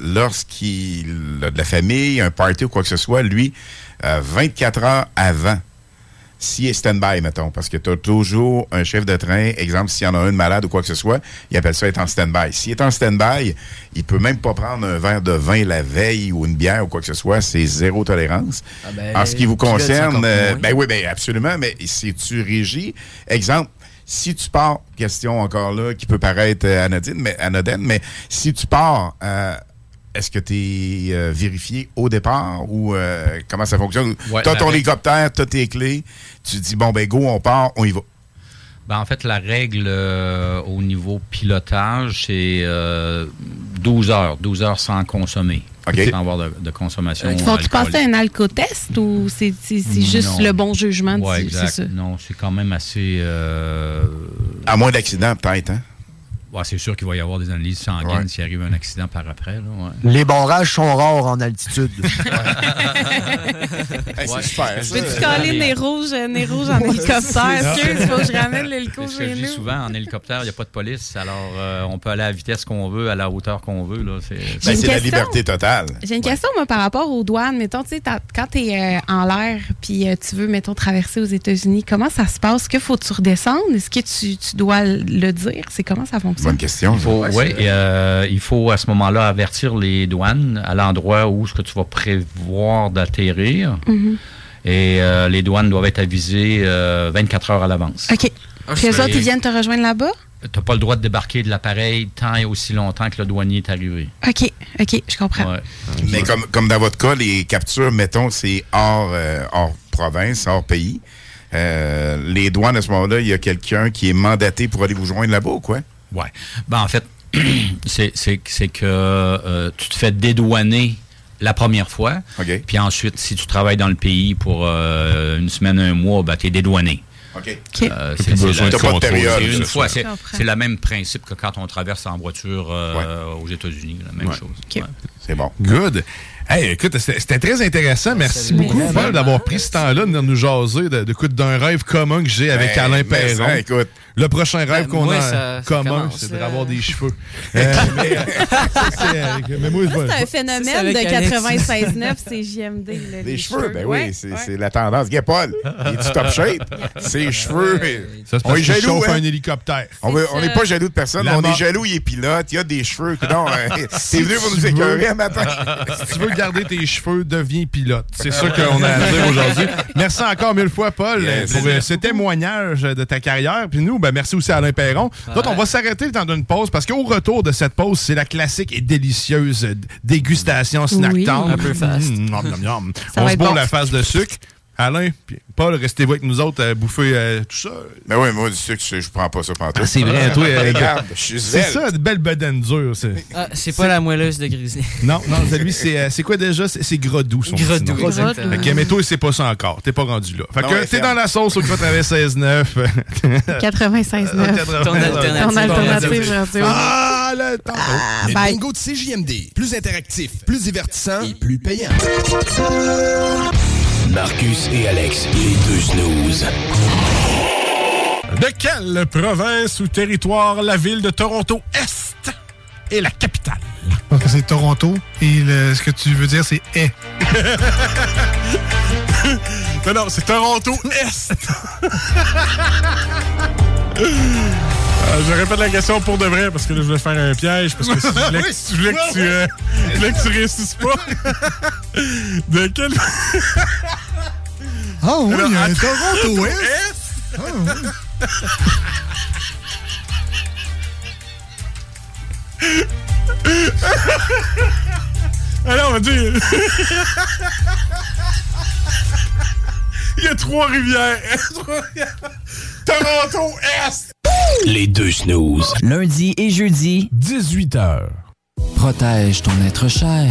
lorsqu'il a de la famille, un party ou quoi que ce soit, lui, euh, 24 heures avant, s'il est stand-by, mettons, parce que tu as toujours un chef de train, exemple, s'il y en a un de malade ou quoi que ce soit, il appelle ça être en stand-by. S'il est en stand-by, il peut même pas prendre un verre de vin la veille ou une bière ou quoi que ce soit, c'est zéro tolérance. Ah ben, en ce qui vous concerne, euh, ben oui, ben absolument, mais si tu régis, exemple, si tu pars, question encore là, qui peut paraître euh, anodine, mais, anodine, mais si tu pars, euh, est-ce que tu es vérifié au départ ou euh, comment ça fonctionne? Ouais, tu as ton règle- hélicoptère, tu as tes clés, tu dis, bon, ben go, on part, on y va. Ben, en fait, la règle euh, au niveau pilotage, c'est euh, 12 heures. 12 heures sans consommer. Sans avoir de, de consommation. Faut-tu alcoolique. passer un alcotest ou c'est juste Non. le bon jugement? Ouais, du- c'est exact. ça? Non, c'est quand même assez. euh, À moins d'accident, peut-être, hein? Ouais, c'est sûr qu'il va y avoir des analyses sanguines s'il arrive un accident par après. Là, ouais. Les barrages sont rares en altitude. <laughs> <laughs> Hey, c'est super. Peux-tu coller nez rouge, euh, nez rouge en hélicoptère? Excuse, faut que je ramène l'hélico chez je dis nous. souvent, en hélicoptère, il n'y a pas de police, alors euh, on peut aller à la vitesse qu'on veut, à la hauteur qu'on veut. Là, c'est Ben, c'est la liberté totale. J'ai une question, moi, par rapport aux douanes. Mettons, tu sais, t'as- quand tu es en l'air puis euh, tu veux, mettons, traverser aux États-Unis, comment ça se passe? Que faut-tu redescendre? Est-ce que tu, tu dois le dire? C'est comment ça fonctionne? Bonne question. Il faut, ouais, et, euh, il faut à ce moment-là avertir les douanes à l'endroit où ce que tu vas prévoir d'atterrir. Mhm. Et euh, les douanes doivent être avisées euh, 24 heures à l'avance. OK. Puis eux autres, ils viennent te rejoindre là-bas? Tu n'as pas le droit de débarquer de l'appareil tant et aussi longtemps que le douanier est arrivé. OK, OK, je comprends. Ouais. Mais comme, comme dans votre cas, les captures, mettons, c'est hors, euh, hors province, hors pays. Euh, les douanes, à ce moment-là, il y a quelqu'un qui est mandaté pour aller vous joindre là-bas ou quoi? Ouais. Ben, en fait, <clears throat> c'est c'est- c'est que euh, tu te fais dédouaner la première fois. Puis ensuite, si tu travailles dans le pays pour euh, une semaine, un mois, ben, tu es dédouané. OK. Euh, c'est une fois. Le même principe que quand on traverse en voiture euh, aux États-Unis. La même Ouais. chose. Ouais. C'est bon. Good. Hey, écoute, c'était très intéressant. Merci beaucoup. Paul, d'avoir pris ce temps-là de venir nous jaser de, de, d'un rêve commun que j'ai avec Ben, Alain Perron. ça, écoute. Le prochain rêve Ben, qu'on a ça- commun, c'est de là. avoir des cheveux. <laughs> Euh, mais, ça, c'est, mais moi, je Ça, vois- c'est un phénomène de Alex. 96.9, c'est JMD. là, Les les cheveux, ben Ouais, oui, c'est ouais. la tendance. Gars, Paul, il est du top shape. Ses cheveux. Ça, on est jaloux, chauffe hein? un hélicoptère. On n'est pas jaloux de personne, on est jaloux, il est pilote, il a des cheveux. Non, <laughs> Si t'es venu pour tu nous veux- écœurer un matin. <laughs> si tu veux garder tes cheveux, deviens pilote. C'est ça qu'on a à dire aujourd'hui. Merci encore mille fois, Paul, pour euh, ce témoignage de ta carrière. Puis nous, ben, merci aussi à Alain Perron. D'autres, on va s'arrêter le temps d'une pause parce qu'au retour de cette pause, c'est la classique et délicieuse dégustation snack Oui. time. Un peu fast. Mmh, nom, nom, nom. Ça On va se bourre bon. la face de sucre. Alain, puis Paul, restez-vous avec nous autres à bouffer euh, tout ça. Mais oui, moi, du sucre, je, je prends pas ça pantoute. Ah, c'est vrai, toi. euh, Regarde, je suis C'est ça, de belle bedaine dure. c'est- Ah, c'est pas la moelleuse de Grizzly. <laughs> Non, non, lui, c'est euh, c'est quoi déjà? C'est doux, son. Fait que, mais toi, c'est pas ça encore. T'es pas rendu là. Fait Non, que t'es dans la sauce au 96.9. 96.9. <laughs> Ton alternative. Ton alternative radio. Ah, le temps. Le bye. bingo de CJMD. Plus interactif, plus divertissant et plus payant. Marcus et Alex, les deux snooze. De quelle province ou territoire la ville de Toronto Est est la capitale? Donc c'est Toronto et le- ce que tu veux dire c'est est. <laughs> non, non, c'est Toronto Est. Euh, <laughs> je répète la question pour de vrai parce que là, je voulais faire un piège parce que si je voulais que, je voulais que tu, euh, je voulais que tu réussisses pas. <laughs> De quelle. Ah oui, il y a un Toronto Est. Alors, on va dire. Il y a trois rivières. <laughs> Toronto Est. Les deux snooze. Lundi et jeudi, 18h. protège ton être cher.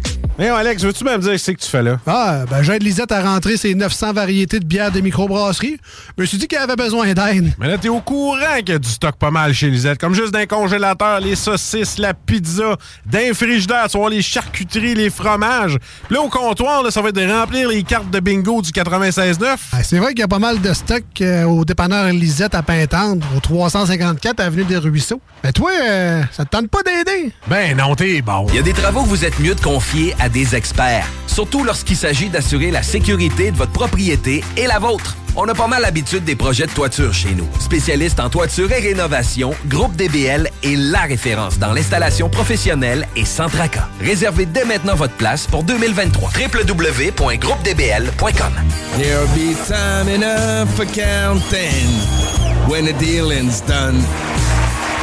Mais Alex, veux-tu me dire ce que tu fais là? Ah, ben j'aide Lisette à rentrer ses 900 variétés de bières de microbrasserie. Je me suis dit qu'elle avait besoin d'aide. Mais là, t'es au courant qu'il y a du stock pas mal chez Lisette. Comme juste d'un congélateur, les saucisses, la pizza, d'un frigidaire, tu voir les charcuteries, les fromages. Puis là, au comptoir, là, ça va être de remplir les cartes de bingo du 96.9. Ah, c'est vrai qu'il y a pas mal de stock euh, au dépanneur Lisette à Pintendre, au 354 Avenue des Ruisseaux. Mais toi, euh, ça te tente pas d'aider? Ben non, t'es bon. Il y a des travaux que vous êtes mieux de confier à des experts, surtout lorsqu'il s'agit d'assurer la sécurité de votre propriété et la vôtre. On a pas mal l'habitude des projets de toiture chez nous. Spécialiste en toiture et rénovation, Groupe DBL est la référence dans l'installation professionnelle et sans tracas. Réservez dès maintenant votre place pour 2023. www.groupedbl.com enough for counting when the done.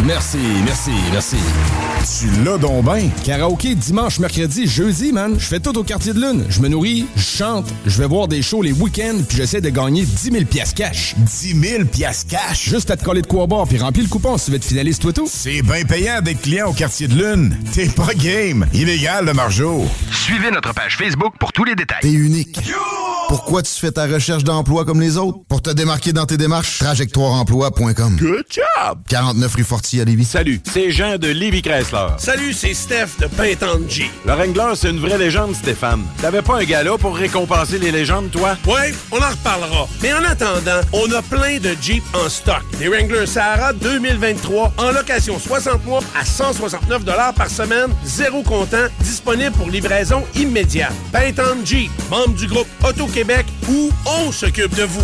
Merci, merci, merci. Tu l'as donc bien. Karaoké dimanche, mercredi, jeudi, man. Je fais tout au quartier de lune. Je me nourris, je chante, je vais voir des shows les week-ends, puis j'essaie de gagner 10 000 piastres cash. 10 000 piastres cash? Juste à te coller de quoi boire, puis remplir le coupon si tu veux être finaliste, toi tout. C'est bien payant d'être client au quartier de lune. T'es pas game. Illégal, le margeau. Suivez notre page Facebook pour tous les détails. T'es unique. Pourquoi tu fais ta recherche d'emploi comme les autres? Pour te démarquer dans tes démarches, trajectoireemploi.com. Good job! 49 rue Forti à Lévis. Salut, c'est Jean de Lévis Chrysler. Salut, c'est Steph de Pintanji. Le Wrangler, c'est une vraie légende, Stéphane. T'avais pas un gala pour récompenser les légendes, toi? Ouais, on en reparlera. Mais en attendant, on a plein de Jeep en stock. Des Wrangler Sahara 2023 en location 60 mois à 169 par semaine, zéro comptant, disponible pour livraison immédiate. Pintan Jeep, membre du groupe Auto-Québec, où on s'occupe de vous.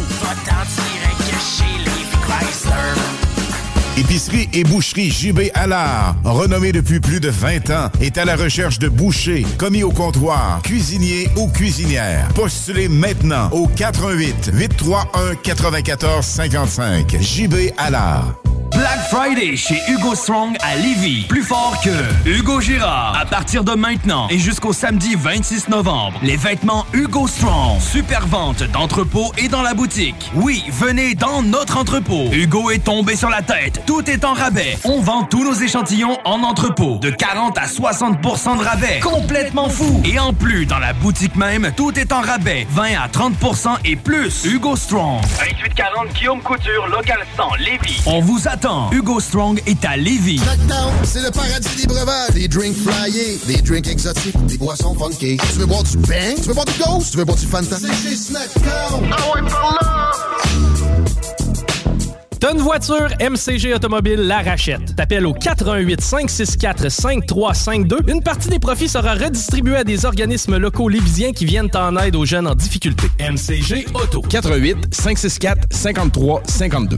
Épicerie et boucherie JB Allard, renommée depuis plus de 20 ans, est à la recherche de bouchers, commis au comptoir, cuisiniers ou cuisinières. Postulez maintenant au 88 831 94 55. JB Allard. Black Friday chez Hugo Strong à Lévis. Plus fort que Hugo Girard. À partir de maintenant et jusqu'au samedi 26 novembre, les vêtements Hugo Strong. Super vente d'entrepôt et dans la boutique. Oui, venez dans notre entrepôt. Hugo est tombé sur la tête. Tout est en rabais. On vend tous nos échantillons en entrepôt. De 40 à 60% de rabais. Complètement fou. Et en plus, dans la boutique même, tout est en rabais. 20 à 30% et plus. Hugo Strong. 2840 Guillaume Couture, local 100, Lévis. On vous attend. Hugo Strong est à Lévis. Snackdown, c'est le paradis des breuvages. Des drinks flyés, des drinks exotiques, des boissons funky. Tu veux boire du bang? Tu veux boire du ghost? Tu veux boire du Fanta? C'est chez Snackdown. Ah ouais, par là! T'as une voiture, MCG Automobile la rachète. T'appelles au 88 564 5352. Une partie des profits sera redistribuée à des organismes locaux lévisiens qui viennent en aide aux jeunes en difficulté. MCG Auto. 88 564 53 52.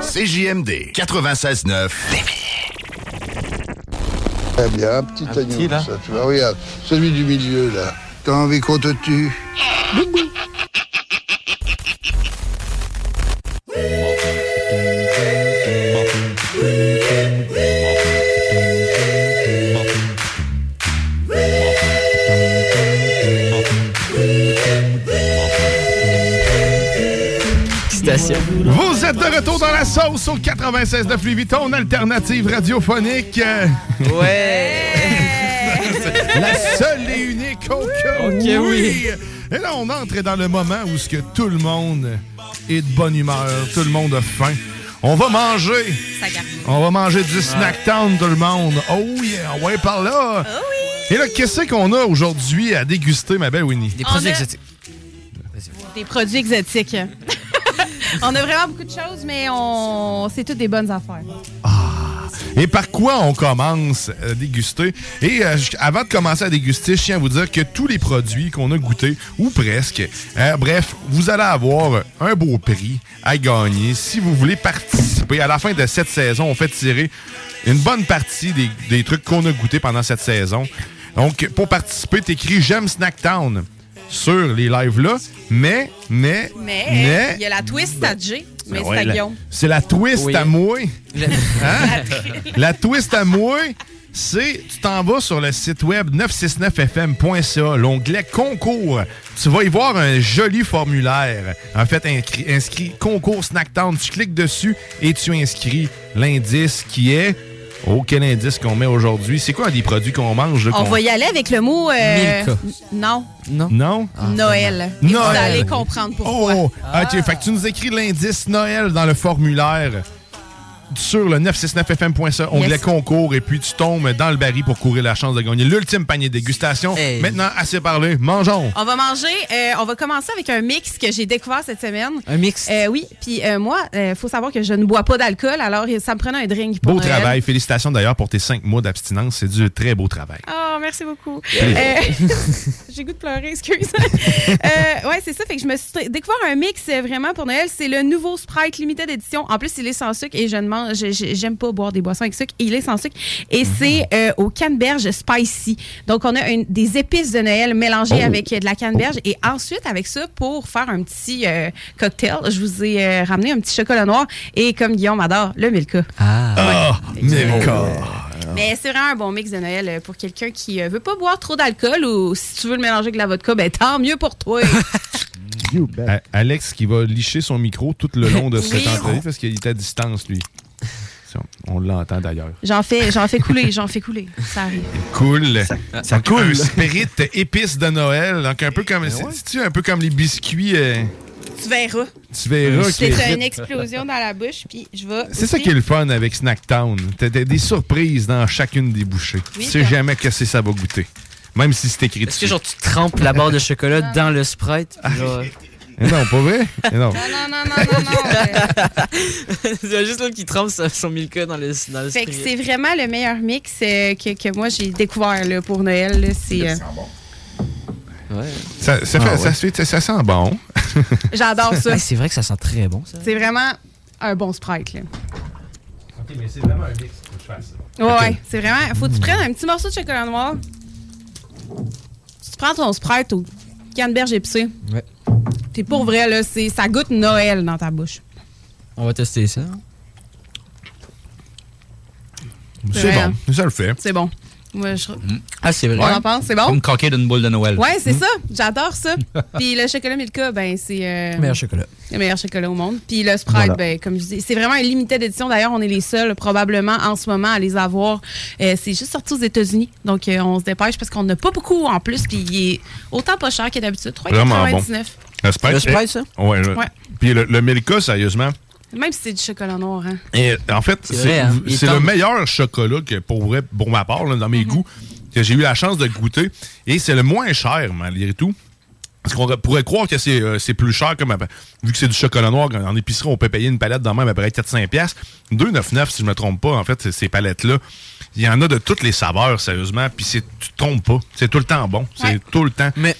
CJMD 96.9 Très bien, un petit agneau, ça, tu vois, regarde, celui du milieu, là. T'as envie qu'on te tue? Êtes retour dans la sauce au 96 de Vuitton, alternative radiophonique. Ouais! <laughs> la seule et unique Ok, où. oui. Et là, on entre dans le moment où ce que tout le monde est de bonne humeur, tout le monde a faim. On va manger. On va manger du snack town, tout le monde. Oh yeah, ouais, par là. Et là, qu'est-ce qu'on a aujourd'hui à déguster, ma belle Winnie? Des produits On a- exotiques. Des produits exotiques. On a vraiment beaucoup de choses, mais on... c'est toutes des bonnes affaires. Et par quoi on commence à déguster? Et euh, avant de commencer à déguster, je tiens à vous dire que tous les produits qu'on a goûtés, ou presque, euh, bref, vous allez avoir un beau prix à gagner. Si vous voulez participer, à la fin de cette saison, on fait tirer une bonne partie des, des trucs qu'on a goûtés pendant cette saison. Donc, pour participer, t'écris J'aime Snacktown sur les lives-là, mais, mais, Mais mais, il y a la twist à J, mais ben c'est à Guillaume. C'est la twist Oui. à moi. Hein? <laughs> la twist à moi, c'est tu t'en vas sur le site web 969fm.ca, l'onglet concours. Tu vas y voir un joli formulaire. En fait, inscrit, inscrit concours Snacktown. Tu cliques dessus et tu inscris l'indice qui est. Oh, quel indice qu'on met aujourd'hui? C'est quoi des produits qu'on mange? On va y aller avec le mot. euh, Non. Non? Non? Noël. Et Vous allez comprendre pourquoi. Oh, ok. Fait que tu nous écris l'indice Noël dans le formulaire sur le 969fm.ca, onglet Yes. concours, et puis tu tombes dans le baril pour courir la chance de gagner l'ultime panier de dégustation. Maintenant, assez parlé, mangeons. On va manger, euh, on va commencer avec un mix que j'ai découvert cette semaine. Un mix? Euh, oui, puis euh, moi, il faut savoir que je ne bois pas d'alcool, alors ça me prenait un drink pour Beau Noël. travail. Félicitations d'ailleurs pour tes cinq mois d'abstinence. C'est du très beau travail. Oh, merci beaucoup. Euh, <laughs> J'ai goût de pleurer, excuse. <laughs> euh, ouais, c'est ça. Fait que je me suis découvert un mix vraiment pour Noël. C'est le nouveau Sprite Limited Edition. En plus, il est sans sucre et je ne j'aime pas boire des boissons avec sucre. Il est sans sucre et c'est euh, au canneberge spicy. Donc, on a une- des épices de Noël mélangées Oh. avec euh, de la canneberge et ensuite avec ça pour faire un petit euh, cocktail, je vous ai euh, ramené un petit chocolat noir et comme Guillaume adore le Milka. Ah, Milka. Mais c'est vraiment un bon mix de Noël pour quelqu'un qui euh, veut pas boire trop d'alcool ou si tu veux le mélanger avec de la vodka, ben tant mieux pour toi. <laughs> Alex qui va licher son micro tout le long de cette Oui. entrevue parce qu'il est à distance, lui. Ça, On l'entend d'ailleurs. J'en fais, j'en fais couler, j'en fais couler. Ça arrive. Cool. ça Donc, Un spirit épice de Noël. Donc, un peu comme, c'est- c'est-tu un peu comme les biscuits. euh, Tu verras. tu verras. C'est une explosion dans la bouche, puis je vais. C'est ça qui est le fun avec Snacktown. T'as t'as des surprises dans chacune des bouchées. Oui, tu sais jamais que c'est ça va goûter. Même si c'est écrit Est-ce que genre tu trempes la barre de chocolat dans le Sprite? puis genre- Eh non, pas vrai? Eh non. Non, non, non, non, non, non. <laughs> Il y a juste l'autre qui trempe son Milka dans le, dans le Fait que c'est vraiment le meilleur mix euh, que, que moi j'ai découvert là, pour Noël. là. C'est, euh, Ça, ça, fait- Ah, ça, ouais. ça sent bon. <laughs> J'adore ça. Hey, c'est vrai que ça sent très bon, ça. C'est vraiment un bon Sprite. Là. Ok, mais c'est vraiment un mix. Faut que je fasse ça. Ouais, ouais, c'est vraiment. Faut que tu prennes un petit morceau de chocolat noir. Tu prends ton Sprite au canneberge épicé. Ouais. T'es pour vrai, là. c'est- Ça goûte Noël dans ta bouche. On va tester ça. C'est bon. Ça le fait. C'est bon. Moi, je... Ah, c'est vrai. On en pense, c'est bon? Comme croquer d'une boule de Noël. Ouais, c'est ça. J'adore ça. <laughs> Puis le chocolat Milka, ben, c'est. euh, Meilleur chocolat. Le meilleur chocolat au monde. Puis le Sprite, Voilà. ben, comme je dis, c'est vraiment une limited édition. D'ailleurs, on est les seuls, probablement, en ce moment, à les avoir. Euh, c'est juste sorti aux États-Unis. Donc, euh, on se dépêche parce qu'on n'a pas beaucoup en plus. Puis il est autant pas cher que d'habitude. Vraiment bon. 3,99. Le Sprite, Le Sprite, ça? Ouais. le- Ouais. Puis le, le Milka, sérieusement. Même si c'est du chocolat noir, hein. Et en fait, C'est hein? Le meilleur chocolat que pour, vrai, pour ma part, là, dans Mhm. mes goûts, que j'ai eu la chance de goûter. Et c'est le moins cher, malgré tout. Parce qu'on pourrait croire que c'est euh, plus cher, comme vu que c'est du chocolat noir. En épicerie, on peut payer une palette dans même à peu près 400$. piastres. 2,99$, si je me trompe pas, en fait, c'est- ces palettes-là. Il y en a de toutes les saveurs, sérieusement. Puis c'est- tu te trompes pas. C'est tout le temps bon. C'est Ouais. tout le temps. Mais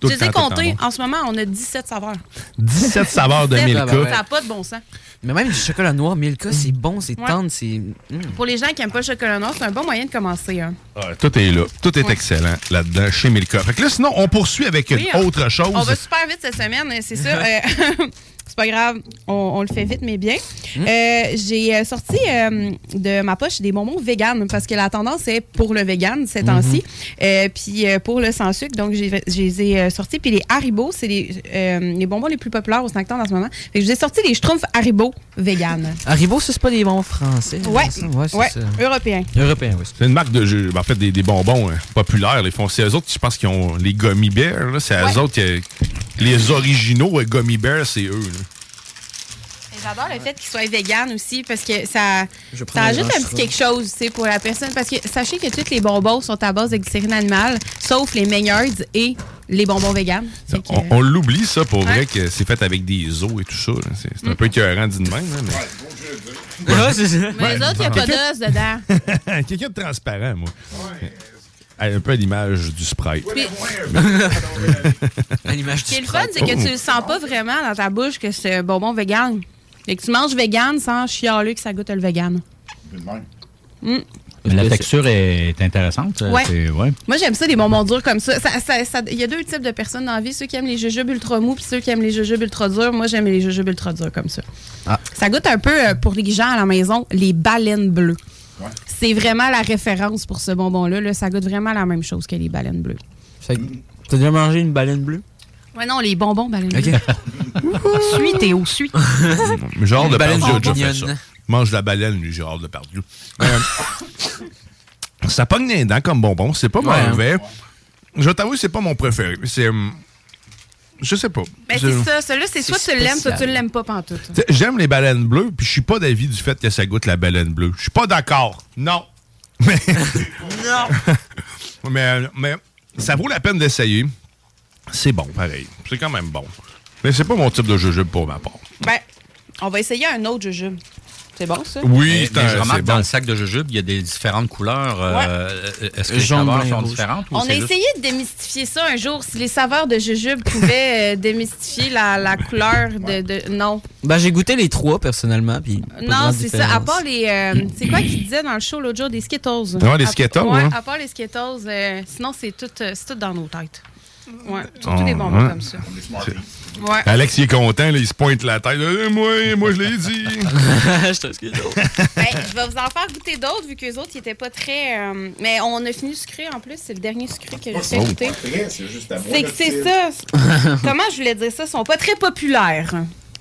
tout Je le les ai comptés. En ce moment, on a 17 saveurs. 17 saveurs de 17, Milka. Ça n'a pas de bon sens. Mais même du chocolat noir Milka, c'est bon, c'est Ouais. tendre, c'est. Mm. Pour les gens qui n'aiment pas le chocolat noir, c'est un bon moyen de commencer. hein. Ouais, tout est là. Tout est excellent là-dedans chez Milka. Fait que là, sinon, on poursuit avec Oui, une on- autre chose. On va super vite cette semaine, c'est ça. <laughs> <laughs> C'est pas grave, on, on le fait vite, mais bien. Euh, J'ai euh, sorti euh, de ma poche des bonbons vegan parce que la tendance est pour le vegan ces temps-ci. Mm-hmm. Euh, puis euh, pour le sans sucre, donc j'ai- je les ai sortis. Puis les Haribo, c'est les, euh, les bonbons les plus populaires au Snacktown en ce moment. Fait que je vous ai sorti les Schtroumpfs Haribo vegan. Haribo, ça, c'est pas des bons français. Ouais, ça? ouais, c'est ouais, ça. européen. Européen, oui. C'est une marque de jeux, en fait, des, des bonbons hein, populaires. Ils font, c'est eux autres, je pense, qui ont les gummy bears. là. C'est eux autres qui, les originaux euh, gummy bears, c'est eux. là. Et J'adore le fait qu'ils soient vegan aussi parce que ça, ça un ajoute un petit quelque chose tu sais, pour la personne. Parce que sachez que tous les bonbons sont à base de glycérine animale, sauf les Maynards et les bonbons vegan. On, on l'oublie, ça, pour vrai, Ouais. que c'est fait avec des os et tout ça. C'est, c'est un peu écœurant dit de même. là, mais... Ouais, c'est ça. Mais les autres, il n'y a pas d'os dedans. <laughs> Quelqu'un de transparent, moi. Un peu à l'image du Sprite. Puis- <laughs> À l'image Ce qui est le fun, c'est que tu le sens pas vraiment dans ta bouche que c'est un bonbon vegan. Fait que tu manges vegan sans chialer que ça goûte le vegan. Mm. La texture est intéressante. Ouais. Moi, j'aime ça, des bonbons durs comme ça. Ça- ça- ça- Il y a deux types de personnes dans la vie, ceux qui aiment les jujubes ultra mous puis ceux qui aiment les jujubes ultra durs. Moi, j'aime les jujubes ultra durs comme ça. Ah. Ça goûte un peu, euh, pour les gens à la maison, les baleines bleues. C'est vraiment la référence pour ce bonbon-là. là. Ça goûte vraiment la même chose que les baleines bleues. T'as déjà mangé une baleine bleue? Ouais, non, les bonbons baleines Ok. bleues. <laughs> suis, Théo, suis. Une de baleine déjà fait ça. Mange de la baleine, lui, Gérard de Pardieu. Euh, <laughs> ça pogne les dents comme bonbon. C'est pas Ouais, hein. mauvais. Je t'avoue, c'est pas mon préféré. C'est. hum, Je sais pas. Mais C'est- c'est ça. Celui-là, c'est soit tu l'aimes, soit tu spécial. l'aimes pas pantoute. J'aime les baleines bleues, puis je suis pas d'avis du fait que ça goûte la baleine bleue. Je suis pas d'accord. Non. <laughs> Mais, <laughs> mais, mais ça vaut la peine d'essayer. C'est bon, pareil. C'est quand même bon. Mais c'est pas mon type de jujube pour ma part. Ben, on va essayer un autre jujube. C'est bon, ça? Mais- c'est je remarque dans le sac de jujube, il y a des différentes couleurs. euh, Est-ce que les Jaune, saveurs sont rouge. différentes ou On a juste- essayé de démystifier ça un jour. Si les saveurs de jujube pouvaient euh, démystifier la, la couleur de, de- Non. Ben, j'ai goûté les trois, personnellement. Puis Non, c'est ça. À part les. euh, c'est quoi qu'il disait dans le show l'autre jour? Des Skittles? Ouais, les À- Skittles, Ouais, hein. à part les Skittles. euh, sinon, c'est tout, euh, c'est tout dans nos têtes. Ouais, Oh, surtout des bonbons ouais. comme ça. Ouais. Alex, il est content, là, il se pointe la tête. Euh, moi, moi, je l'ai dit. <laughs> je te Ben, je vais vous en faire goûter d'autres, vu que les autres, ils étaient pas très. euh, mais on a fini sucré en plus. C'est le dernier sucré que j'ai fait Oh, goûter. c'est juste à moi, C'est là, que c'est ça. Comment je voulais dire ça? Ils sont pas très populaires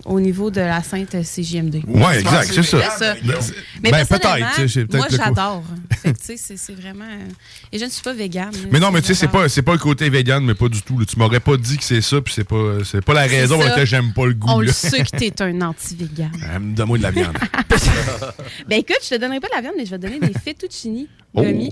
au niveau de la Sainte CGMD. Ouais, exact, c'est ça. Ben, Mais ben, peut-être, Moi, j'adore. C'est- vraiment. euh, Et je ne suis pas végane. Mais non, mais tu sais, c'est pas, pas le côté vegan, mais pas du tout. là. Tu m'aurais pas dit que c'est ça, puis c'est pas, c'est pas la raison pour laquelle j'aime pas le goût. On le sait que t'es un anti-vegan. Euh, Donne-moi de la viande. <laughs> Ben écoute, je te donnerai pas de la viande, mais je vais te donner des fettuccini Oh. gummy.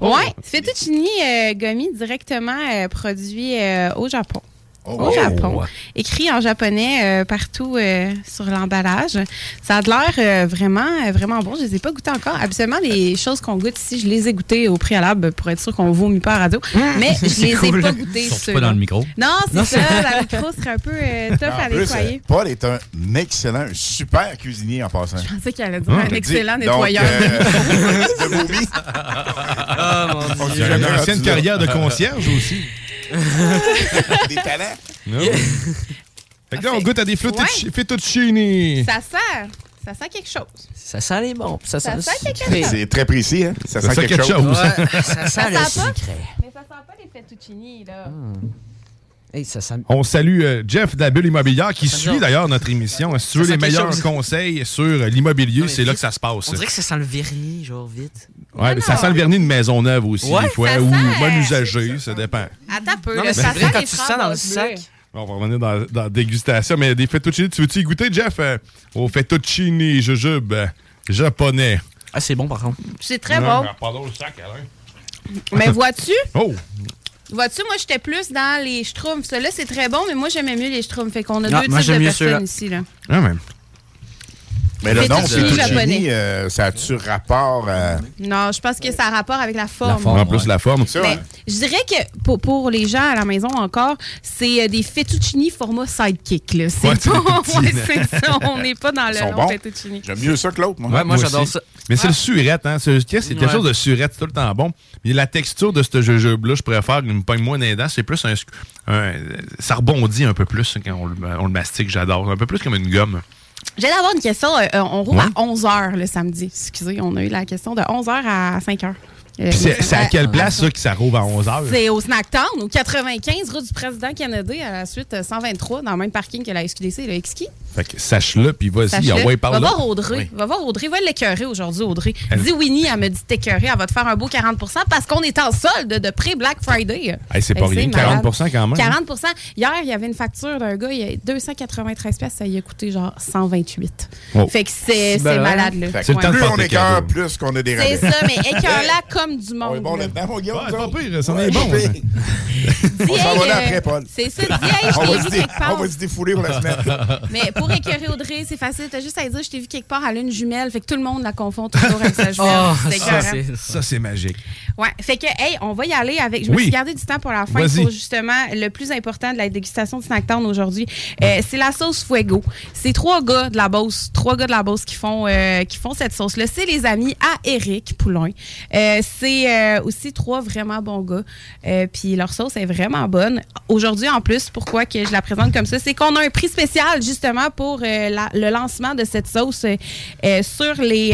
Ouais, fettuccini euh, gummy directement euh, produit euh, au Japon. Au Oh. Japon. Écrit en japonais euh, partout euh, sur l'emballage. Ça a de l'air euh, vraiment, vraiment bon. Je les ai pas goûtés encore. Habituellement, les choses qu'on goûte ici, je les ai goûtées au préalable pour être sûr qu'on vomit pas à radio. Mais je <laughs> C'est les cool. ai pas goûtées. Surtout pas dans le micro? Non, c'est ça. La micro serait un peu euh, <laughs> tough En à plus, nettoyer. euh, Paul est un excellent, un super cuisinier en passant. Je pensais qu'il allait dire Ah. un excellent nettoyeur. donc, euh, <laughs> de vomi. Ah, mon Dieu. J'ai une ancienne carrière de concierge aussi. <laughs> Des talents. Non. <laughs> Fait que là, on goûte à des fettucci- fettuccini. Ça sert. Ça sent quelque chose. Ça sent les bons. Ça, Ça sent sent le quelque chose. C'est très précis, hein? Ça, Ça sent sent quelque, quelque chose. chose. Ouais, ça sent le pas, sucré. Mais ça sent pas les fettuccini, là. Hey, ça sent... On salue euh, Jeff de la Bulle Immobilière qui Ça suit d'ailleurs notre émission. Si tu veux les meilleurs chose. conseils sur euh, l'immobilier, c'est là que ça se passe. On dirait que ça sent le vernis, genre vite. Ouais, mais ça sent le vernis de maison neuve aussi, Ouais, des fois, ou bon usager, ça dépend. Attends un peu. Non, mais ça sent quand tu le sens dans le sac. On va revenir dans, dans la dégustation, mais des fettuccini, tu veux-tu y goûter, Jeff? euh, au fettuccini jujube euh, japonais. Ah, c'est bon, par contre. C'est très bon. Pardon, le sac, Alain. Mais vois-tu? Oh! Vois-tu, moi, j'étais plus dans les schtroumpfs. Celui-là, c'est très bon, mais moi, j'aimais mieux les schtroumpfs. Fait qu'on a Ah, deux moi, types de mieux personnes ici, là. Ah, même. Mais le nom, Fettuccini c'est japonais? euh, ça a-tu rapport à. Non, je pense que ça a rapport avec la forme. en plus, la forme. Mais je dirais que pour, pour les gens à la maison encore, c'est euh, des fettuccini format sidekick. là. C'est Ouais, <laughs> ouais, ça. On n'est pas dans le Ils sont long bons. fettuccini. J'aime mieux ça que l'autre, moi. Ouais, moi, j'adore aussi. ça. Mais c'est le surette, hein. C'est qu'est-ce- c'est quelque Ouais. chose de surette, c'est tout le temps bon. Mais la texture de ce jujube-là, je préfère qu'il me pogne moins dans. C'est plus un, un- Ça rebondit un peu plus quand on le, on le mastique, j'adore. Un peu plus comme une gomme. J'ai d'avoir une question. euh, euh, on roule Ouais. à 11h le samedi. Excusez, on a eu la question de 11h à 5h. Euh, c'est à quelle place, ça, que ça rouvre à 11 h? C'est au Snacktown, au 95 rue du Président Kennedy, à la suite euh, 123, dans le même parking que la SQDC et le Exki. Fait que sache-le, puis vas-y, ah ouais, par va voir Audrey. Va voir Audrey. Va l'écœurer aujourd'hui, Audrey. Elle- Dis Winnie, elle me dit t'écœurer. Elle va te faire un beau 40% parce qu'on est en solde de pré-Black Friday. Hey, c'est pas rien, malade. 40 quand même. 40% Hier, il y avait une facture d'un gars, il y a 293 pièces, ça lui a coûté genre 128. Oh. Fait que c'est C'est c'est malade. Là. Fait que Ouais. plus on écœure, plus qu'on a des rabais. C'est ça, mais <laughs> écœure-la comme du monde. On est bon là. là-dedans, mon gars. Ouais, pas pire, ça en Ouais, est bon. <laughs> On s'en va là après, euh, Paul. c'est ça, dis, je on, t'ai va vu quelque part. on va se défouler pour la semaine. Pour écœurer Audrey, c'est facile. T'as juste à dire, je t'ai vu quelque part, elle a une jumelle. Fait que tout le monde la confond toujours avec sa jumelle. Oh, c'est ça, c'est- ça, c'est magique. Ouais, fait que, hey, on va y aller avec. Je me Oui. suis gardé du temps pour la fin pour justement le plus important de la dégustation de Snacktown aujourd'hui. Euh, c'est la sauce Fuego. C'est trois gars de la Beauce, trois gars de la Beauce qui font, euh, qui font cette sauce-là. C'est les amis à Eric Poulain. Euh, c'est euh, aussi trois vraiment bons gars. Euh, Puis leur sauce est vraiment bonne. Aujourd'hui, en plus, pourquoi que je la présente comme ça, c'est qu'on a un prix spécial justement pour euh, le lancement de cette sauce euh, euh, sur les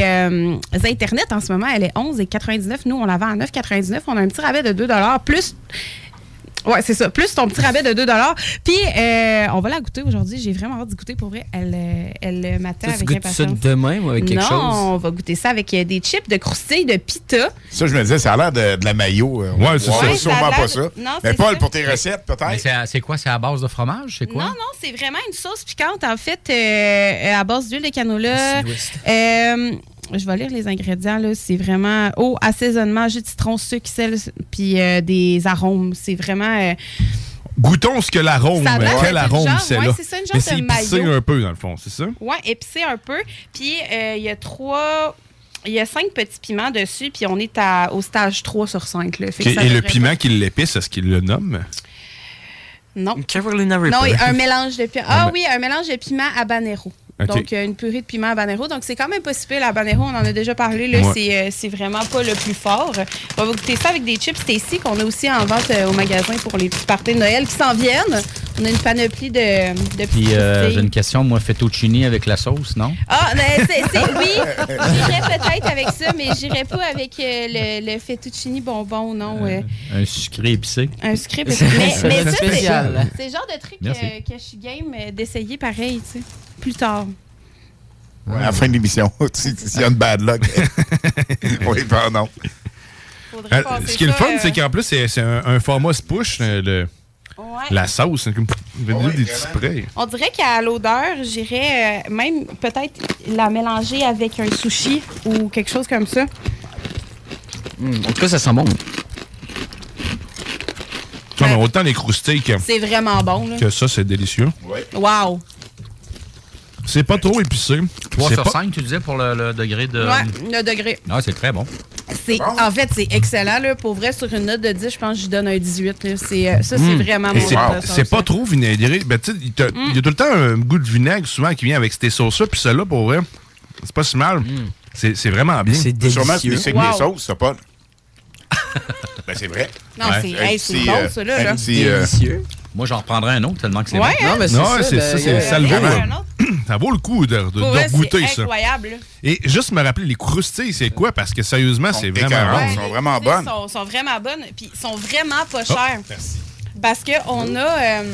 internets. En ce moment, elle est 11,99. Nous, on la vend à 9,99. On a un petit rabais de 2 plus. Ouais, c'est ça. Plus ton petit rabais de 2 Puis, euh, on va la goûter aujourd'hui. J'ai vraiment hâte d'y goûter pour vrai. Elle, euh, elle m'attend Tu avec goûtes ça impatience. demain ou avec quelque non, chose? on va goûter ça avec euh, des chips de croustilles de pita. Ça, je me disais, ça a l'air de, de la maillot. euh, Ouais, c'est Ouais, sûrement pas ça. non, Mais c'est Paul, ça. pour tes recettes, peut-être. c'est quoi? C'est à base de fromage? C'est quoi? Non, non, c'est vraiment une sauce piquante, en fait, euh, à base d'huile de canola. Je vais lire les ingrédients. là. C'est vraiment eau, assaisonnement, jus de citron, sucre, sel, puis euh, des arômes. C'est vraiment. euh, Goûtons ce que l'arôme, quel arôme c'est ouais, là. c'est ça, une genre Mais de c'est épicé maillot. un peu, dans le fond, c'est ça? Ouais, épicé un peu. Puis euh, il y a trois. Il y a cinq petits piments dessus, puis on est à, au stage 3 sur 5. Là. Fait que Ok, ça Et le piment qui l'épice, est-ce qu'il le nomme? Non. Carolina Non, Reaper. un mélange de piment. Ah oui, un mélange de piment habanero. Donc, euh, une purée de piment habanero. Donc, c'est quand même pas si pire, l'habanero. On en a déjà parlé. là. Ouais. C'est, euh, c'est vraiment pas le plus fort. On va goûter ça avec des chips Stacy qu'on a aussi en vente euh, au magasin pour les petits parties de Noël qui s'en viennent. On a une panoplie de, de Puis euh, j'ai une question, moi, fettuccini avec la sauce, non? Ah, ben, c'est, oui, <laughs> j'irais peut-être avec ça, mais j'irais pas avec le, le fettuccini bonbon, non. euh, Un sucré épicé. un script. <laughs> C'est- Mais, ça, c'est, spécial. c'est le genre de truc euh, que je suis game d'essayer pareil, tu sais, plus tard. À la fin de l'émission, <laughs> si- s'il y a une bad luck. <laughs> oui, pardon. Euh, ce qui est le fun, c'est qu'en plus, c'est un, un format se push, euh, le- la sauce. C'est comme des petits sprays. On dirait qu'à l'odeur, j'irais euh, même peut-être la mélanger avec un sushi ou quelque chose comme ça. Hmm, en tout cas, ça sent bon. Non, mais autant les croustilles que, C'est vraiment bon. Là. que ça, c'est délicieux. Wow. C'est pas trop épicé. 3 C'est sur pas- 5, tu disais, pour le, le degré de... Ouais, le degré. Ah, c'est très bon. C'est, en fait, c'est excellent. Là. Pour vrai, sur une note de 10, je pense que je donne un 18. là. C'est, euh, ça, c'est Mm. vraiment mon c'est- C'est pas trop vinaigré. Ben, tu sais, il y a tout le temps un goût de vinaigre souvent qui vient avec ces sauces-là. Puis celle-là, pour vrai, c'est pas si mal. C'est c'est vraiment bien. C'est Sûrement c'est c'est que Wow. les sauces, ça pas. <laughs> ben, c'est vrai. Non, c'est- hey, c'est bon, ça, là, là. Délicieux. Moi, j'en reprendrais un autre tellement que c'est Ouais, bon. hein? Non, mais c'est Non, ça, c'est ça, y c'est a- ça le vaut. a un autre. Ça vaut le coup de, de, Pour de vrai, goûter c'est ça. incroyable. Et juste me rappeler, les croustilles, c'est quoi? Parce que sérieusement, c'est vraiment bon. Ils sont vraiment bonnes. sont, sont vraiment bonnes, puis sont vraiment pas Oh, chères. Parce qu'on a. euh,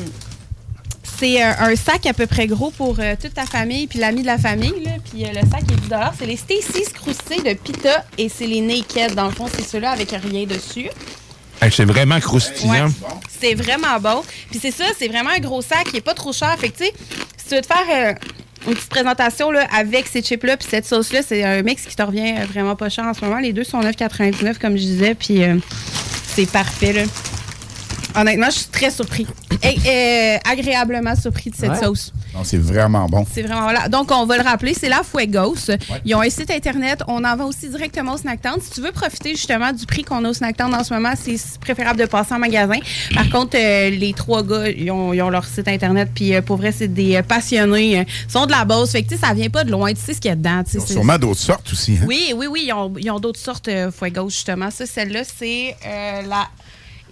c'est un, un sac à peu près gros pour euh, toute ta famille, puis l'ami de la famille. Là, puis euh, le sac est 10 C'est les Stacy's croustilles de Pita et c'est les Naked. Dans le fond, c'est ceux-là avec rien dessus. C'est vraiment croustillant. C'est vraiment bon. Puis c'est ça, c'est vraiment un gros sac qui est pas trop cher. Fait que, tu sais, si tu veux te faire euh, une petite présentation là, avec ces chips-là puis cette sauce-là, c'est un mix qui te revient euh, vraiment pas cher en ce moment. Les deux sont 9,99 comme je disais, puis euh, c'est parfait. Là. Honnêtement, je suis très surpris. Et, agréablement surpris de cette Ouais. sauce. Non, c'est vraiment bon. C'est vraiment voilà. Donc, on va le rappeler, c'est la Fuegos. Ils ont un site internet. On en va aussi directement au Snacktown. Si tu veux profiter justement du prix qu'on a au Snacktown en ce moment, c'est préférable de passer en magasin. Par contre, euh, les trois gars, ils ont, ils ont leur site internet. Puis euh, pour vrai, c'est des euh, passionnés. euh, Ils sont de la base. Fait que tu sais, ça vient pas de loin. Tu sais ce qu'il y a dedans. Sûrement d'autres sortes aussi. hein. oui, oui, oui, ils ont, d'autres sortes Fuegos, justement. Ça, celle-là, c'est la.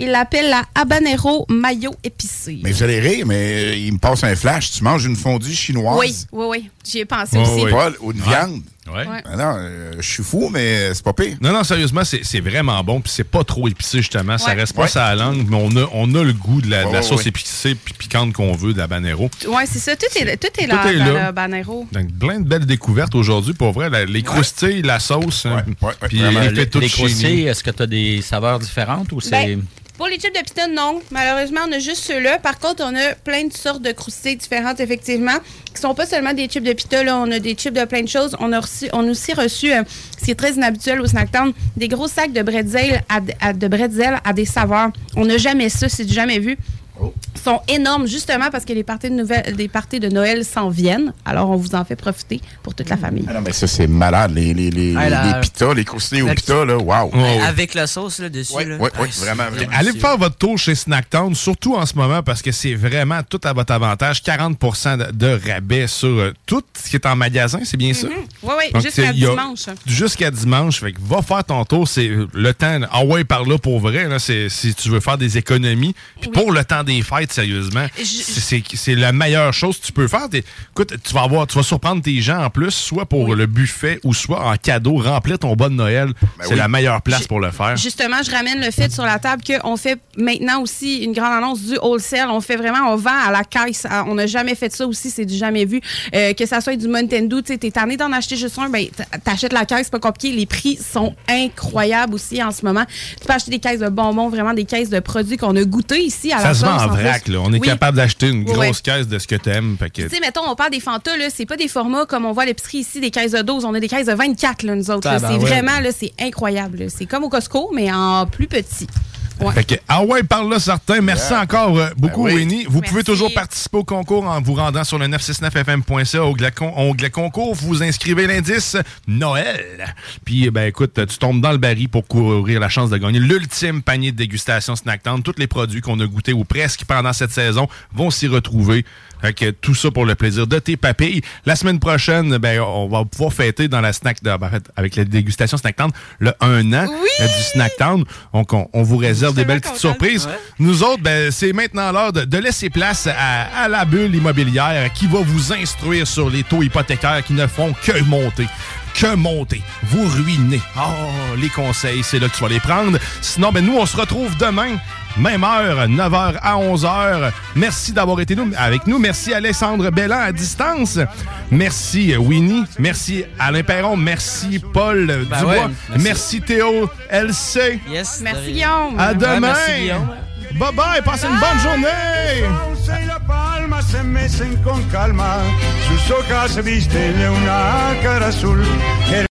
Ils l'appellent la habanero mayo épicée. Mais vous allez rire, mais euh, il me passe un flash. Tu manges une fondue chinoise? Oui, oui, oui. J'y ai pensé Oh, aussi. oui. Pas- ou de viande? Ouais. Ben non, euh, je suis fou, mais c'est pas pire. Non, non, sérieusement, c'est c'est vraiment bon. Puis c'est pas trop épicé, justement. Ça reste pas Ouais. la langue, mais on a, on a le goût de la, de la Ouais, sauce ouais. épicée puis piquante qu'on veut, de la banero. Oui, c'est ça. Tout est, tout est Tout là est dans là. le banero. Donc, plein de belles découvertes aujourd'hui. Pour vrai, la- les croustilles, la sauce, hein, puis Vraiment, les les, les croustilles, est-ce que tu as des saveurs différentes ou c'est... Ben, Pour les chips de pita, non. Malheureusement, on a juste ceux-là. Par contre, on a plein de sortes de croustilles différentes, effectivement, qui sont pas seulement des chips de pita. Là. On a des chips de plein de choses. On a, on a aussi reçu, euh, ce qui est très inhabituel au Snacktown, des gros sacs de bretzel à, à- à des saveurs. On n'a jamais ça, c'est jamais vu. Ils sont énormes, justement, parce que les parties de, parties Noël s'en viennent. Alors, on vous en fait profiter pour toute la famille. Ah non, mais ça, c'est malade. Les, les, les, Ah, la- les pitas, les croustilles au la- pita, là, wow. Avec la sauce là, dessus. là. ouais, ouais, Ah, vraiment, vraiment. Allez faire votre tour chez Snacktown, surtout en ce moment, parce que c'est vraiment tout à votre avantage. 40 de, de rabais sur euh, tout ce qui est en magasin, c'est bien ça? Oui, oui, Donc, jusqu'à dimanche. Jusqu'à dimanche. Fait que va faire ton tour. C'est le temps. Ah ouais, par là pour vrai. Là, c'est, si tu veux faire des économies. Puis pour le temps des fêtes, sérieusement, c'est, c'est- c'est la meilleure chose que tu peux faire. Écoute, tu vas avoir, tu vas surprendre tes gens en plus, soit pour le buffet ou soit en cadeau. Remplir ton bon de Noël. c'est oui. la meilleure place pour le faire. Justement, je ramène le fait sur la table qu'on fait maintenant aussi une grande annonce du wholesale. On fait vraiment, on vend à la caisse. À- On n'a jamais fait ça aussi, c'est du jamais vu. Euh, que ça soit du Mountain Dew, tu sais, t'es tanné d'en acheter juste un, ben, t'achètes la caisse, c'est pas compliqué. Les prix sont incroyables aussi en ce moment. Tu peux acheter des caisses de bonbons, vraiment des caisses de produits qu'on a goûté ici à la Ça se vend en plus. vrac. Là. On est Oui. capable d'acheter une grosse oui. caisse de ce que tu aimes. Tu sais, mettons, on parle des Fanta, là, c'est pas des formats comme on voit à l'épicerie ici, des caisses de 12. On a des caisses de 24, là, nous autres. là. C'est Tabarouette. vraiment, là, c'est incroyable. C'est comme au Costco, mais en plus petit. Fait que, ah ouais, par là, certains. Merci Yeah. encore euh, beaucoup, Ben oui. Winnie. Vous pouvez toujours participer au concours en vous rendant sur le 969fm.ca, onglet, con- onglet concours. Vous inscrivez l'indice Noël. Puis, ben écoute, tu tombes dans le baril pour courir la chance de gagner l'ultime panier de dégustation Snacktown. Tous les produits qu'on a goûtés ou presque pendant cette saison vont s'y retrouver. Fait que tout ça pour le plaisir de tes papilles. La semaine prochaine, ben, on va pouvoir fêter dans la snack, ben, en fait, avec la dégustation Snacktown, le 1 an euh, du Snacktown. Donc, on, on vous réserve des belles petites surprises. Nous autres, ben, c'est maintenant l'heure de, de laisser place à, à la bulle immobilière qui va vous instruire sur les taux hypothécaires qui ne font que monter. Que monter. Vous ruinez. Oh, les conseils, c'est là que tu vas les prendre. Sinon, ben, nous, on se retrouve demain. Même heure, 9h à 11h. Merci d'avoir été nous, avec nous. Merci Alexandre Bellan à distance. Merci Winnie. Merci Alain Perron. Merci Paul Ben Dubois. ouais, merci. merci. Théo LC. Yes. Merci, Guillaume. À Ouais, demain. merci, Guillaume. Bye bye. Passez une bonne journée. sus hojas visten una.